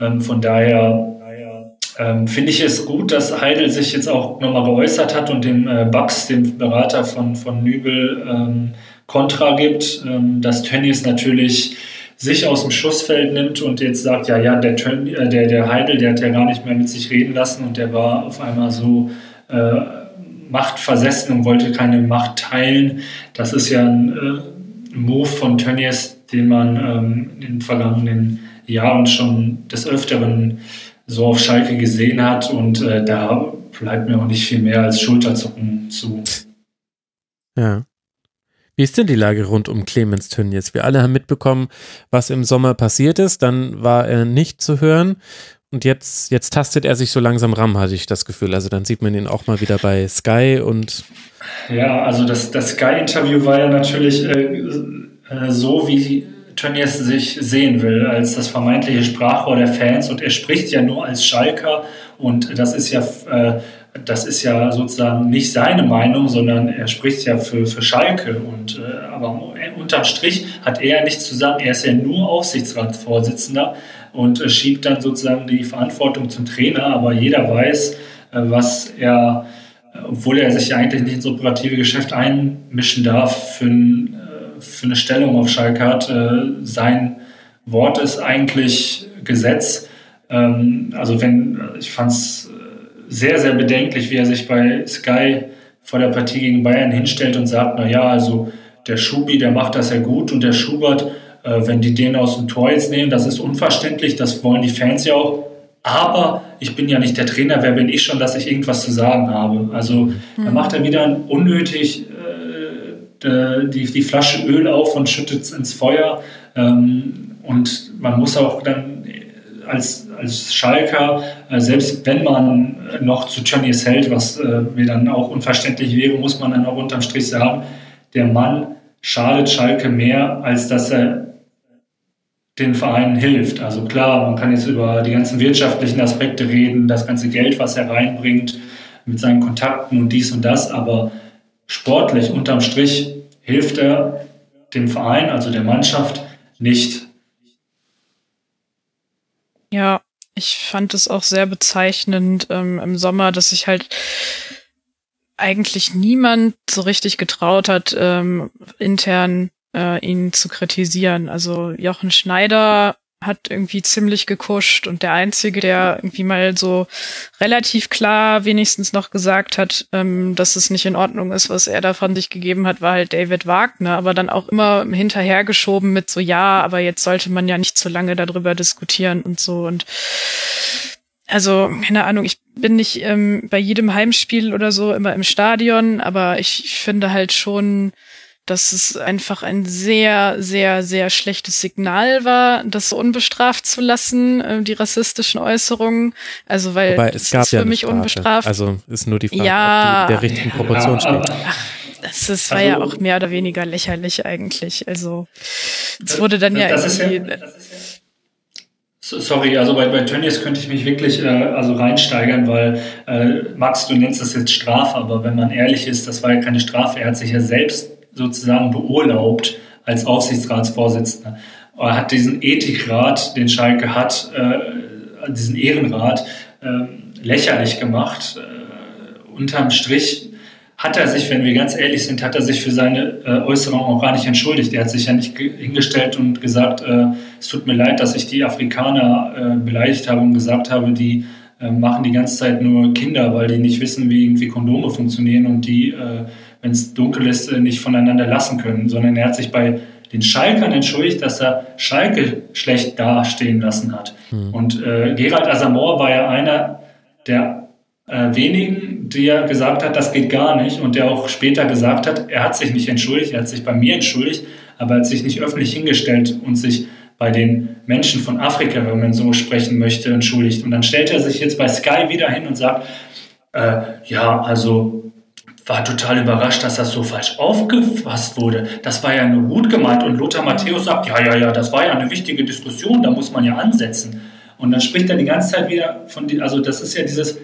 Ähm, von daher ähm, finde ich es gut, dass Heidel sich jetzt auch nochmal geäußert hat und dem äh, Bax, dem Berater von, von Nübel, ähm, Kontra gibt. Ähm, dass Tönnies natürlich sich aus dem Schussfeld nimmt und jetzt sagt, ja, ja, der, äh, der, der Heidel, der hat ja gar nicht mehr mit sich reden lassen und der war auf einmal so äh, machtversessen und wollte keine Macht teilen. Das ist ja ein äh, Move von Tönnies, den man ähm, in den vergangenen Jahren schon des Öfteren so auf Schalke gesehen hat und äh, da bleibt mir auch nicht viel mehr als Schulterzucken zu. Ja. Wie ist denn die Lage rund um Clemens Tönnies? Wir alle haben mitbekommen, was im Sommer passiert ist. Dann war er nicht zu hören. Und jetzt, jetzt tastet er sich so langsam ran, hatte ich das Gefühl. Also dann sieht man ihn auch mal wieder bei Sky und. Ja, also das, das Sky-Interview war ja natürlich äh, äh, so, wie Tönnies sich sehen will, als das vermeintliche Sprachrohr der Fans. Und er spricht ja nur als Schalker. Und das ist ja äh, das ist ja sozusagen nicht seine Meinung, sondern er spricht ja für, für Schalke. Und, äh, aber unterm Strich hat er nichts zu sagen. Er ist ja nur Aufsichtsratsvorsitzender und äh, schiebt dann sozusagen die Verantwortung zum Trainer. Aber jeder weiß, äh, was er, obwohl er sich ja eigentlich nicht ins operative Geschäft einmischen darf, für, äh, für eine Stellung auf Schalke hat. Äh, sein Wort ist eigentlich Gesetz. Ähm, also wenn, ich fand es sehr, sehr bedenklich, wie er sich bei Sky vor der Partie gegen Bayern hinstellt und sagt, na ja, also der Schubi, der macht das ja gut und der Schubert, äh, wenn die den aus dem Tor jetzt nehmen, das ist unverständlich, das wollen die Fans ja auch. Aber ich bin ja nicht der Trainer, wer bin ich schon, dass ich irgendwas zu sagen habe? Also mhm. da macht er wieder unnötig äh, die, die Flasche Öl auf und schüttet es ins Feuer. Ähm, und man muss auch dann als, als Schalker, äh, selbst wenn man noch zu Tönnies hält, was äh, mir dann auch unverständlich wäre, muss man dann auch unterm Strich sagen, der Mann schadet Schalke mehr, als dass er den Vereinen hilft. Also klar, man kann jetzt über die ganzen wirtschaftlichen Aspekte reden, das ganze Geld, was er reinbringt, mit seinen Kontakten und dies und das, aber sportlich unterm Strich hilft er dem Verein, also der Mannschaft, nicht ja, ich fand es auch sehr bezeichnend ähm, im Sommer, dass sich halt eigentlich niemand so richtig getraut hat, ähm, intern äh, ihn zu kritisieren. Also Jochen Schneider hat irgendwie ziemlich gekuscht und der Einzige, der irgendwie mal so relativ klar wenigstens noch gesagt hat, ähm, dass es nicht in Ordnung ist, was er da von sich gegeben hat, war halt David Wagner, aber dann auch immer hinterhergeschoben mit so, ja, aber jetzt sollte man ja nicht zu lange darüber diskutieren und so und also keine Ahnung, ich bin nicht ähm, bei jedem Heimspiel oder so immer im Stadion, aber ich, ich finde halt schon, dass es einfach ein sehr, sehr, sehr schlechtes Signal war, das unbestraft zu lassen, äh, die rassistischen Äußerungen. Also weil Wobei, es gab ist ja für mich Strafe. unbestraft. Also ist nur die Frage, Ja. ob die der richtigen Proportion Ja, steht. aber- Das ist, war Also- ja auch mehr oder weniger lächerlich eigentlich. Also es wurde dann ja das ist ja, irgendwie. So- Sorry, also bei, bei Tönnies könnte ich mich wirklich äh, also reinsteigern, weil äh, Max, du nennst das jetzt Strafe, aber wenn man ehrlich ist, das war ja keine Strafe. Er hat sich ja selbst sozusagen beurlaubt als Aufsichtsratsvorsitzender. Er hat diesen Ethikrat, den Schalke hat, äh, diesen Ehrenrat, äh, lächerlich gemacht. Äh, unterm Strich hat er sich, wenn wir ganz ehrlich sind, hat er sich für seine äh, Äußerung auch gar nicht entschuldigt. Er hat sich ja nicht ge- hingestellt und gesagt, äh, es tut mir leid, dass ich die Afrikaner äh, beleidigt habe und gesagt habe, die machen die ganze Zeit nur Kinder, weil die nicht wissen, wie irgendwie Kondome funktionieren und die, wenn es dunkel ist, äh, nicht voneinander lassen können, sondern er hat sich bei den Schalkern entschuldigt, dass er Schalke schlecht dastehen lassen hat. Und äh, Gerald Asamoah war ja einer der äh, wenigen, der gesagt hat, das geht gar nicht und der auch später gesagt hat, er hat sich nicht entschuldigt, er hat sich bei mir entschuldigt, aber er hat sich nicht öffentlich hingestellt und sich bei den Menschen von Afrika, wenn man so sprechen möchte, entschuldigt. Und dann stellt er sich jetzt bei Sky wieder hin und sagt, äh, ja, also war total überrascht, dass das so falsch aufgefasst wurde. Das war ja nur gut gemeint. Und Lothar Matthäus sagt, ja, ja, ja, das war ja eine wichtige Diskussion, da muss man ja ansetzen. Und dann spricht er die ganze Zeit wieder von, die, also das ist ja dieses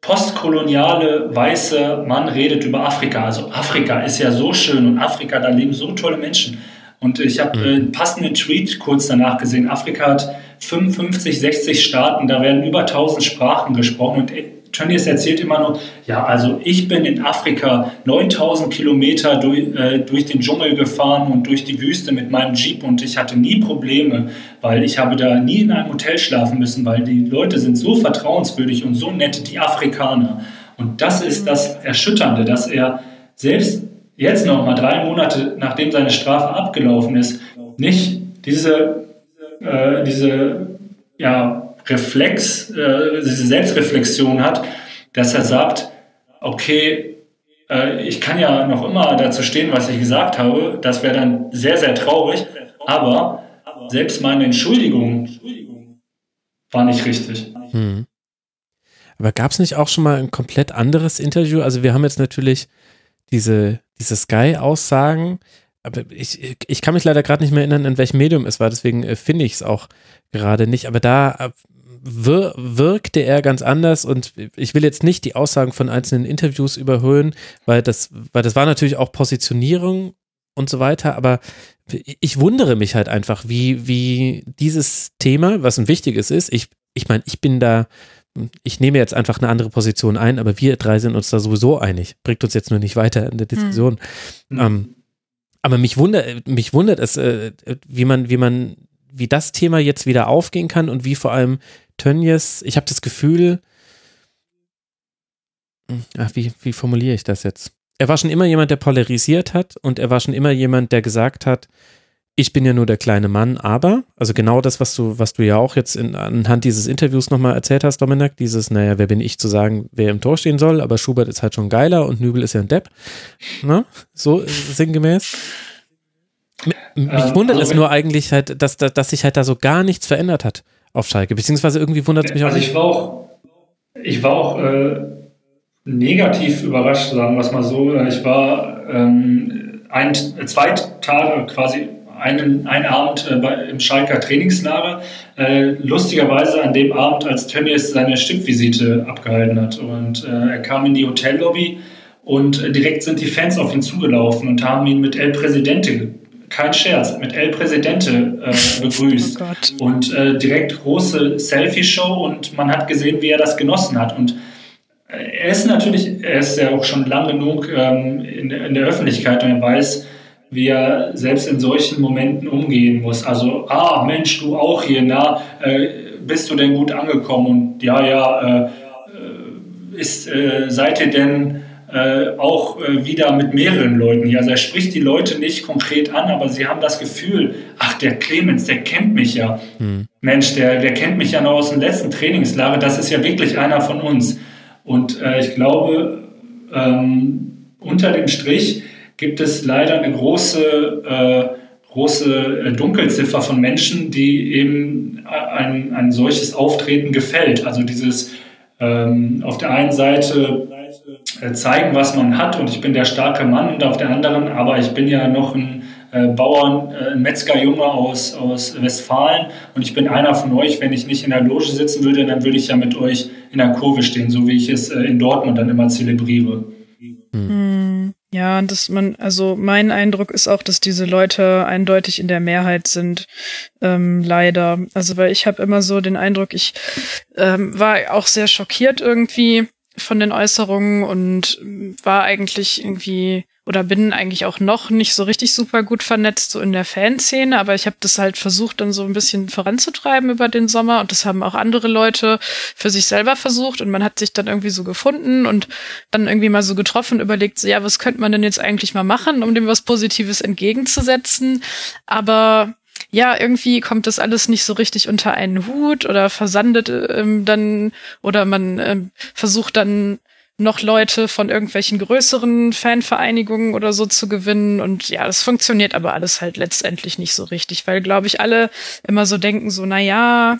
postkoloniale weiße Mann redet über Afrika. Also Afrika ist ja so schön und Afrika, da leben so tolle Menschen. Und ich habe äh, einen passenden Tweet kurz danach gesehen. Afrika hat 55, 60 Staaten, da werden über 1000 Sprachen gesprochen. Und Tönnies erzählt immer nur, ja, also ich bin in Afrika 9000 Kilometer durch, äh, durch den Dschungel gefahren und durch die Wüste mit meinem Jeep und ich hatte nie Probleme, weil ich habe da nie in einem Hotel schlafen müssen, weil die Leute sind so vertrauenswürdig und so nett, die Afrikaner. Und das ist das Erschütternde, dass er selbst jetzt noch mal drei Monate nachdem seine Strafe abgelaufen ist, nicht diese, äh, diese ja, Reflex, äh, diese Selbstreflexion hat, dass er sagt, okay, äh, ich kann ja noch immer dazu stehen, was ich gesagt habe, das wäre dann sehr, sehr traurig, aber selbst meine Entschuldigung war nicht richtig. Hm. Aber gab es nicht auch schon mal ein komplett anderes Interview? Also wir haben jetzt natürlich diese, diese Sky-Aussagen, aber ich, ich kann mich leider gerade nicht mehr erinnern, in welchem Medium es war, deswegen äh, finde ich es auch gerade nicht. Aber da äh, wir, wirkte er ganz anders und ich will jetzt nicht die Aussagen von einzelnen Interviews überhöhen, weil das, weil das war natürlich auch Positionierung und so weiter, aber ich wundere mich halt einfach, wie, wie dieses Thema, was ein wichtiges ist, ich, ich meine, ich bin da, ich nehme jetzt einfach eine andere Position ein, aber wir drei sind uns da sowieso einig. Bringt uns jetzt nur nicht weiter in der Diskussion. Hm. Ähm, aber mich wundert, mich wundert es, äh, wie man, wie man, wie das Thema jetzt wieder aufgehen kann und wie vor allem Tönnies, ich habe das Gefühl, ach, wie, wie formuliere ich das jetzt? Er war schon immer jemand, der polarisiert hat und er war schon immer jemand, der gesagt hat, ich bin ja nur der kleine Mann, aber, also genau das, was du, was du ja auch jetzt in, anhand dieses Interviews nochmal erzählt hast, Dominik, dieses, naja, wer bin ich zu sagen, wer im Tor stehen soll, aber Schubert ist halt schon geiler und Nübel ist ja ein Depp. Ne? So sinngemäß. Mich Ähm, wundert also es nur eigentlich halt, dass, dass, dass sich halt da so gar nichts verändert hat auf Schalke, beziehungsweise irgendwie wundert es mich auch Also ich war auch, ich war auch äh, negativ überrascht, sagen wir es mal so. Ich war ähm, ein, zwei Tage quasi einen, einen Abend äh, bei, im Schalker Trainingslager. Äh, lustigerweise an dem Abend, als Tönnies seine Stippvisite abgehalten hat. Und äh, er kam in die Hotellobby und äh, direkt sind die Fans auf ihn zugelaufen und haben ihn mit El Presidente, kein Scherz, mit El Presidente äh, begrüßt. Oh. Und äh, direkt große Selfie-Show und man hat gesehen, wie er das genossen hat. Und äh, er ist natürlich, er ist ja auch schon lang genug ähm, in, in der Öffentlichkeit und er weiß, wie er selbst in solchen Momenten umgehen muss. Also, ah, Mensch, du auch hier, na, äh, bist du denn gut angekommen? Und ja, ja, äh, äh, ist, seid ihr denn äh, auch äh, wieder mit mehreren Leuten hier. Also er spricht die Leute nicht konkret an, aber sie haben das Gefühl, ach, der Clemens, der kennt mich ja. Hm. Mensch, der, der kennt mich ja noch aus dem letzten Trainingslager, das ist ja wirklich einer von uns. Und äh, ich glaube, ähm, unter dem Strich gibt es leider eine große, äh, große äh, Dunkelziffer von Menschen, die eben ein, ein solches Auftreten gefällt. Also dieses ähm, auf der einen Seite zeigen, was man hat und ich bin der starke Mann und auf der anderen, aber ich bin ja noch ein äh, Bauern, äh, ein Metzgerjunge aus, aus Westfalen und ich bin einer von euch. Wenn ich nicht in der Loge sitzen würde, dann würde ich ja mit euch in der Kurve stehen, so wie ich es äh, in Dortmund dann immer zelebriere. Hm. Ja, dass man, also mein Eindruck ist auch, dass diese Leute eindeutig in der Mehrheit sind, ähm, leider. Also weil ich habe immer so den Eindruck, ich ähm, war auch sehr schockiert irgendwie von den Äußerungen und war eigentlich irgendwie oder bin eigentlich auch noch nicht so richtig super gut vernetzt so in der Fanszene, aber ich habe das halt versucht dann so ein bisschen voranzutreiben über den Sommer. Und das haben auch andere Leute für sich selber versucht. Und man hat sich dann irgendwie so gefunden und dann irgendwie mal so getroffen, überlegt, so, ja, was könnte man denn jetzt eigentlich mal machen, um dem was Positives entgegenzusetzen, aber ja, irgendwie kommt das alles nicht so richtig unter einen Hut oder versandet ähm, dann oder man ähm, versucht dann noch Leute von irgendwelchen größeren Fanvereinigungen oder so zu gewinnen. Und ja, das funktioniert aber alles halt letztendlich nicht so richtig, weil, glaube ich, alle immer so denken, so, na ja,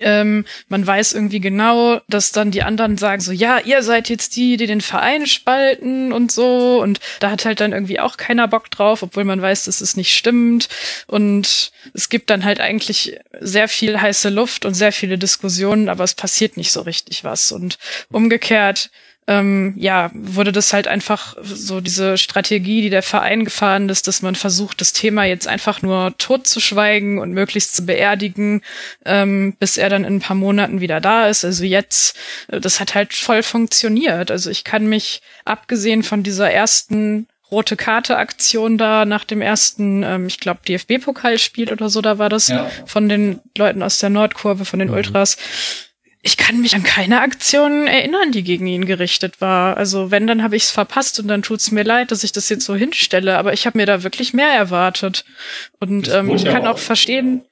ähm, man weiß irgendwie genau, dass dann die anderen sagen so, ja, ihr seid jetzt die, die den Verein spalten und so. Und da hat halt dann irgendwie auch keiner Bock drauf, obwohl man weiß, dass es nicht stimmt. Und es gibt dann halt eigentlich sehr viel heiße Luft und sehr viele Diskussionen, aber es passiert nicht so richtig was. Und umgekehrt ähm, ja, wurde das halt einfach so diese Strategie, die der Verein gefahren ist, dass man versucht, das Thema jetzt einfach nur totzuschweigen und möglichst zu beerdigen, ähm, bis er dann in ein paar Monaten wieder da ist. Also jetzt, äh, das hat halt voll funktioniert. Also ich kann mich, abgesehen von dieser ersten rote Karte Aktion da nach dem ersten, ähm, ich glaube DFB-Pokalspiel oder so, da war das ja. von den Leuten aus der Nordkurve, von den mhm. Ultras ich kann mich an keine Aktion erinnern, die gegen ihn gerichtet war. Also wenn, dann habe ich es verpasst und dann tut's mir leid, dass ich das jetzt so hinstelle. Aber ich habe mir da wirklich mehr erwartet. Und ähm, ich kann auch, auch verstehen,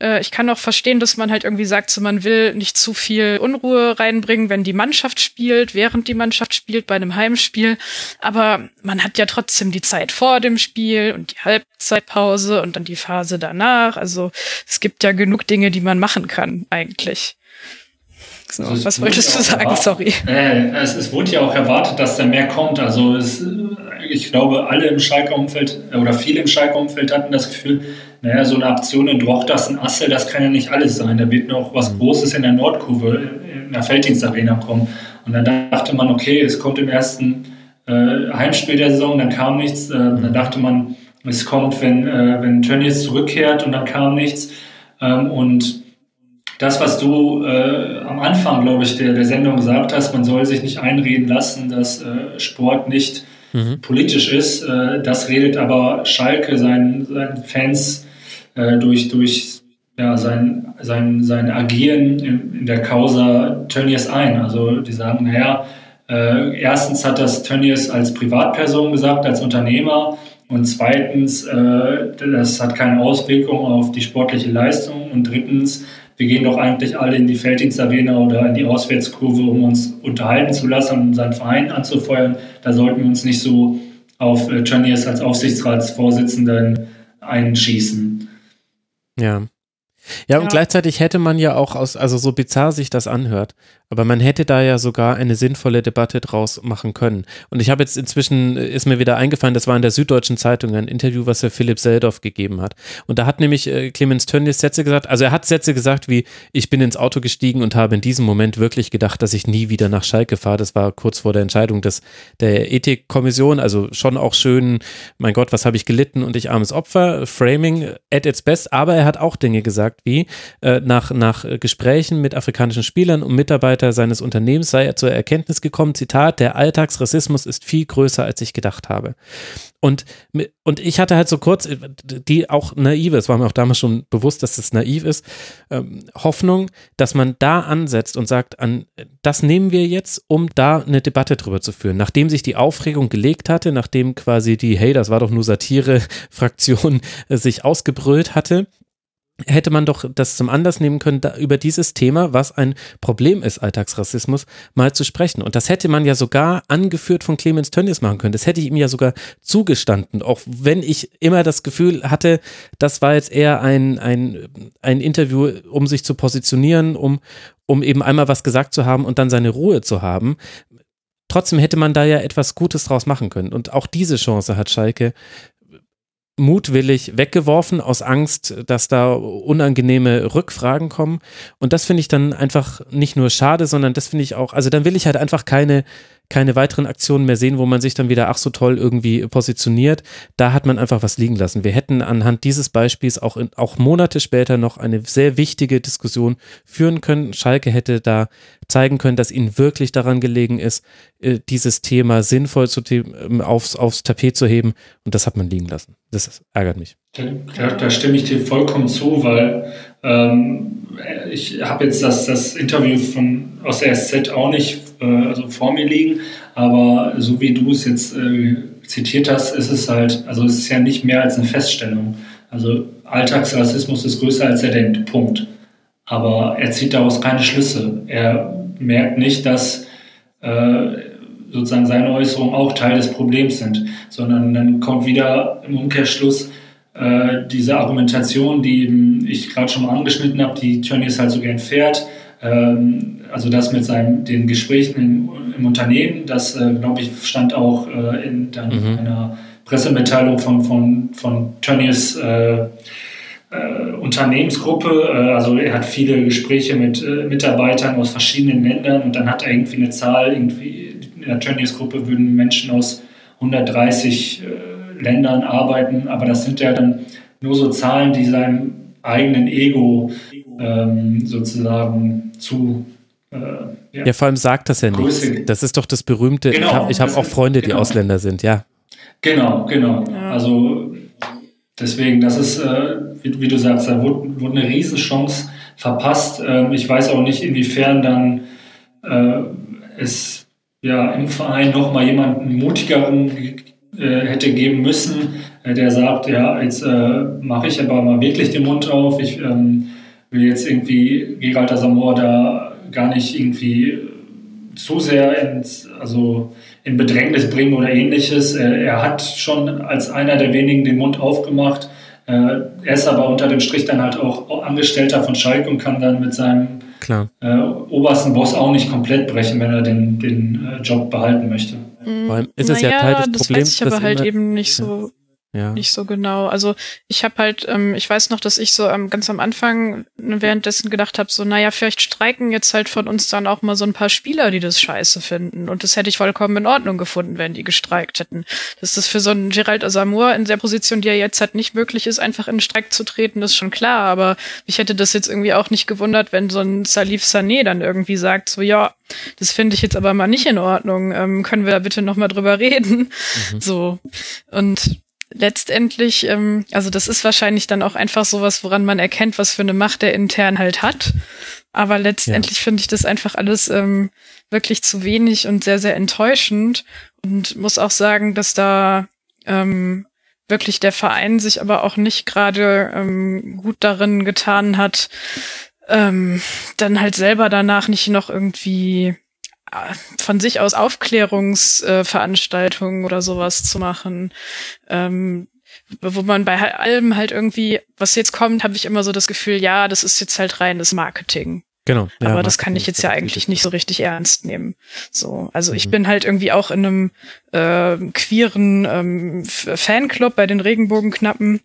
äh, ich kann auch verstehen, dass man halt irgendwie sagt, so man will nicht zu viel Unruhe reinbringen, wenn die Mannschaft spielt, während die Mannschaft spielt bei einem Heimspiel. Aber man hat ja trotzdem die Zeit vor dem Spiel und die Halbzeitpause und dann die Phase danach. Also es gibt ja genug Dinge, die man machen kann eigentlich. So, also was wolltest du sagen? Sorry. Äh, es, es, wurde ja auch erwartet, dass da mehr kommt. Also es, ich glaube, alle im Schalker Umfeld äh, oder viele im Schalker Umfeld hatten das Gefühl, naja, so eine Aktion in Drochtas, ein Assel, das kann ja nicht alles sein. Da wird noch was mhm. Großes in der Nordkurve, in der Felddienstarena kommen. Und dann dachte man, okay, es kommt im ersten äh, Heimspiel der Saison, dann kam nichts. Äh, dann dachte man, es kommt, wenn, äh, wenn Tönnies zurückkehrt und dann kam nichts. Ähm, und das, was du äh, am Anfang, glaube ich, der, der Sendung gesagt hast, man soll sich nicht einreden lassen, dass äh, Sport nicht mhm. politisch ist. Äh, das redet aber Schalke seinen, seinen Fans äh, durch, durch ja, sein, sein, sein Agieren in, in der Causa Tönnies ein. Also die sagen, naja, äh, erstens hat das Tönnies als Privatperson gesagt, als Unternehmer. Und zweitens, äh, das hat keine Auswirkung auf die sportliche Leistung. Und drittens, wir gehen doch eigentlich alle in die Felddienstarena oder in die Auswärtskurve, um uns unterhalten zu lassen und seinen Verein anzufeuern. Da sollten wir uns nicht so auf äh, Tönnies als Aufsichtsratsvorsitzenden einschießen. Ja. Ja, und ja. gleichzeitig hätte man ja auch aus, also so bizarr sich das anhört, aber man hätte da ja sogar eine sinnvolle Debatte draus machen können. Und ich habe jetzt inzwischen, ist mir wieder eingefallen, das war in der Süddeutschen Zeitung ein Interview, was er Philipp Seldorf gegeben hat. Und da hat nämlich äh, Clemens Tönnies Sätze gesagt, also er hat Sätze gesagt wie, ich bin ins Auto gestiegen und habe in diesem Moment wirklich gedacht, dass ich nie wieder nach Schalke fahre. Das war kurz vor der Entscheidung des, der Ethikkommission, also schon auch schön, mein Gott, was habe ich gelitten und ich armes Opfer, Framing at its best, aber er hat auch Dinge gesagt, gesagt, wie äh, nach, nach Gesprächen mit afrikanischen Spielern und Mitarbeitern seines Unternehmens sei er zur Erkenntnis gekommen, Zitat, der Alltagsrassismus ist viel größer, als ich gedacht habe. Und, und ich hatte halt so kurz, die auch naive, es war mir auch damals schon bewusst, dass das naiv ist, ähm, Hoffnung, dass man da ansetzt und sagt, an, das nehmen wir jetzt, um da eine Debatte drüber zu führen. Nachdem sich die Aufregung gelegt hatte, nachdem quasi die, hey, das war doch nur Satire-Fraktion äh, sich ausgebrüllt hatte, hätte man doch das zum Anlass nehmen können, da über dieses Thema, was ein Problem ist, Alltagsrassismus, mal zu sprechen. Und das hätte man ja sogar angeführt von Clemens Tönnies machen können. Das hätte ich ihm ja sogar zugestanden, auch wenn ich immer das Gefühl hatte, das war jetzt eher ein, ein, ein Interview, um sich zu positionieren, um, um eben einmal was gesagt zu haben und dann seine Ruhe zu haben. Trotzdem hätte man da ja etwas Gutes draus machen können. Und auch diese Chance hat Schalke mutwillig weggeworfen aus Angst, dass da unangenehme Rückfragen kommen. Und das finde ich dann einfach nicht nur schade, sondern das finde ich auch, also dann will ich halt einfach keine keine weiteren Aktionen mehr sehen, wo man sich dann wieder ach so toll irgendwie positioniert. Da hat man einfach was liegen lassen. Wir hätten anhand dieses Beispiels auch, in, auch Monate später noch eine sehr wichtige Diskussion führen können. Schalke hätte da zeigen können, dass ihnen wirklich daran gelegen ist, äh, dieses Thema sinnvoll zu, ähm, aufs, aufs Tapet zu heben. Und das hat man liegen lassen. Das ärgert mich. Da, da stimme ich dir vollkommen zu, weil ähm, ich habe jetzt das, das Interview von, aus der SZ auch nicht äh, also vor mir liegen, aber so wie du es jetzt äh, zitiert hast, ist es halt, also es ist ja nicht mehr als eine Feststellung. Also Alltagsrassismus ist größer als er denkt, Punkt. Aber er zieht daraus keine Schlüsse. Er merkt nicht, dass äh, sozusagen seine Äußerungen auch Teil des Problems sind, sondern dann kommt wieder im Umkehrschluss äh, diese Argumentation, die ich gerade schon mal angeschnitten habe, die Tönnies halt so gern fährt. Ähm, also das mit seinen, den Gesprächen im, im Unternehmen, das äh, glaube ich stand auch äh, in dann mhm. einer Pressemitteilung von, von, von Tönnies äh, äh, Unternehmensgruppe. Also er hat viele Gespräche mit Mitarbeitern aus verschiedenen Ländern und dann hat er irgendwie eine Zahl, irgendwie in der Tönnies Gruppe würden Menschen aus 130 Ländern arbeiten, aber das sind ja dann nur so Zahlen, die seinem eigenen Ego ähm, sozusagen zu äh, ja. ja. vor allem sagt das ja nichts. Das ist doch das berühmte. Genau, ich habe hab auch Freunde, die genau. Ausländer sind, ja. Genau, genau. Also deswegen, das ist, äh, wie, wie, du sagst, da wurde, wurde eine Riesenchance verpasst. Ähm, ich weiß auch nicht, inwiefern dann äh, es ja im Verein nochmal jemanden mutigeren äh, hätte geben müssen, äh, der sagt, ja, jetzt äh, mache ich aber mal wirklich den Mund auf. Ich ähm, will jetzt irgendwie Gerald Asamoah da gar nicht irgendwie zu sehr ins, also in Bedrängnis bringen oder ähnliches. Er, er hat schon als einer der wenigen den Mund aufgemacht. er ist aber unter dem Strich dann halt auch Angestellter von Schalke und kann dann mit seinem äh, obersten Boss auch nicht komplett brechen, wenn er den, den äh, Job behalten möchte. Vor allem ist es naja, ja Teil des das Problems. Das weiß ich aber halt eben nicht so ja. nicht so genau. Also ich habe halt, ähm, ich weiß noch, dass ich so ähm, ganz am Anfang währenddessen gedacht habe, so, naja, vielleicht streiken jetzt halt von uns dann auch mal so ein paar Spieler, die das scheiße finden. Und das hätte ich vollkommen in Ordnung gefunden, wenn die gestreikt hätten. Dass das für so einen Gerald Asamoah in der Position, die er jetzt hat, nicht möglich ist, einfach in den Streik zu treten, ist schon klar. Aber ich hätte das jetzt irgendwie auch nicht gewundert, wenn so ein Salif Sané dann irgendwie sagt, so, ja, das finde ich jetzt aber mal nicht in Ordnung. Ähm, können wir da bitte noch mal drüber reden? Mhm. So. Und letztendlich, ähm, also das ist wahrscheinlich dann auch einfach sowas, woran man erkennt, was für eine Macht er intern halt hat. Aber letztendlich ja. finde ich das einfach alles ähm, wirklich zu wenig und sehr, sehr enttäuschend. Und muss auch sagen, dass da ähm, wirklich der Verein sich aber auch nicht gerade ähm, gut darin getan hat, ähm, dann halt selber danach nicht noch irgendwie von sich aus Aufklärungsveranstaltungen äh, oder sowas zu machen, ähm, wo man bei allem halt irgendwie, was jetzt kommt, habe ich immer so das Gefühl, ja, das ist jetzt halt reines Marketing. Genau. Ja, Aber das kann ich jetzt ja eigentlich nicht so richtig ernst nehmen. So, also mhm. ich bin halt irgendwie auch in einem äh, queeren ähm, Fanclub bei den Regenbogenknappen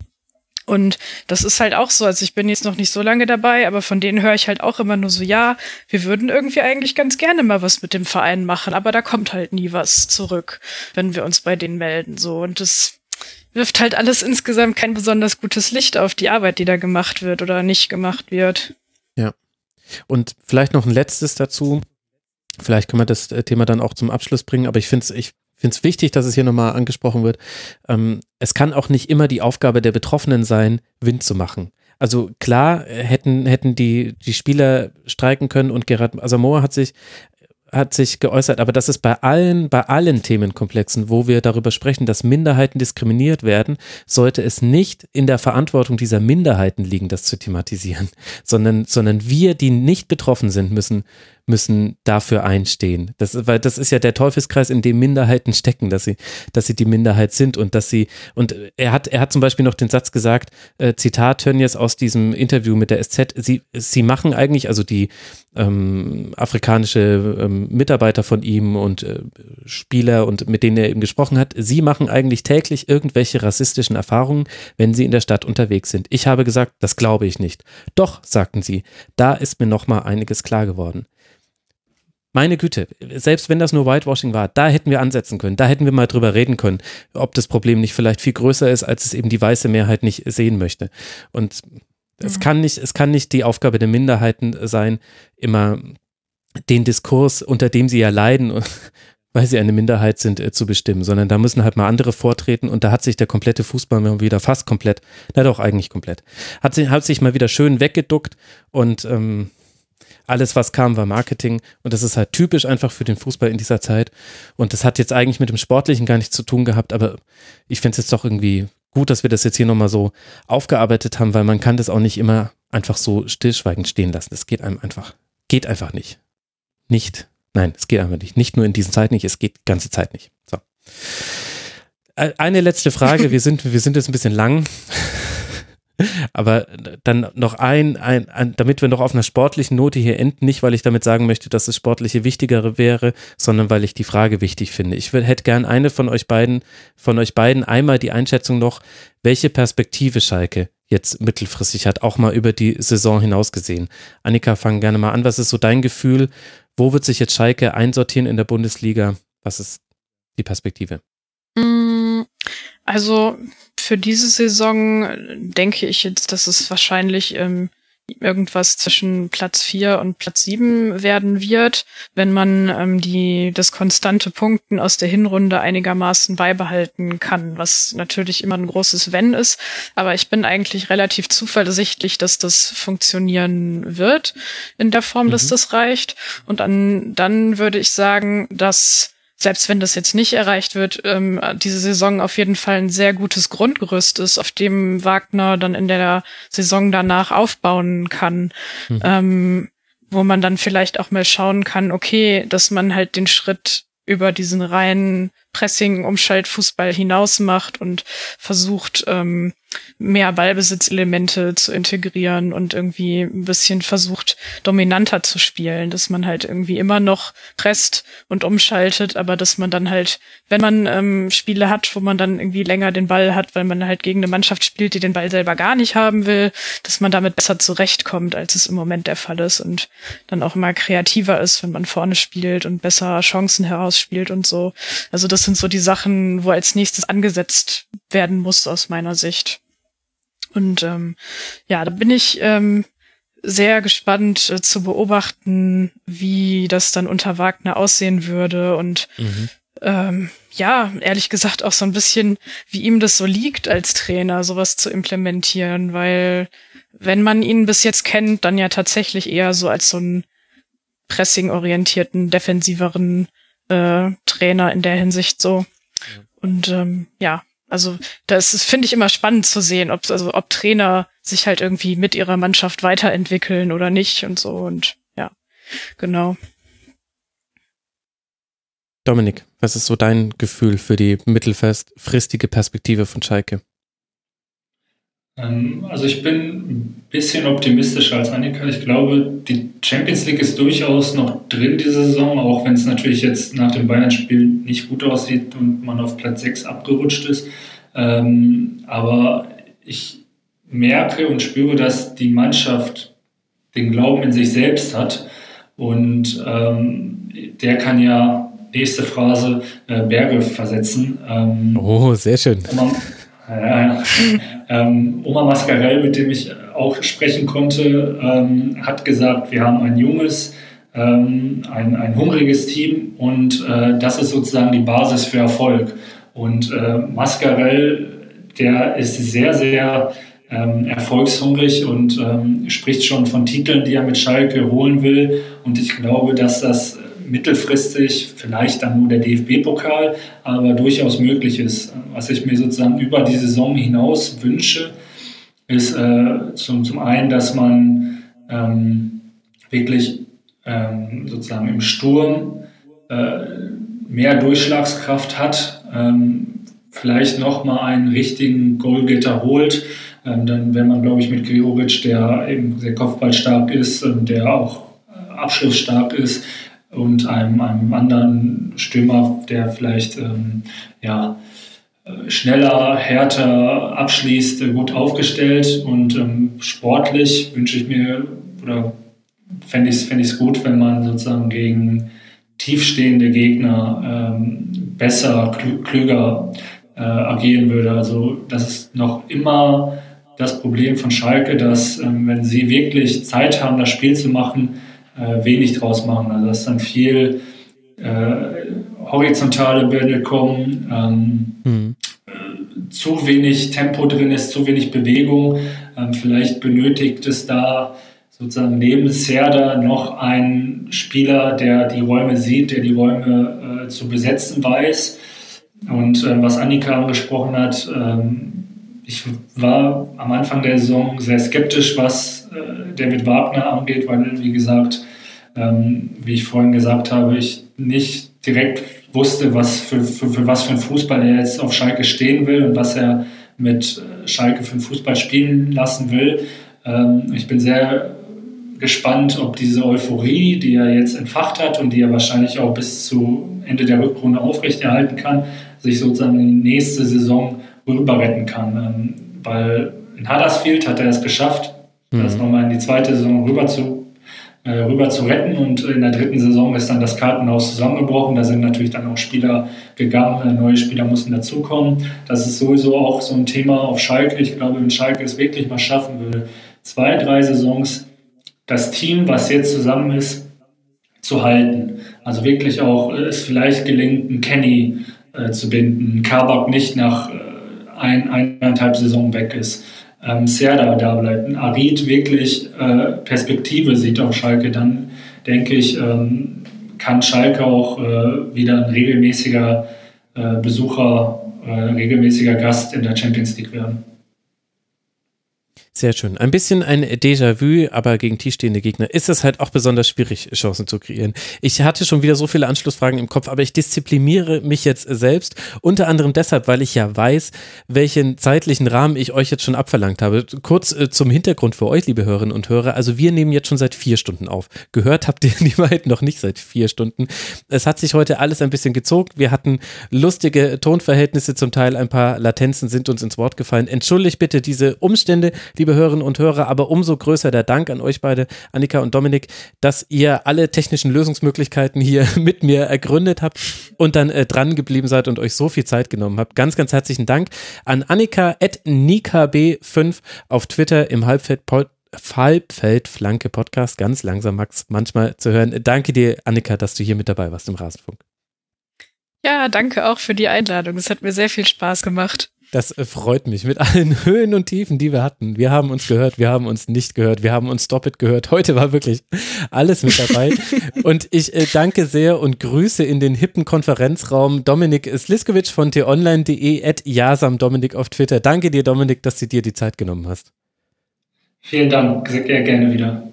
und das ist halt auch so, also ich bin jetzt noch nicht so lange dabei, aber von denen höre ich halt auch immer nur so, ja, wir würden irgendwie eigentlich ganz gerne mal was mit dem Verein machen, aber da kommt halt nie was zurück, wenn wir uns bei denen melden, so. Und das wirft halt alles insgesamt kein besonders gutes Licht auf die Arbeit, die da gemacht wird oder nicht gemacht wird. Ja. Und vielleicht noch ein letztes dazu. Vielleicht können wir das äh, Thema dann auch zum Abschluss bringen, aber ich finde es ich find's wichtig, dass es hier nochmal angesprochen wird. Ähm, es kann auch nicht immer die Aufgabe der Betroffenen sein, Wind zu machen. Also klar äh, hätten, hätten die, die Spieler streiken können und Gerard Asamoah hat sich hat sich geäußert, aber das ist bei allen, bei allen Themenkomplexen, wo wir darüber sprechen, dass Minderheiten diskriminiert werden, sollte es nicht in der Verantwortung dieser Minderheiten liegen, das zu thematisieren, sondern, sondern wir, die nicht betroffen sind, müssen müssen dafür einstehen. Das, weil das ist ja der Teufelskreis, in dem Minderheiten stecken, dass sie, dass sie die Minderheit sind und dass sie, und er hat, er hat zum Beispiel noch den Satz gesagt, äh, Zitat jetzt aus diesem Interview mit der SZ, sie, sie machen eigentlich, also die ähm, afrikanische ähm, Mitarbeiter von ihm und äh, Spieler und mit denen er eben gesprochen hat, sie machen eigentlich täglich irgendwelche rassistischen Erfahrungen, wenn sie in der Stadt unterwegs sind. Ich habe gesagt, das glaube ich nicht. Doch, sagten sie, da ist mir noch mal einiges klar geworden. Meine Güte, selbst wenn das nur Whitewashing war, da hätten wir ansetzen können, da hätten wir mal drüber reden können, ob das Problem nicht vielleicht viel größer ist, als es eben die weiße Mehrheit nicht sehen möchte. Und es kann nicht, es kann nicht die Aufgabe der Minderheiten sein, immer den Diskurs, unter dem sie ja leiden, weil sie eine Minderheit sind, äh, zu bestimmen, sondern da müssen halt mal andere vortreten und da hat sich der komplette Fußball mal wieder fast komplett, na doch eigentlich komplett, hat sich, hat sich mal wieder schön weggeduckt und ähm, alles, was kam, war Marketing. Und das ist halt typisch einfach für den Fußball in dieser Zeit. Und das hat jetzt eigentlich mit dem Sportlichen gar nichts zu tun gehabt, aber ich finde es jetzt doch irgendwie gut, dass wir das jetzt hier nochmal so aufgearbeitet haben, weil man kann das auch nicht immer einfach so stillschweigend stehen lassen. Das geht einem einfach, geht einfach nicht. Nicht. Nein, es geht einfach nicht. Nicht nur in diesen Zeiten nicht, es geht die ganze Zeit nicht. So. Eine letzte Frage. Wir sind, wir sind jetzt ein bisschen lang. Aber dann noch ein, ein, ein, damit wir noch auf einer sportlichen Note hier enden, nicht weil ich damit sagen möchte, dass das Sportliche wichtigere wäre, sondern weil ich die Frage wichtig finde. Ich will, hätte gern eine von euch beiden, von euch beiden einmal die Einschätzung noch, welche Perspektive Schalke jetzt mittelfristig hat, auch mal über die Saison hinaus gesehen. Annika, fang gerne mal an. Was ist so dein Gefühl? Wo wird sich jetzt Schalke einsortieren in der Bundesliga? Was ist die Perspektive? Mm, also für diese Saison denke ich jetzt, dass es wahrscheinlich ähm, irgendwas zwischen Platz vier und Platz sieben werden wird, wenn man ähm, die das konstante Punkten aus der Hinrunde einigermaßen beibehalten kann, was natürlich immer ein großes Wenn ist. Aber ich bin eigentlich relativ zuversichtlich, dass das funktionieren wird in der Form, mhm. dass das reicht. Und an, dann würde ich sagen, dass selbst wenn das jetzt nicht erreicht wird, ähm, diese Saison auf jeden Fall ein sehr gutes Grundgerüst ist, auf dem Wagner dann in der Saison danach aufbauen kann. Mhm. Ähm, wo man dann vielleicht auch mal schauen kann, okay, dass man halt den Schritt über diesen reinen Pressing, Umschaltfußball hinaus macht und versucht, ähm, mehr Ballbesitzelemente zu integrieren und irgendwie ein bisschen versucht, dominanter zu spielen, dass man halt irgendwie immer noch presst und umschaltet, aber dass man dann halt, wenn man ähm, Spiele hat, wo man dann irgendwie länger den Ball hat, weil man halt gegen eine Mannschaft spielt, die den Ball selber gar nicht haben will, dass man damit besser zurechtkommt, als es im Moment der Fall ist und dann auch immer kreativer ist, wenn man vorne spielt und besser Chancen herausspielt und so. Also das sind so die Sachen, wo als nächstes angesetzt werden muss aus meiner Sicht. Und ähm, ja, da bin ich ähm, sehr gespannt äh, zu beobachten, wie das dann unter Wagner aussehen würde und mhm. ähm, ja, ehrlich gesagt auch so ein bisschen, wie ihm das so liegt als Trainer, sowas zu implementieren, weil wenn man ihn bis jetzt kennt, dann ja tatsächlich eher so als so einen pressing-orientierten, defensiveren äh, Trainer in der Hinsicht so. Ja. Und ähm, ja, also das finde ich immer spannend zu sehen, ob also ob Trainer sich halt irgendwie mit ihrer Mannschaft weiterentwickeln oder nicht und so und ja, genau. Dominik, was ist so dein Gefühl für die mittelfristige Perspektive von Schalke? Ähm, also ich bin ein bisschen optimistischer als Annika. Ich glaube, die Champions League ist durchaus noch drin diese Saison, auch wenn es natürlich jetzt nach dem Bayern-Spiel nicht gut aussieht und man auf Platz 6 abgerutscht ist. Ähm, aber ich merke und spüre, dass die Mannschaft den Glauben in sich selbst hat und ähm, der kann ja nächste Phrase äh, Berge versetzen. Oh, sehr schön. Oma, äh, ähm, Oma Mascarell, mit dem ich auch sprechen konnte, ähm, hat gesagt, wir haben ein junges, ähm, ein, ein hungriges Team und äh, das ist sozusagen die Basis für Erfolg. Und äh, Mascarell, der ist sehr, sehr ähm, erfolgshungrig und ähm, spricht schon von Titeln, die er mit Schalke holen will. Und ich glaube, dass das mittelfristig vielleicht dann nur der DFB-Pokal, aber durchaus möglich ist. Was ich mir sozusagen über die Saison hinaus wünsche, ist äh, zum, zum einen, dass man ähm, wirklich ähm, sozusagen im Sturm äh, mehr Durchschlagskraft hat, ähm, vielleicht nochmal einen richtigen Goalgetter holt. Ähm, dann wäre man, glaube ich, mit Gregoritsch, der eben sehr kopfballstark ist und der auch äh, abschlussstark ist, und einem, einem anderen Stürmer, der vielleicht ähm, ja, äh, schneller, härter abschließt, äh, gut aufgestellt und ähm, sportlich wünsche ich mir oder fände ich es fänd gut, wenn man sozusagen gegen tiefstehende Gegner ähm, besser, klüger äh, agieren würde. Also das ist noch immer das Problem von Schalke, dass ähm, wenn sie wirklich Zeit haben, das Spiel zu machen, äh, wenig draus machen. Also dass dann viel äh, horizontale Bälle kommen, ähm, mhm. zu wenig Tempo drin ist, zu wenig Bewegung. Ähm, vielleicht benötigt es da sozusagen neben Serda noch einen Spieler, der die Räume sieht, der die Räume äh, zu besetzen weiß. Und äh, was Annika angesprochen hat, ähm, ich war am Anfang der Saison sehr skeptisch, was äh, David Wagner angeht, weil, wie gesagt, ähm, wie ich vorhin gesagt habe, ich nicht direkt wusste, was für, für, für was für ein Fußball er jetzt auf Schalke stehen will und was er mit äh, Schalke für einen Fußball spielen lassen will. Ähm, ich bin sehr gespannt, ob diese Euphorie, die er jetzt entfacht hat und die er wahrscheinlich auch bis zu Ende der Rückrunde aufrechterhalten kann, sich sozusagen in die nächste Saison rüber retten kann. Ähm, weil in Huddersfield hat er es geschafft, mhm. das nochmal in die zweite Saison rüber zu, äh, rüber zu retten. Und in der dritten Saison ist dann das Kartenhaus zusammengebrochen. Da sind natürlich dann auch Spieler gegangen, äh, neue Spieler mussten dazukommen. Das ist sowieso auch so ein Thema auf Schalke. Ich glaube, wenn Schalke es wirklich mal schaffen würde, zwei, drei Saisons das Team, was jetzt zusammen ist, zu halten. Also wirklich auch äh, es vielleicht gelingt, einen Kenny äh, zu binden, Kabak nicht nach äh, ein, eineinhalb Saison weg ist, ähm, Serda da bleibt, Arid wirklich äh, Perspektive sieht auf Schalke, dann denke ich, ähm, kann Schalke auch äh, wieder ein regelmäßiger äh, Besucher, äh, regelmäßiger Gast in der Champions League werden. Sehr schön. Ein bisschen ein Déjà-vu, aber gegen tiefstehende Gegner ist es halt auch besonders schwierig, Chancen zu kreieren. Ich hatte schon wieder so viele Anschlussfragen im Kopf, aber ich diszipliniere mich jetzt selbst. Unter anderem deshalb, weil ich ja weiß, welchen zeitlichen Rahmen ich euch jetzt schon abverlangt habe. Kurz äh, zum Hintergrund für euch, liebe Hörerinnen und Hörer. Also wir nehmen jetzt schon seit vier Stunden auf. Gehört habt ihr die beiden noch nicht seit vier Stunden. Es hat sich heute alles ein bisschen gezogen. Wir hatten lustige Tonverhältnisse, zum Teil ein paar Latenzen sind uns ins Wort gefallen. Entschuldigt bitte diese Umstände, die liebe Hörerinnen und Hörer, aber umso größer der Dank an euch beide, Annika und Dominik, dass ihr alle technischen Lösungsmöglichkeiten hier mit mir ergründet habt und dann äh, dran geblieben seid und euch so viel Zeit genommen habt. Ganz, ganz herzlichen Dank an Annika at NikaB5 auf Twitter im Halbfeld Halbfeldflanke Podcast, ganz langsam, Max, manchmal zu hören. Danke dir, Annika, dass du hier mit dabei warst im Rasenfunk. Ja, danke auch für die Einladung. Es hat mir sehr viel Spaß gemacht. Das äh, freut mich mit allen Höhen und Tiefen, die wir hatten. Wir haben uns gehört, wir haben uns nicht gehört, wir haben uns doppelt gehört. Heute war wirklich alles mit dabei. und ich äh, danke sehr und grüße in den hippen Konferenzraum Dominik Sliskovic von t-online.de at Jasam Dominik auf Twitter. Danke dir, Dominik, dass du dir die Zeit genommen hast. Vielen Dank, sehr gerne wieder.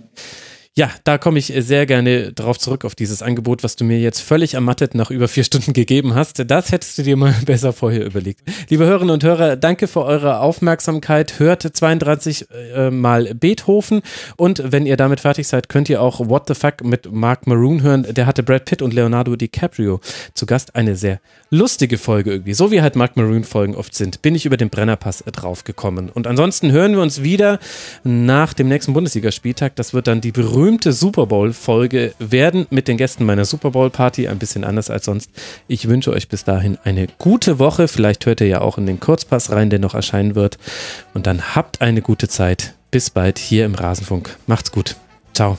Ja, da komme ich sehr gerne drauf zurück auf dieses Angebot, was du mir jetzt völlig ermattet nach über vier Stunden gegeben hast. Das hättest du dir mal besser vorher überlegt. Liebe Hörerinnen und Hörer, danke für eure Aufmerksamkeit. Hört 32 äh, mal Beethoven und wenn ihr damit fertig seid, könnt ihr auch What the Fuck mit Mark Maroon hören. Der hatte Brad Pitt und Leonardo DiCaprio zu Gast. Eine sehr lustige Folge irgendwie. So wie halt Mark Maroon Folgen oft sind, bin ich über den Brennerpass drauf gekommen. Und ansonsten hören wir uns wieder nach dem nächsten Bundesligaspieltag. Das wird dann die berühmte berühmte Super Bowl-Folge werden mit den Gästen meiner Super Bowl-Party ein bisschen anders als sonst. Ich wünsche euch bis dahin eine gute Woche. Vielleicht hört ihr ja auch in den Kurzpass rein, der noch erscheinen wird. Und dann habt eine gute Zeit. Bis bald hier im Rasenfunk. Macht's gut. Ciao.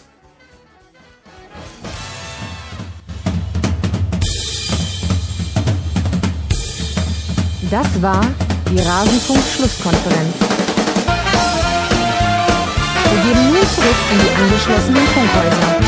Das war die Rasenfunk-Schlusskonferenz. Wir gegeben nun zurück in die angeschlossenen Funkhäuser.